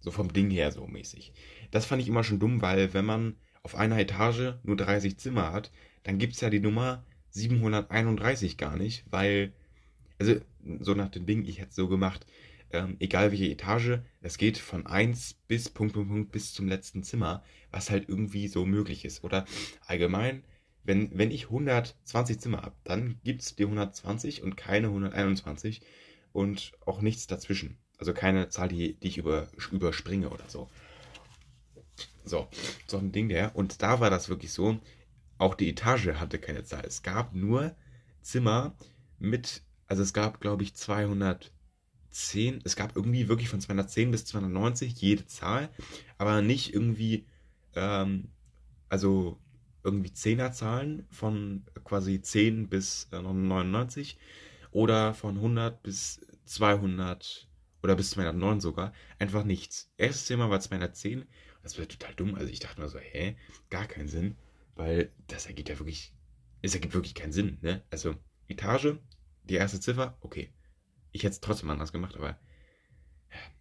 [SPEAKER 1] So vom Ding her so mäßig. Das fand ich immer schon dumm, weil wenn man auf einer Etage nur 30 Zimmer hat, dann gibt es ja die Nummer 731 gar nicht, weil, also so nach dem Ding, ich hätte es so gemacht, ähm, egal welche Etage, es geht von 1 bis Punkt, Punkt, Punkt bis zum letzten Zimmer, was halt irgendwie so möglich ist. Oder allgemein, wenn, wenn ich 120 Zimmer habe, dann gibt es die 120 und keine 121 und auch nichts dazwischen. Also keine Zahl, die, die ich über, überspringe oder so. So, so ein Ding der. Und da war das wirklich so, auch die Etage hatte keine Zahl. Es gab nur Zimmer mit, also es gab, glaube ich, 200 210, es gab irgendwie wirklich von 210 bis 290 jede Zahl, aber nicht irgendwie, ähm, also irgendwie Zehnerzahlen von quasi 10 bis äh, 99 oder von 100 bis 200 oder bis 209 sogar. Einfach nichts. Erstes Thema war 210. Das wäre total dumm. Also ich dachte mir so, hä? Gar keinen Sinn. Weil das ergibt ja wirklich, es ergibt wirklich keinen Sinn, ne? Also Etage, die erste Ziffer, okay. Ich hätte es trotzdem anders gemacht, aber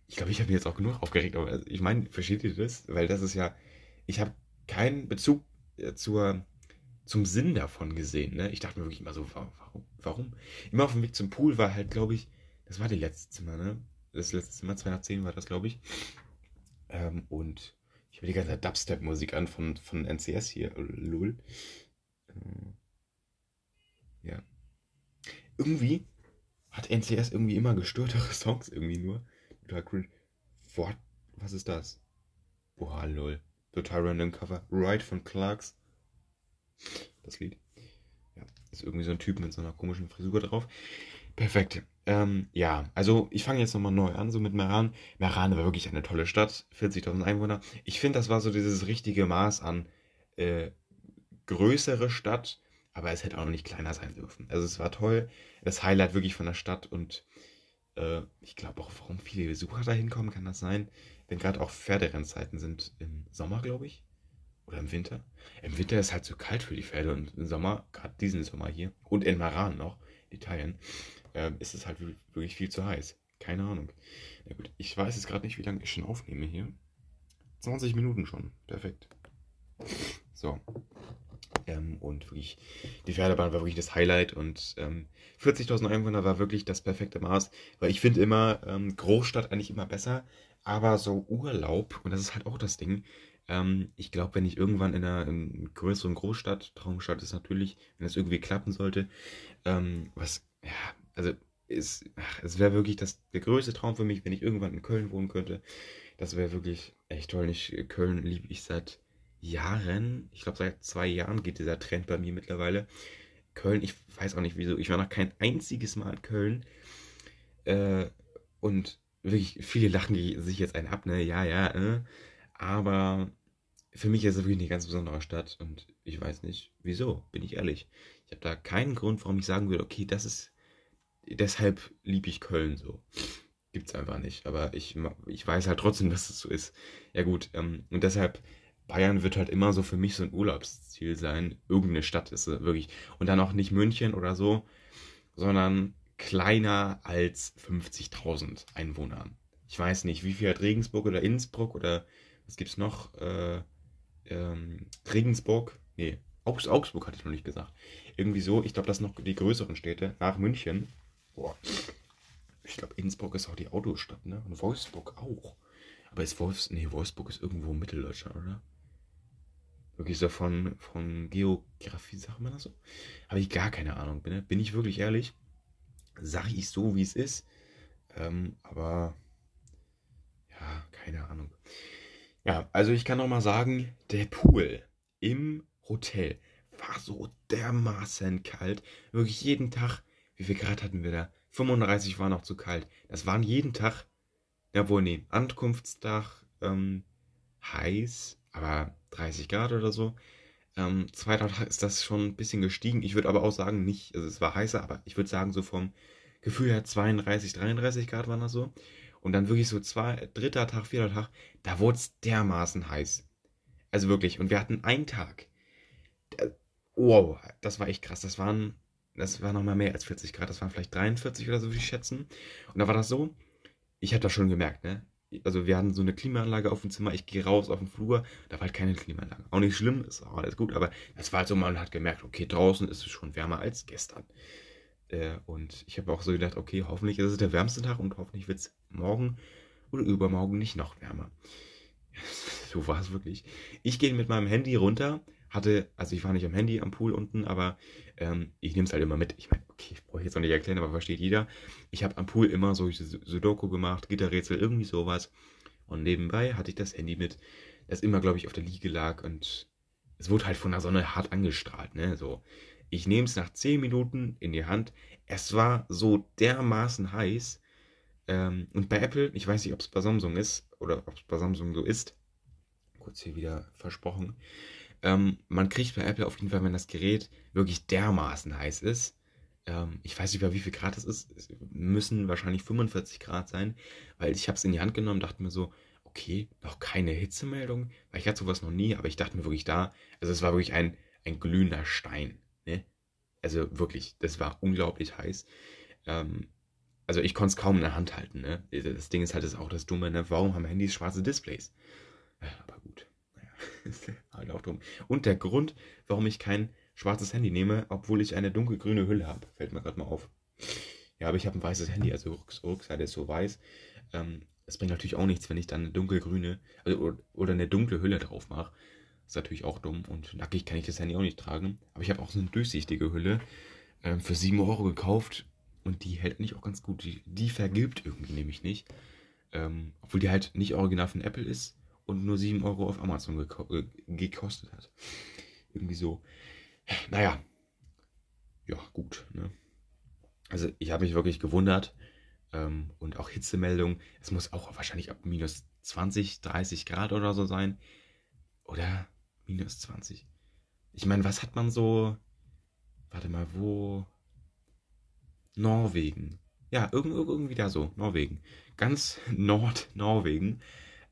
[SPEAKER 1] ich glaube, ich habe mich jetzt auch genug aufgeregt. Aber ich meine, versteht ihr das? Weil das ist ja, ich habe keinen Bezug äh, zur, zum Sinn davon gesehen. Ne? Ich dachte mir wirklich immer so, warum? Warum? Immer auf dem Weg zum Pool war halt, glaube ich, das war die letzte Zimmer, ne? Das letzte Zimmer, 210 war das, glaube ich. Ähm, und ich habe die ganze Dubstep-Musik an von, von NCS hier. Lul. Äh, ja. Irgendwie hat NCS irgendwie immer gestörtere [LAUGHS] Songs irgendwie nur. Total cringe. What? Was ist das? Boah, lol. Total random Cover. Ride von Clarks. Das Lied. Ja, ist irgendwie so ein Typ mit so einer komischen Frisur drauf. Perfekt. Ähm, ja, also ich fange jetzt nochmal neu an, so mit Meran. Meran war wirklich eine tolle Stadt, 40.000 Einwohner. Ich finde, das war so dieses richtige Maß an äh, größere Stadt, aber es hätte auch noch nicht kleiner sein dürfen. Also es war toll, das Highlight wirklich von der Stadt und äh, ich glaube auch, warum viele Besucher da hinkommen, kann das sein, wenn gerade auch Pferderennzeiten sind im Sommer, glaube ich. Oder im Winter. Im Winter ist halt zu kalt für die Pferde und im Sommer, gerade diesen Sommer hier und in Maran noch, Italien, äh, ist es halt wirklich viel zu heiß. Keine Ahnung. Na gut, ich weiß jetzt gerade nicht, wie lange ich schon aufnehme hier. 20 Minuten schon. Perfekt. So. Ähm, und wirklich, die Pferdebahn war wirklich das Highlight und ähm, 40.000 Einwohner war wirklich das perfekte Maß, weil ich finde immer ähm, Großstadt eigentlich immer besser, aber so Urlaub, und das ist halt auch das Ding, ähm, ich glaube, wenn ich irgendwann in einer, in größeren Großstadt, Traumstadt ist natürlich, wenn das irgendwie klappen sollte, ähm, was, ja, also ist, ach, es wäre wirklich das, der größte Traum für mich, wenn ich irgendwann in Köln wohnen könnte. Das wäre wirklich echt toll. Ich, Köln liebe ich seit Jahren. Ich glaube, seit zwei Jahren geht dieser Trend bei mir mittlerweile. Köln, ich weiß auch nicht wieso. Ich war noch kein einziges Mal in Köln. Äh, und wirklich, viele lachen sich jetzt einen ab, ne? Ja, ja, äh. Aber für mich ist es wirklich eine ganz besondere Stadt und ich weiß nicht, wieso, bin ich ehrlich. Ich habe da keinen Grund, warum ich sagen würde, okay, das ist, deshalb liebe ich Köln so. Gibt's einfach nicht. Aber ich, ich weiß halt trotzdem, dass es so ist. Ja gut, ähm, und deshalb, Bayern wird halt immer so für mich so ein Urlaubsziel sein. Irgendeine Stadt ist es wirklich. Und dann auch nicht München oder so, sondern kleiner als 50.000 Einwohnern. Ich weiß nicht, wie viel hat Regensburg oder Innsbruck oder was gibt's noch? Äh, ähm, Regensburg, nee, Augs Augsburg hatte ich noch nicht gesagt. Irgendwie so, ich glaube, das sind noch die größeren Städte nach München. Boah. Ich glaube, Innsbruck ist auch die Autostadt, ne? Und Wolfsburg auch. Aber ist Wolfs. Nee, Wolfsburg ist irgendwo Mitteldeutschland, oder? Wirklich so von, von Geografie, sagt man das so? Habe ich gar keine Ahnung. Bin, bin ich wirklich ehrlich? Sag ich so, wie es ist. Ähm, aber. Ja, keine Ahnung. Ja, also ich kann noch mal sagen, der Pool im Hotel war so dermaßen kalt. Wirklich jeden Tag, wie viel Grad hatten wir da? 35 war noch zu kalt. Das waren jeden Tag, ja wohl, nee, Ankunftstag ähm, heiß, aber 30 Grad oder so. Ähm, zweiter Tag ist das schon ein bisschen gestiegen. Ich würde aber auch sagen, nicht, also es war heißer, aber ich würde sagen, so vom Gefühl her 32, 33 Grad waren das so. Und dann wirklich so zwei, dritter Tag, vierter Tag, da wurde es dermaßen heiß. Also wirklich. Und wir hatten einen Tag. Wow, das war echt krass. Das waren, das war nochmal mehr als 40 Grad. Das waren vielleicht 43 oder so, würde ich schätzen. Und da war das so, ich habe das schon gemerkt, ne? Also wir hatten so eine Klimaanlage auf dem Zimmer, ich gehe raus auf den Flur, da war halt keine Klimaanlage. Auch nicht schlimm, ist auch alles gut, aber das war halt so, man hat gemerkt, okay, draußen ist es schon wärmer als gestern. Äh, und ich habe auch so gedacht, okay, hoffentlich ist es der wärmste Tag und hoffentlich wird es morgen oder übermorgen nicht noch wärmer. [LAUGHS] so war es wirklich. Ich gehe mit meinem Handy runter, hatte, also ich war nicht am Handy am Pool unten, aber ähm, ich nehme es halt immer mit. Ich meine, ich brauche jetzt noch nicht erklären, aber versteht jeder. Ich habe am Pool immer so Sudoku gemacht, Gitterrätsel, irgendwie sowas. Und nebenbei hatte ich das Handy mit, das immer, glaube ich, auf der Liege lag und es wurde halt von der Sonne hart angestrahlt, ne, so. Ich nehme es nach 10 Minuten in die Hand. Es war so dermaßen heiß. Ähm, und bei Apple, ich weiß nicht, ob es bei Samsung ist oder ob es bei Samsung so ist. Kurz hier wieder versprochen. Ähm, man kriegt bei Apple auf jeden Fall, wenn das Gerät wirklich dermaßen heiß ist. Ähm, ich weiß nicht mehr, wie viel Grad es ist. Es müssen wahrscheinlich 45 Grad sein, weil ich habe es in die Hand genommen, dachte mir so, okay, noch keine Hitzemeldung, weil ich hatte sowas noch nie, aber ich dachte mir wirklich da, also es war wirklich ein, ein glühender Stein. Ne? Also wirklich, das war unglaublich heiß. Ähm, also ich konnte es kaum in der Hand halten. Ne? Das Ding ist halt das auch das Dumme, ne? warum haben Handys schwarze Displays? Aber gut, naja, [LAUGHS] halt auch dumm. Und der Grund, warum ich kein schwarzes Handy nehme, obwohl ich eine dunkelgrüne Hülle habe, fällt mir gerade mal auf. Ja, aber ich habe ein weißes Handy, also Rückseite ist so weiß. Ähm, das bringt natürlich auch nichts, wenn ich dann eine dunkelgrüne also, oder eine dunkle Hülle drauf mache. Ist natürlich auch dumm und nackig kann ich das Handy auch nicht tragen. Aber ich habe auch so eine durchsichtige Hülle äh, für 7 Euro gekauft und die hält nicht auch ganz gut. Die, die vergilbt irgendwie nämlich nicht. Ähm, obwohl die halt nicht original von Apple ist und nur 7 Euro auf Amazon geko äh, gekostet hat. Irgendwie so. Naja. Ja, gut. Ne? Also ich habe mich wirklich gewundert. Ähm, und auch Hitzemeldung. Es muss auch wahrscheinlich ab minus 20, 30 Grad oder so sein. Oder minus 20. Ich meine, was hat man so. Warte mal, wo. Norwegen. Ja, irgendwie da so. Norwegen. Ganz [LAUGHS] Nord-Norwegen.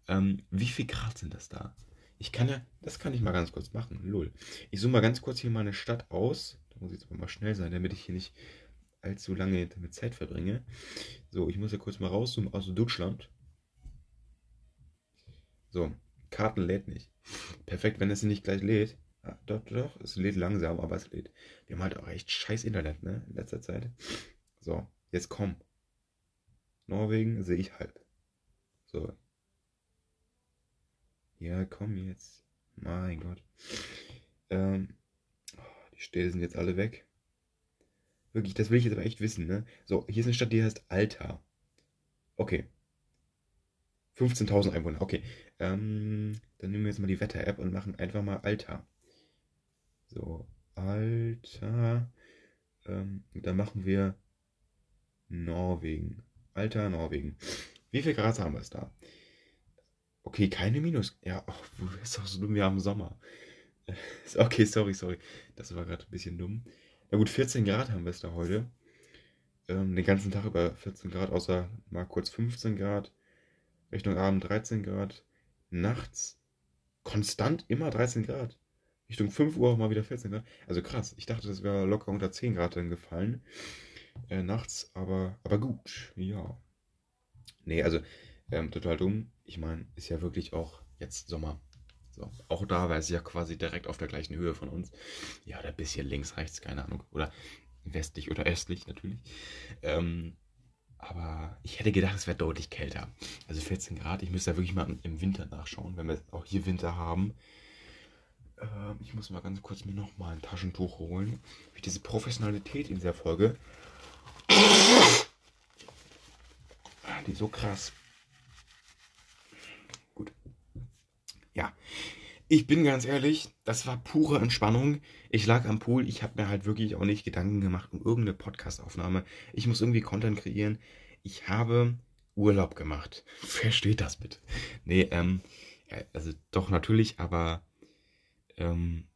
[SPEAKER 1] Ähm, wie viel Grad sind das da? Ich kann ja, das kann ich mal ganz kurz machen. Lol. Ich zoome mal ganz kurz hier meine Stadt aus. Da muss ich jetzt mal schnell sein, damit ich hier nicht allzu lange damit Zeit verbringe. So, ich muss ja kurz mal rauszoomen aus Deutschland. So, Karten lädt nicht. Perfekt, wenn es nicht gleich lädt. Ah, doch, doch, es lädt langsam, aber es lädt. Wir haben halt auch echt scheiß Internet, ne, in letzter Zeit. So, jetzt komm. Norwegen sehe ich halb. So. Ja, komm jetzt. Mein Gott. Ähm, die Städte sind jetzt alle weg. Wirklich, das will ich jetzt aber echt wissen, ne? So, hier ist eine Stadt, die heißt Alta. Okay. 15.000 Einwohner, okay. Ähm, dann nehmen wir jetzt mal die Wetter-App und machen einfach mal Alta. So, Alta. Ähm, dann machen wir Norwegen. Alta, Norwegen. Wie viel Grad haben wir es da? Okay, keine Minus. Ja, [LAUGHS] oh, ist doch so dumm, wir haben Sommer. [LAUGHS] Okay, sorry, sorry. Das war gerade ein bisschen dumm. Na gut, 14 Grad haben wir es da heute. Ähm, den ganzen Tag über 14 Grad, außer mal kurz 15 Grad. Richtung Abend 13 Grad. Nachts konstant immer 13 Grad. Richtung 5 Uhr mal wieder 14 Grad. Also krass. Ich dachte, das wäre locker unter 10 Grad dann gefallen. Äh, nachts, aber, aber gut. Ja. Nee, also ähm, total dumm. Ich meine, ist ja wirklich auch jetzt Sommer. So, auch da war es ja quasi direkt auf der gleichen Höhe von uns. Ja, oder ein bisschen links, rechts, keine Ahnung. Oder westlich oder östlich natürlich. Ähm, aber ich hätte gedacht, es wäre deutlich kälter. Also 14 Grad. Ich müsste ja wirklich mal im Winter nachschauen, wenn wir auch hier Winter haben. Ähm, ich muss mal ganz kurz mir nochmal ein Taschentuch holen. Wie diese Professionalität in dieser Folge. Die ist so krass. Ja, ich bin ganz ehrlich, das war pure Entspannung. Ich lag am Pool, ich habe mir halt wirklich auch nicht Gedanken gemacht um irgendeine Podcastaufnahme. Ich muss irgendwie Content kreieren. Ich habe Urlaub gemacht. [LAUGHS] Versteht das bitte? Nee, ähm, also doch natürlich, aber ähm,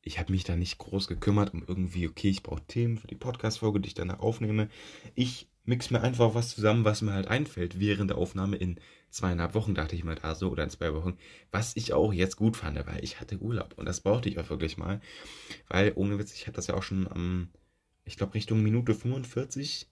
[SPEAKER 1] ich habe mich da nicht groß gekümmert um irgendwie, okay, ich brauche Themen für die Podcast-Folge, die ich danach aufnehme. Ich mix mir einfach was zusammen, was mir halt einfällt während der Aufnahme in zweieinhalb Wochen, dachte ich mal da so, oder in zwei Wochen, was ich auch jetzt gut fand, weil ich hatte Urlaub und das brauchte ich auch wirklich mal, weil ohne Witz, ich hatte das ja auch schon am, ich glaube Richtung Minute 45,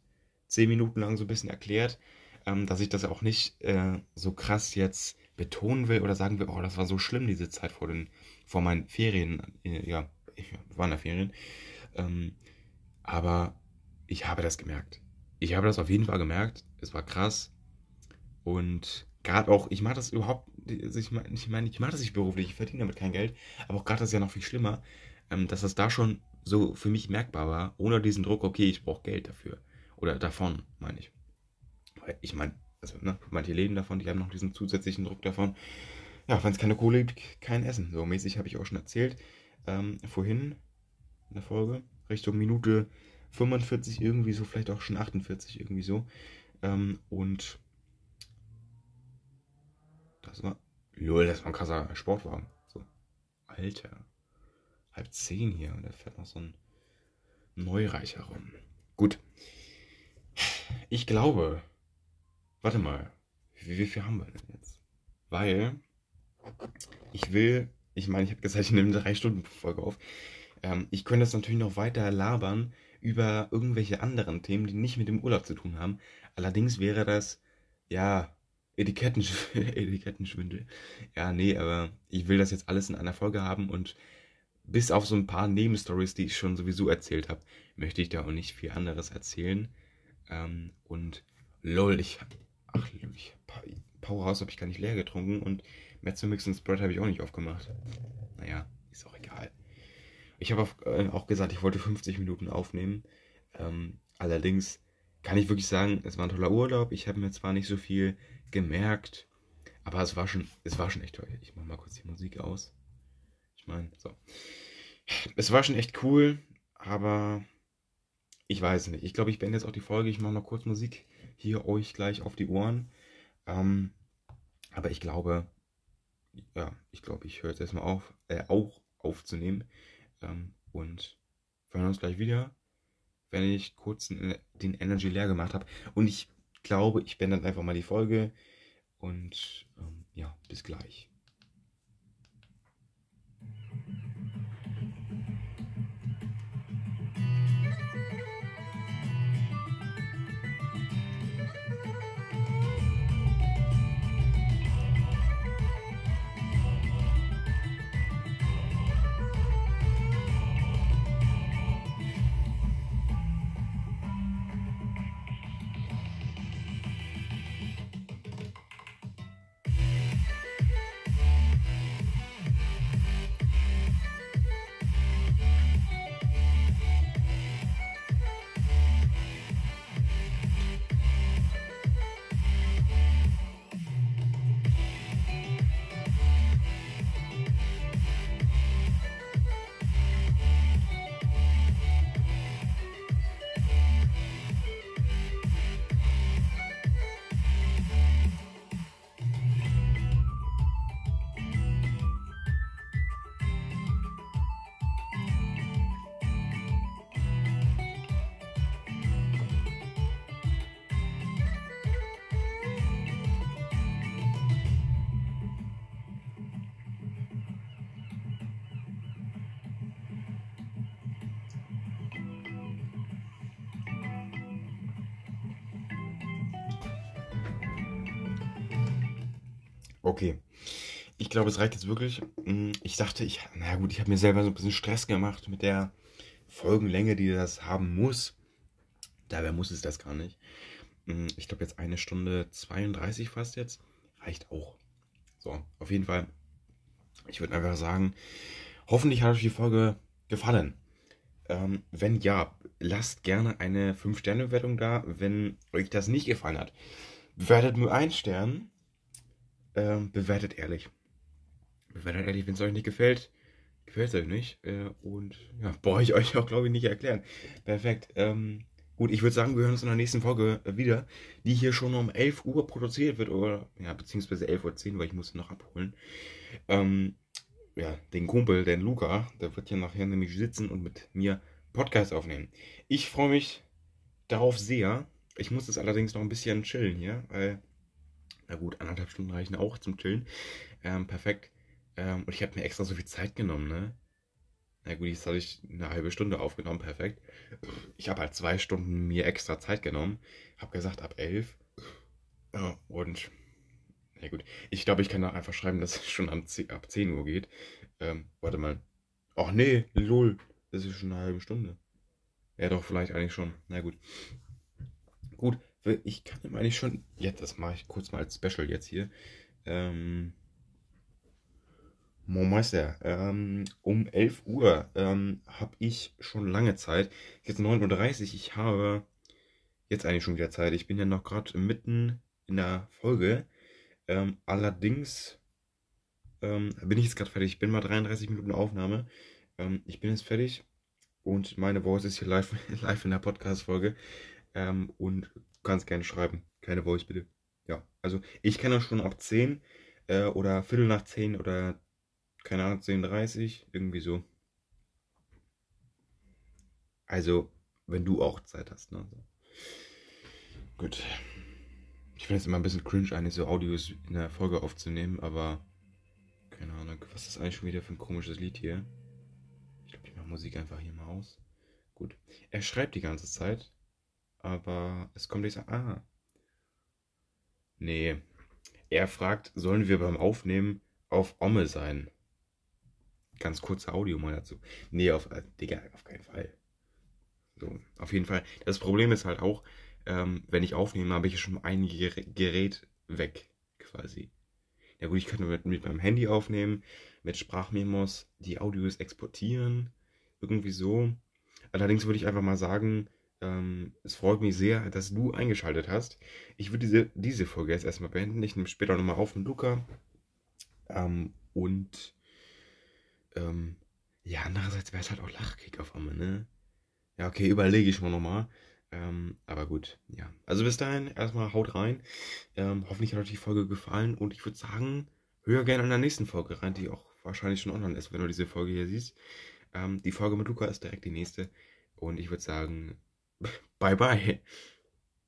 [SPEAKER 1] zehn Minuten lang so ein bisschen erklärt, ähm, dass ich das auch nicht äh, so krass jetzt betonen will oder sagen will, oh, das war so schlimm, diese Zeit vor den, vor meinen Ferien, äh, ja, ich war in der Ferien, ähm, aber ich habe das gemerkt. Ich habe das auf jeden Fall gemerkt. Es war krass. Und gerade auch, ich mache das überhaupt, ich meine, ich, mein, ich mache das nicht beruflich, ich verdiene damit kein Geld, aber auch gerade das ist ja noch viel schlimmer, ähm, dass das da schon so für mich merkbar war, ohne diesen Druck, okay, ich brauche Geld dafür. Oder davon, meine ich. Ich meine, also, ne, manche leben davon, die haben noch diesen zusätzlichen Druck davon. Ja, wenn es keine Kohle gibt, kein Essen. So mäßig habe ich auch schon erzählt. Ähm, vorhin in der Folge, Richtung Minute 45 irgendwie so, vielleicht auch schon 48 irgendwie so. Ähm, und das war. Lol, das war ein krasser Sportwagen. So. Alter. Halb zehn hier und da fährt noch so ein Neureicher rum. Gut. Ich glaube. Warte mal. Wie, wie viel haben wir denn jetzt? Weil. Ich will. Ich meine, ich habe gesagt, ich nehme eine 3-Stunden-Folge auf. Ähm, ich könnte das natürlich noch weiter labern über irgendwelche anderen Themen, die nicht mit dem Urlaub zu tun haben. Allerdings wäre das, ja, Etikettensch [LAUGHS] Etikettenschwindel. Ja, nee, aber ich will das jetzt alles in einer Folge haben und bis auf so ein paar Nebenstories, die ich schon sowieso erzählt habe, möchte ich da auch nicht viel anderes erzählen. Ähm, und lol, ich hab, ach, ich, Powerhouse habe ich gar nicht leer getrunken und Mezzomix und Spread habe ich auch nicht aufgemacht. Naja, ist auch egal. Ich habe äh, auch gesagt, ich wollte 50 Minuten aufnehmen. Ähm, allerdings kann ich wirklich sagen, es war ein toller Urlaub. Ich habe mir zwar nicht so viel gemerkt. Aber es war schon, es war schon echt toll. Ich mache mal kurz die Musik aus. Ich meine, so. Es war schon echt cool, aber ich weiß nicht. Ich glaube, ich beende jetzt auch die Folge. Ich mache noch kurz Musik hier euch gleich auf die Ohren. Ähm, aber ich glaube, ja, ich glaube, ich höre jetzt erstmal auf, äh, auch aufzunehmen. Ähm, und wir hören uns gleich wieder, wenn ich kurz den Energy leer gemacht habe. Und ich glaube, ich beende dann einfach mal die Folge. Und ähm, ja, bis gleich. Glaube, es reicht jetzt wirklich. Mm, ich dachte, ich, na gut, ich habe mir selber so ein bisschen Stress gemacht mit der Folgenlänge, die das haben muss. Dabei muss es das gar nicht. Mm, ich glaube, jetzt eine Stunde 32 fast jetzt. Reicht auch. So, auf jeden Fall. Ich würde einfach sagen, hoffentlich hat euch die Folge gefallen. Ähm, wenn ja, lasst gerne eine 5-Sterne-Bewertung da. Wenn euch das nicht gefallen hat, bewertet nur einen Stern ähm, bewertet ehrlich. Bewertet ehrlich, wenn es euch nicht gefällt. Gefällt es euch nicht. Äh, und ja, [LAUGHS] brauche ich euch auch, glaube ich, nicht erklären. Perfekt. Ähm, gut, ich würde sagen, wir hören uns in der nächsten Folge äh, wieder, die hier schon um 11 Uhr produziert wird. Oder, ja, beziehungsweise 11.10 Uhr, weil ich muss noch abholen. Ähm, ja, den Kumpel, den Luca, der wird hier nachher nämlich sitzen und mit mir Podcast aufnehmen. Ich freue mich darauf sehr. Ich muss das allerdings noch ein bisschen chillen hier, weil na gut, anderthalb Stunden reichen auch zum Chillen. Ähm, perfekt. Ähm, und ich habe mir extra so viel Zeit genommen, ne? Na gut, jetzt habe ich eine halbe Stunde aufgenommen, perfekt. Ich habe halt zwei Stunden mir extra Zeit genommen. Habe gesagt, ab elf. Und, na gut, ich glaube, ich kann auch einfach schreiben, dass es schon ab 10 Uhr geht. Ähm, warte mal. Ach nee, lol. Das ist schon eine halbe Stunde. Ja, doch, vielleicht eigentlich schon. Na gut. Gut, ich kann ihm eigentlich schon, jetzt, das mache ich kurz mal als Special jetzt hier. Ähm, Meister, ähm, um 11 Uhr ähm, habe ich schon lange Zeit. Jetzt 9.30 Uhr. Ich habe jetzt eigentlich schon wieder Zeit. Ich bin ja noch gerade mitten in der Folge. Ähm, allerdings ähm, bin ich jetzt gerade fertig. Ich bin mal 33 Minuten Aufnahme. Ähm, ich bin jetzt fertig. Und meine Voice ist hier live, [LAUGHS] live in der Podcast-Folge. Ähm, und kannst gerne schreiben. Keine Voice bitte. Ja, also ich kenne das schon ab 10 äh, oder Viertel nach 10 oder keine Ahnung, 10.30 irgendwie so. Also, wenn du auch Zeit hast, ne? Gut. Ich finde es immer ein bisschen cringe, eigentlich so Audios in der Folge aufzunehmen, aber keine Ahnung, was ist eigentlich schon wieder für ein komisches Lied hier? Ich glaube, ich mache Musik einfach hier mal aus. Gut. Er schreibt die ganze Zeit. Aber es kommt nicht so. Ah. Nee. Er fragt, sollen wir beim Aufnehmen auf Omme sein? Ganz kurze Audio mal dazu. Nee, auf, äh, Digga, auf keinen Fall. So, auf jeden Fall. Das Problem ist halt auch, ähm, wenn ich aufnehme, habe ich schon ein Gerät weg, quasi. Ja gut, ich könnte mit, mit meinem Handy aufnehmen, mit Sprachmemos die Audios exportieren, irgendwie so. Allerdings würde ich einfach mal sagen, ähm, es freut mich sehr, dass du eingeschaltet hast. Ich würde diese, diese Folge jetzt erstmal beenden. Ich nehme später nochmal auf mit Luca. Ähm, und ähm, ja, andererseits wäre es halt auch Lachkick auf einmal, ne? Ja, okay, überlege ich mal nochmal. Ähm, aber gut, ja. Also bis dahin, erstmal haut rein. Ähm, hoffentlich hat euch die Folge gefallen und ich würde sagen, hör gerne in der nächsten Folge rein, die auch wahrscheinlich schon online ist, wenn du diese Folge hier siehst. Ähm, die Folge mit Luca ist direkt die nächste und ich würde sagen, [LAUGHS] bye bye.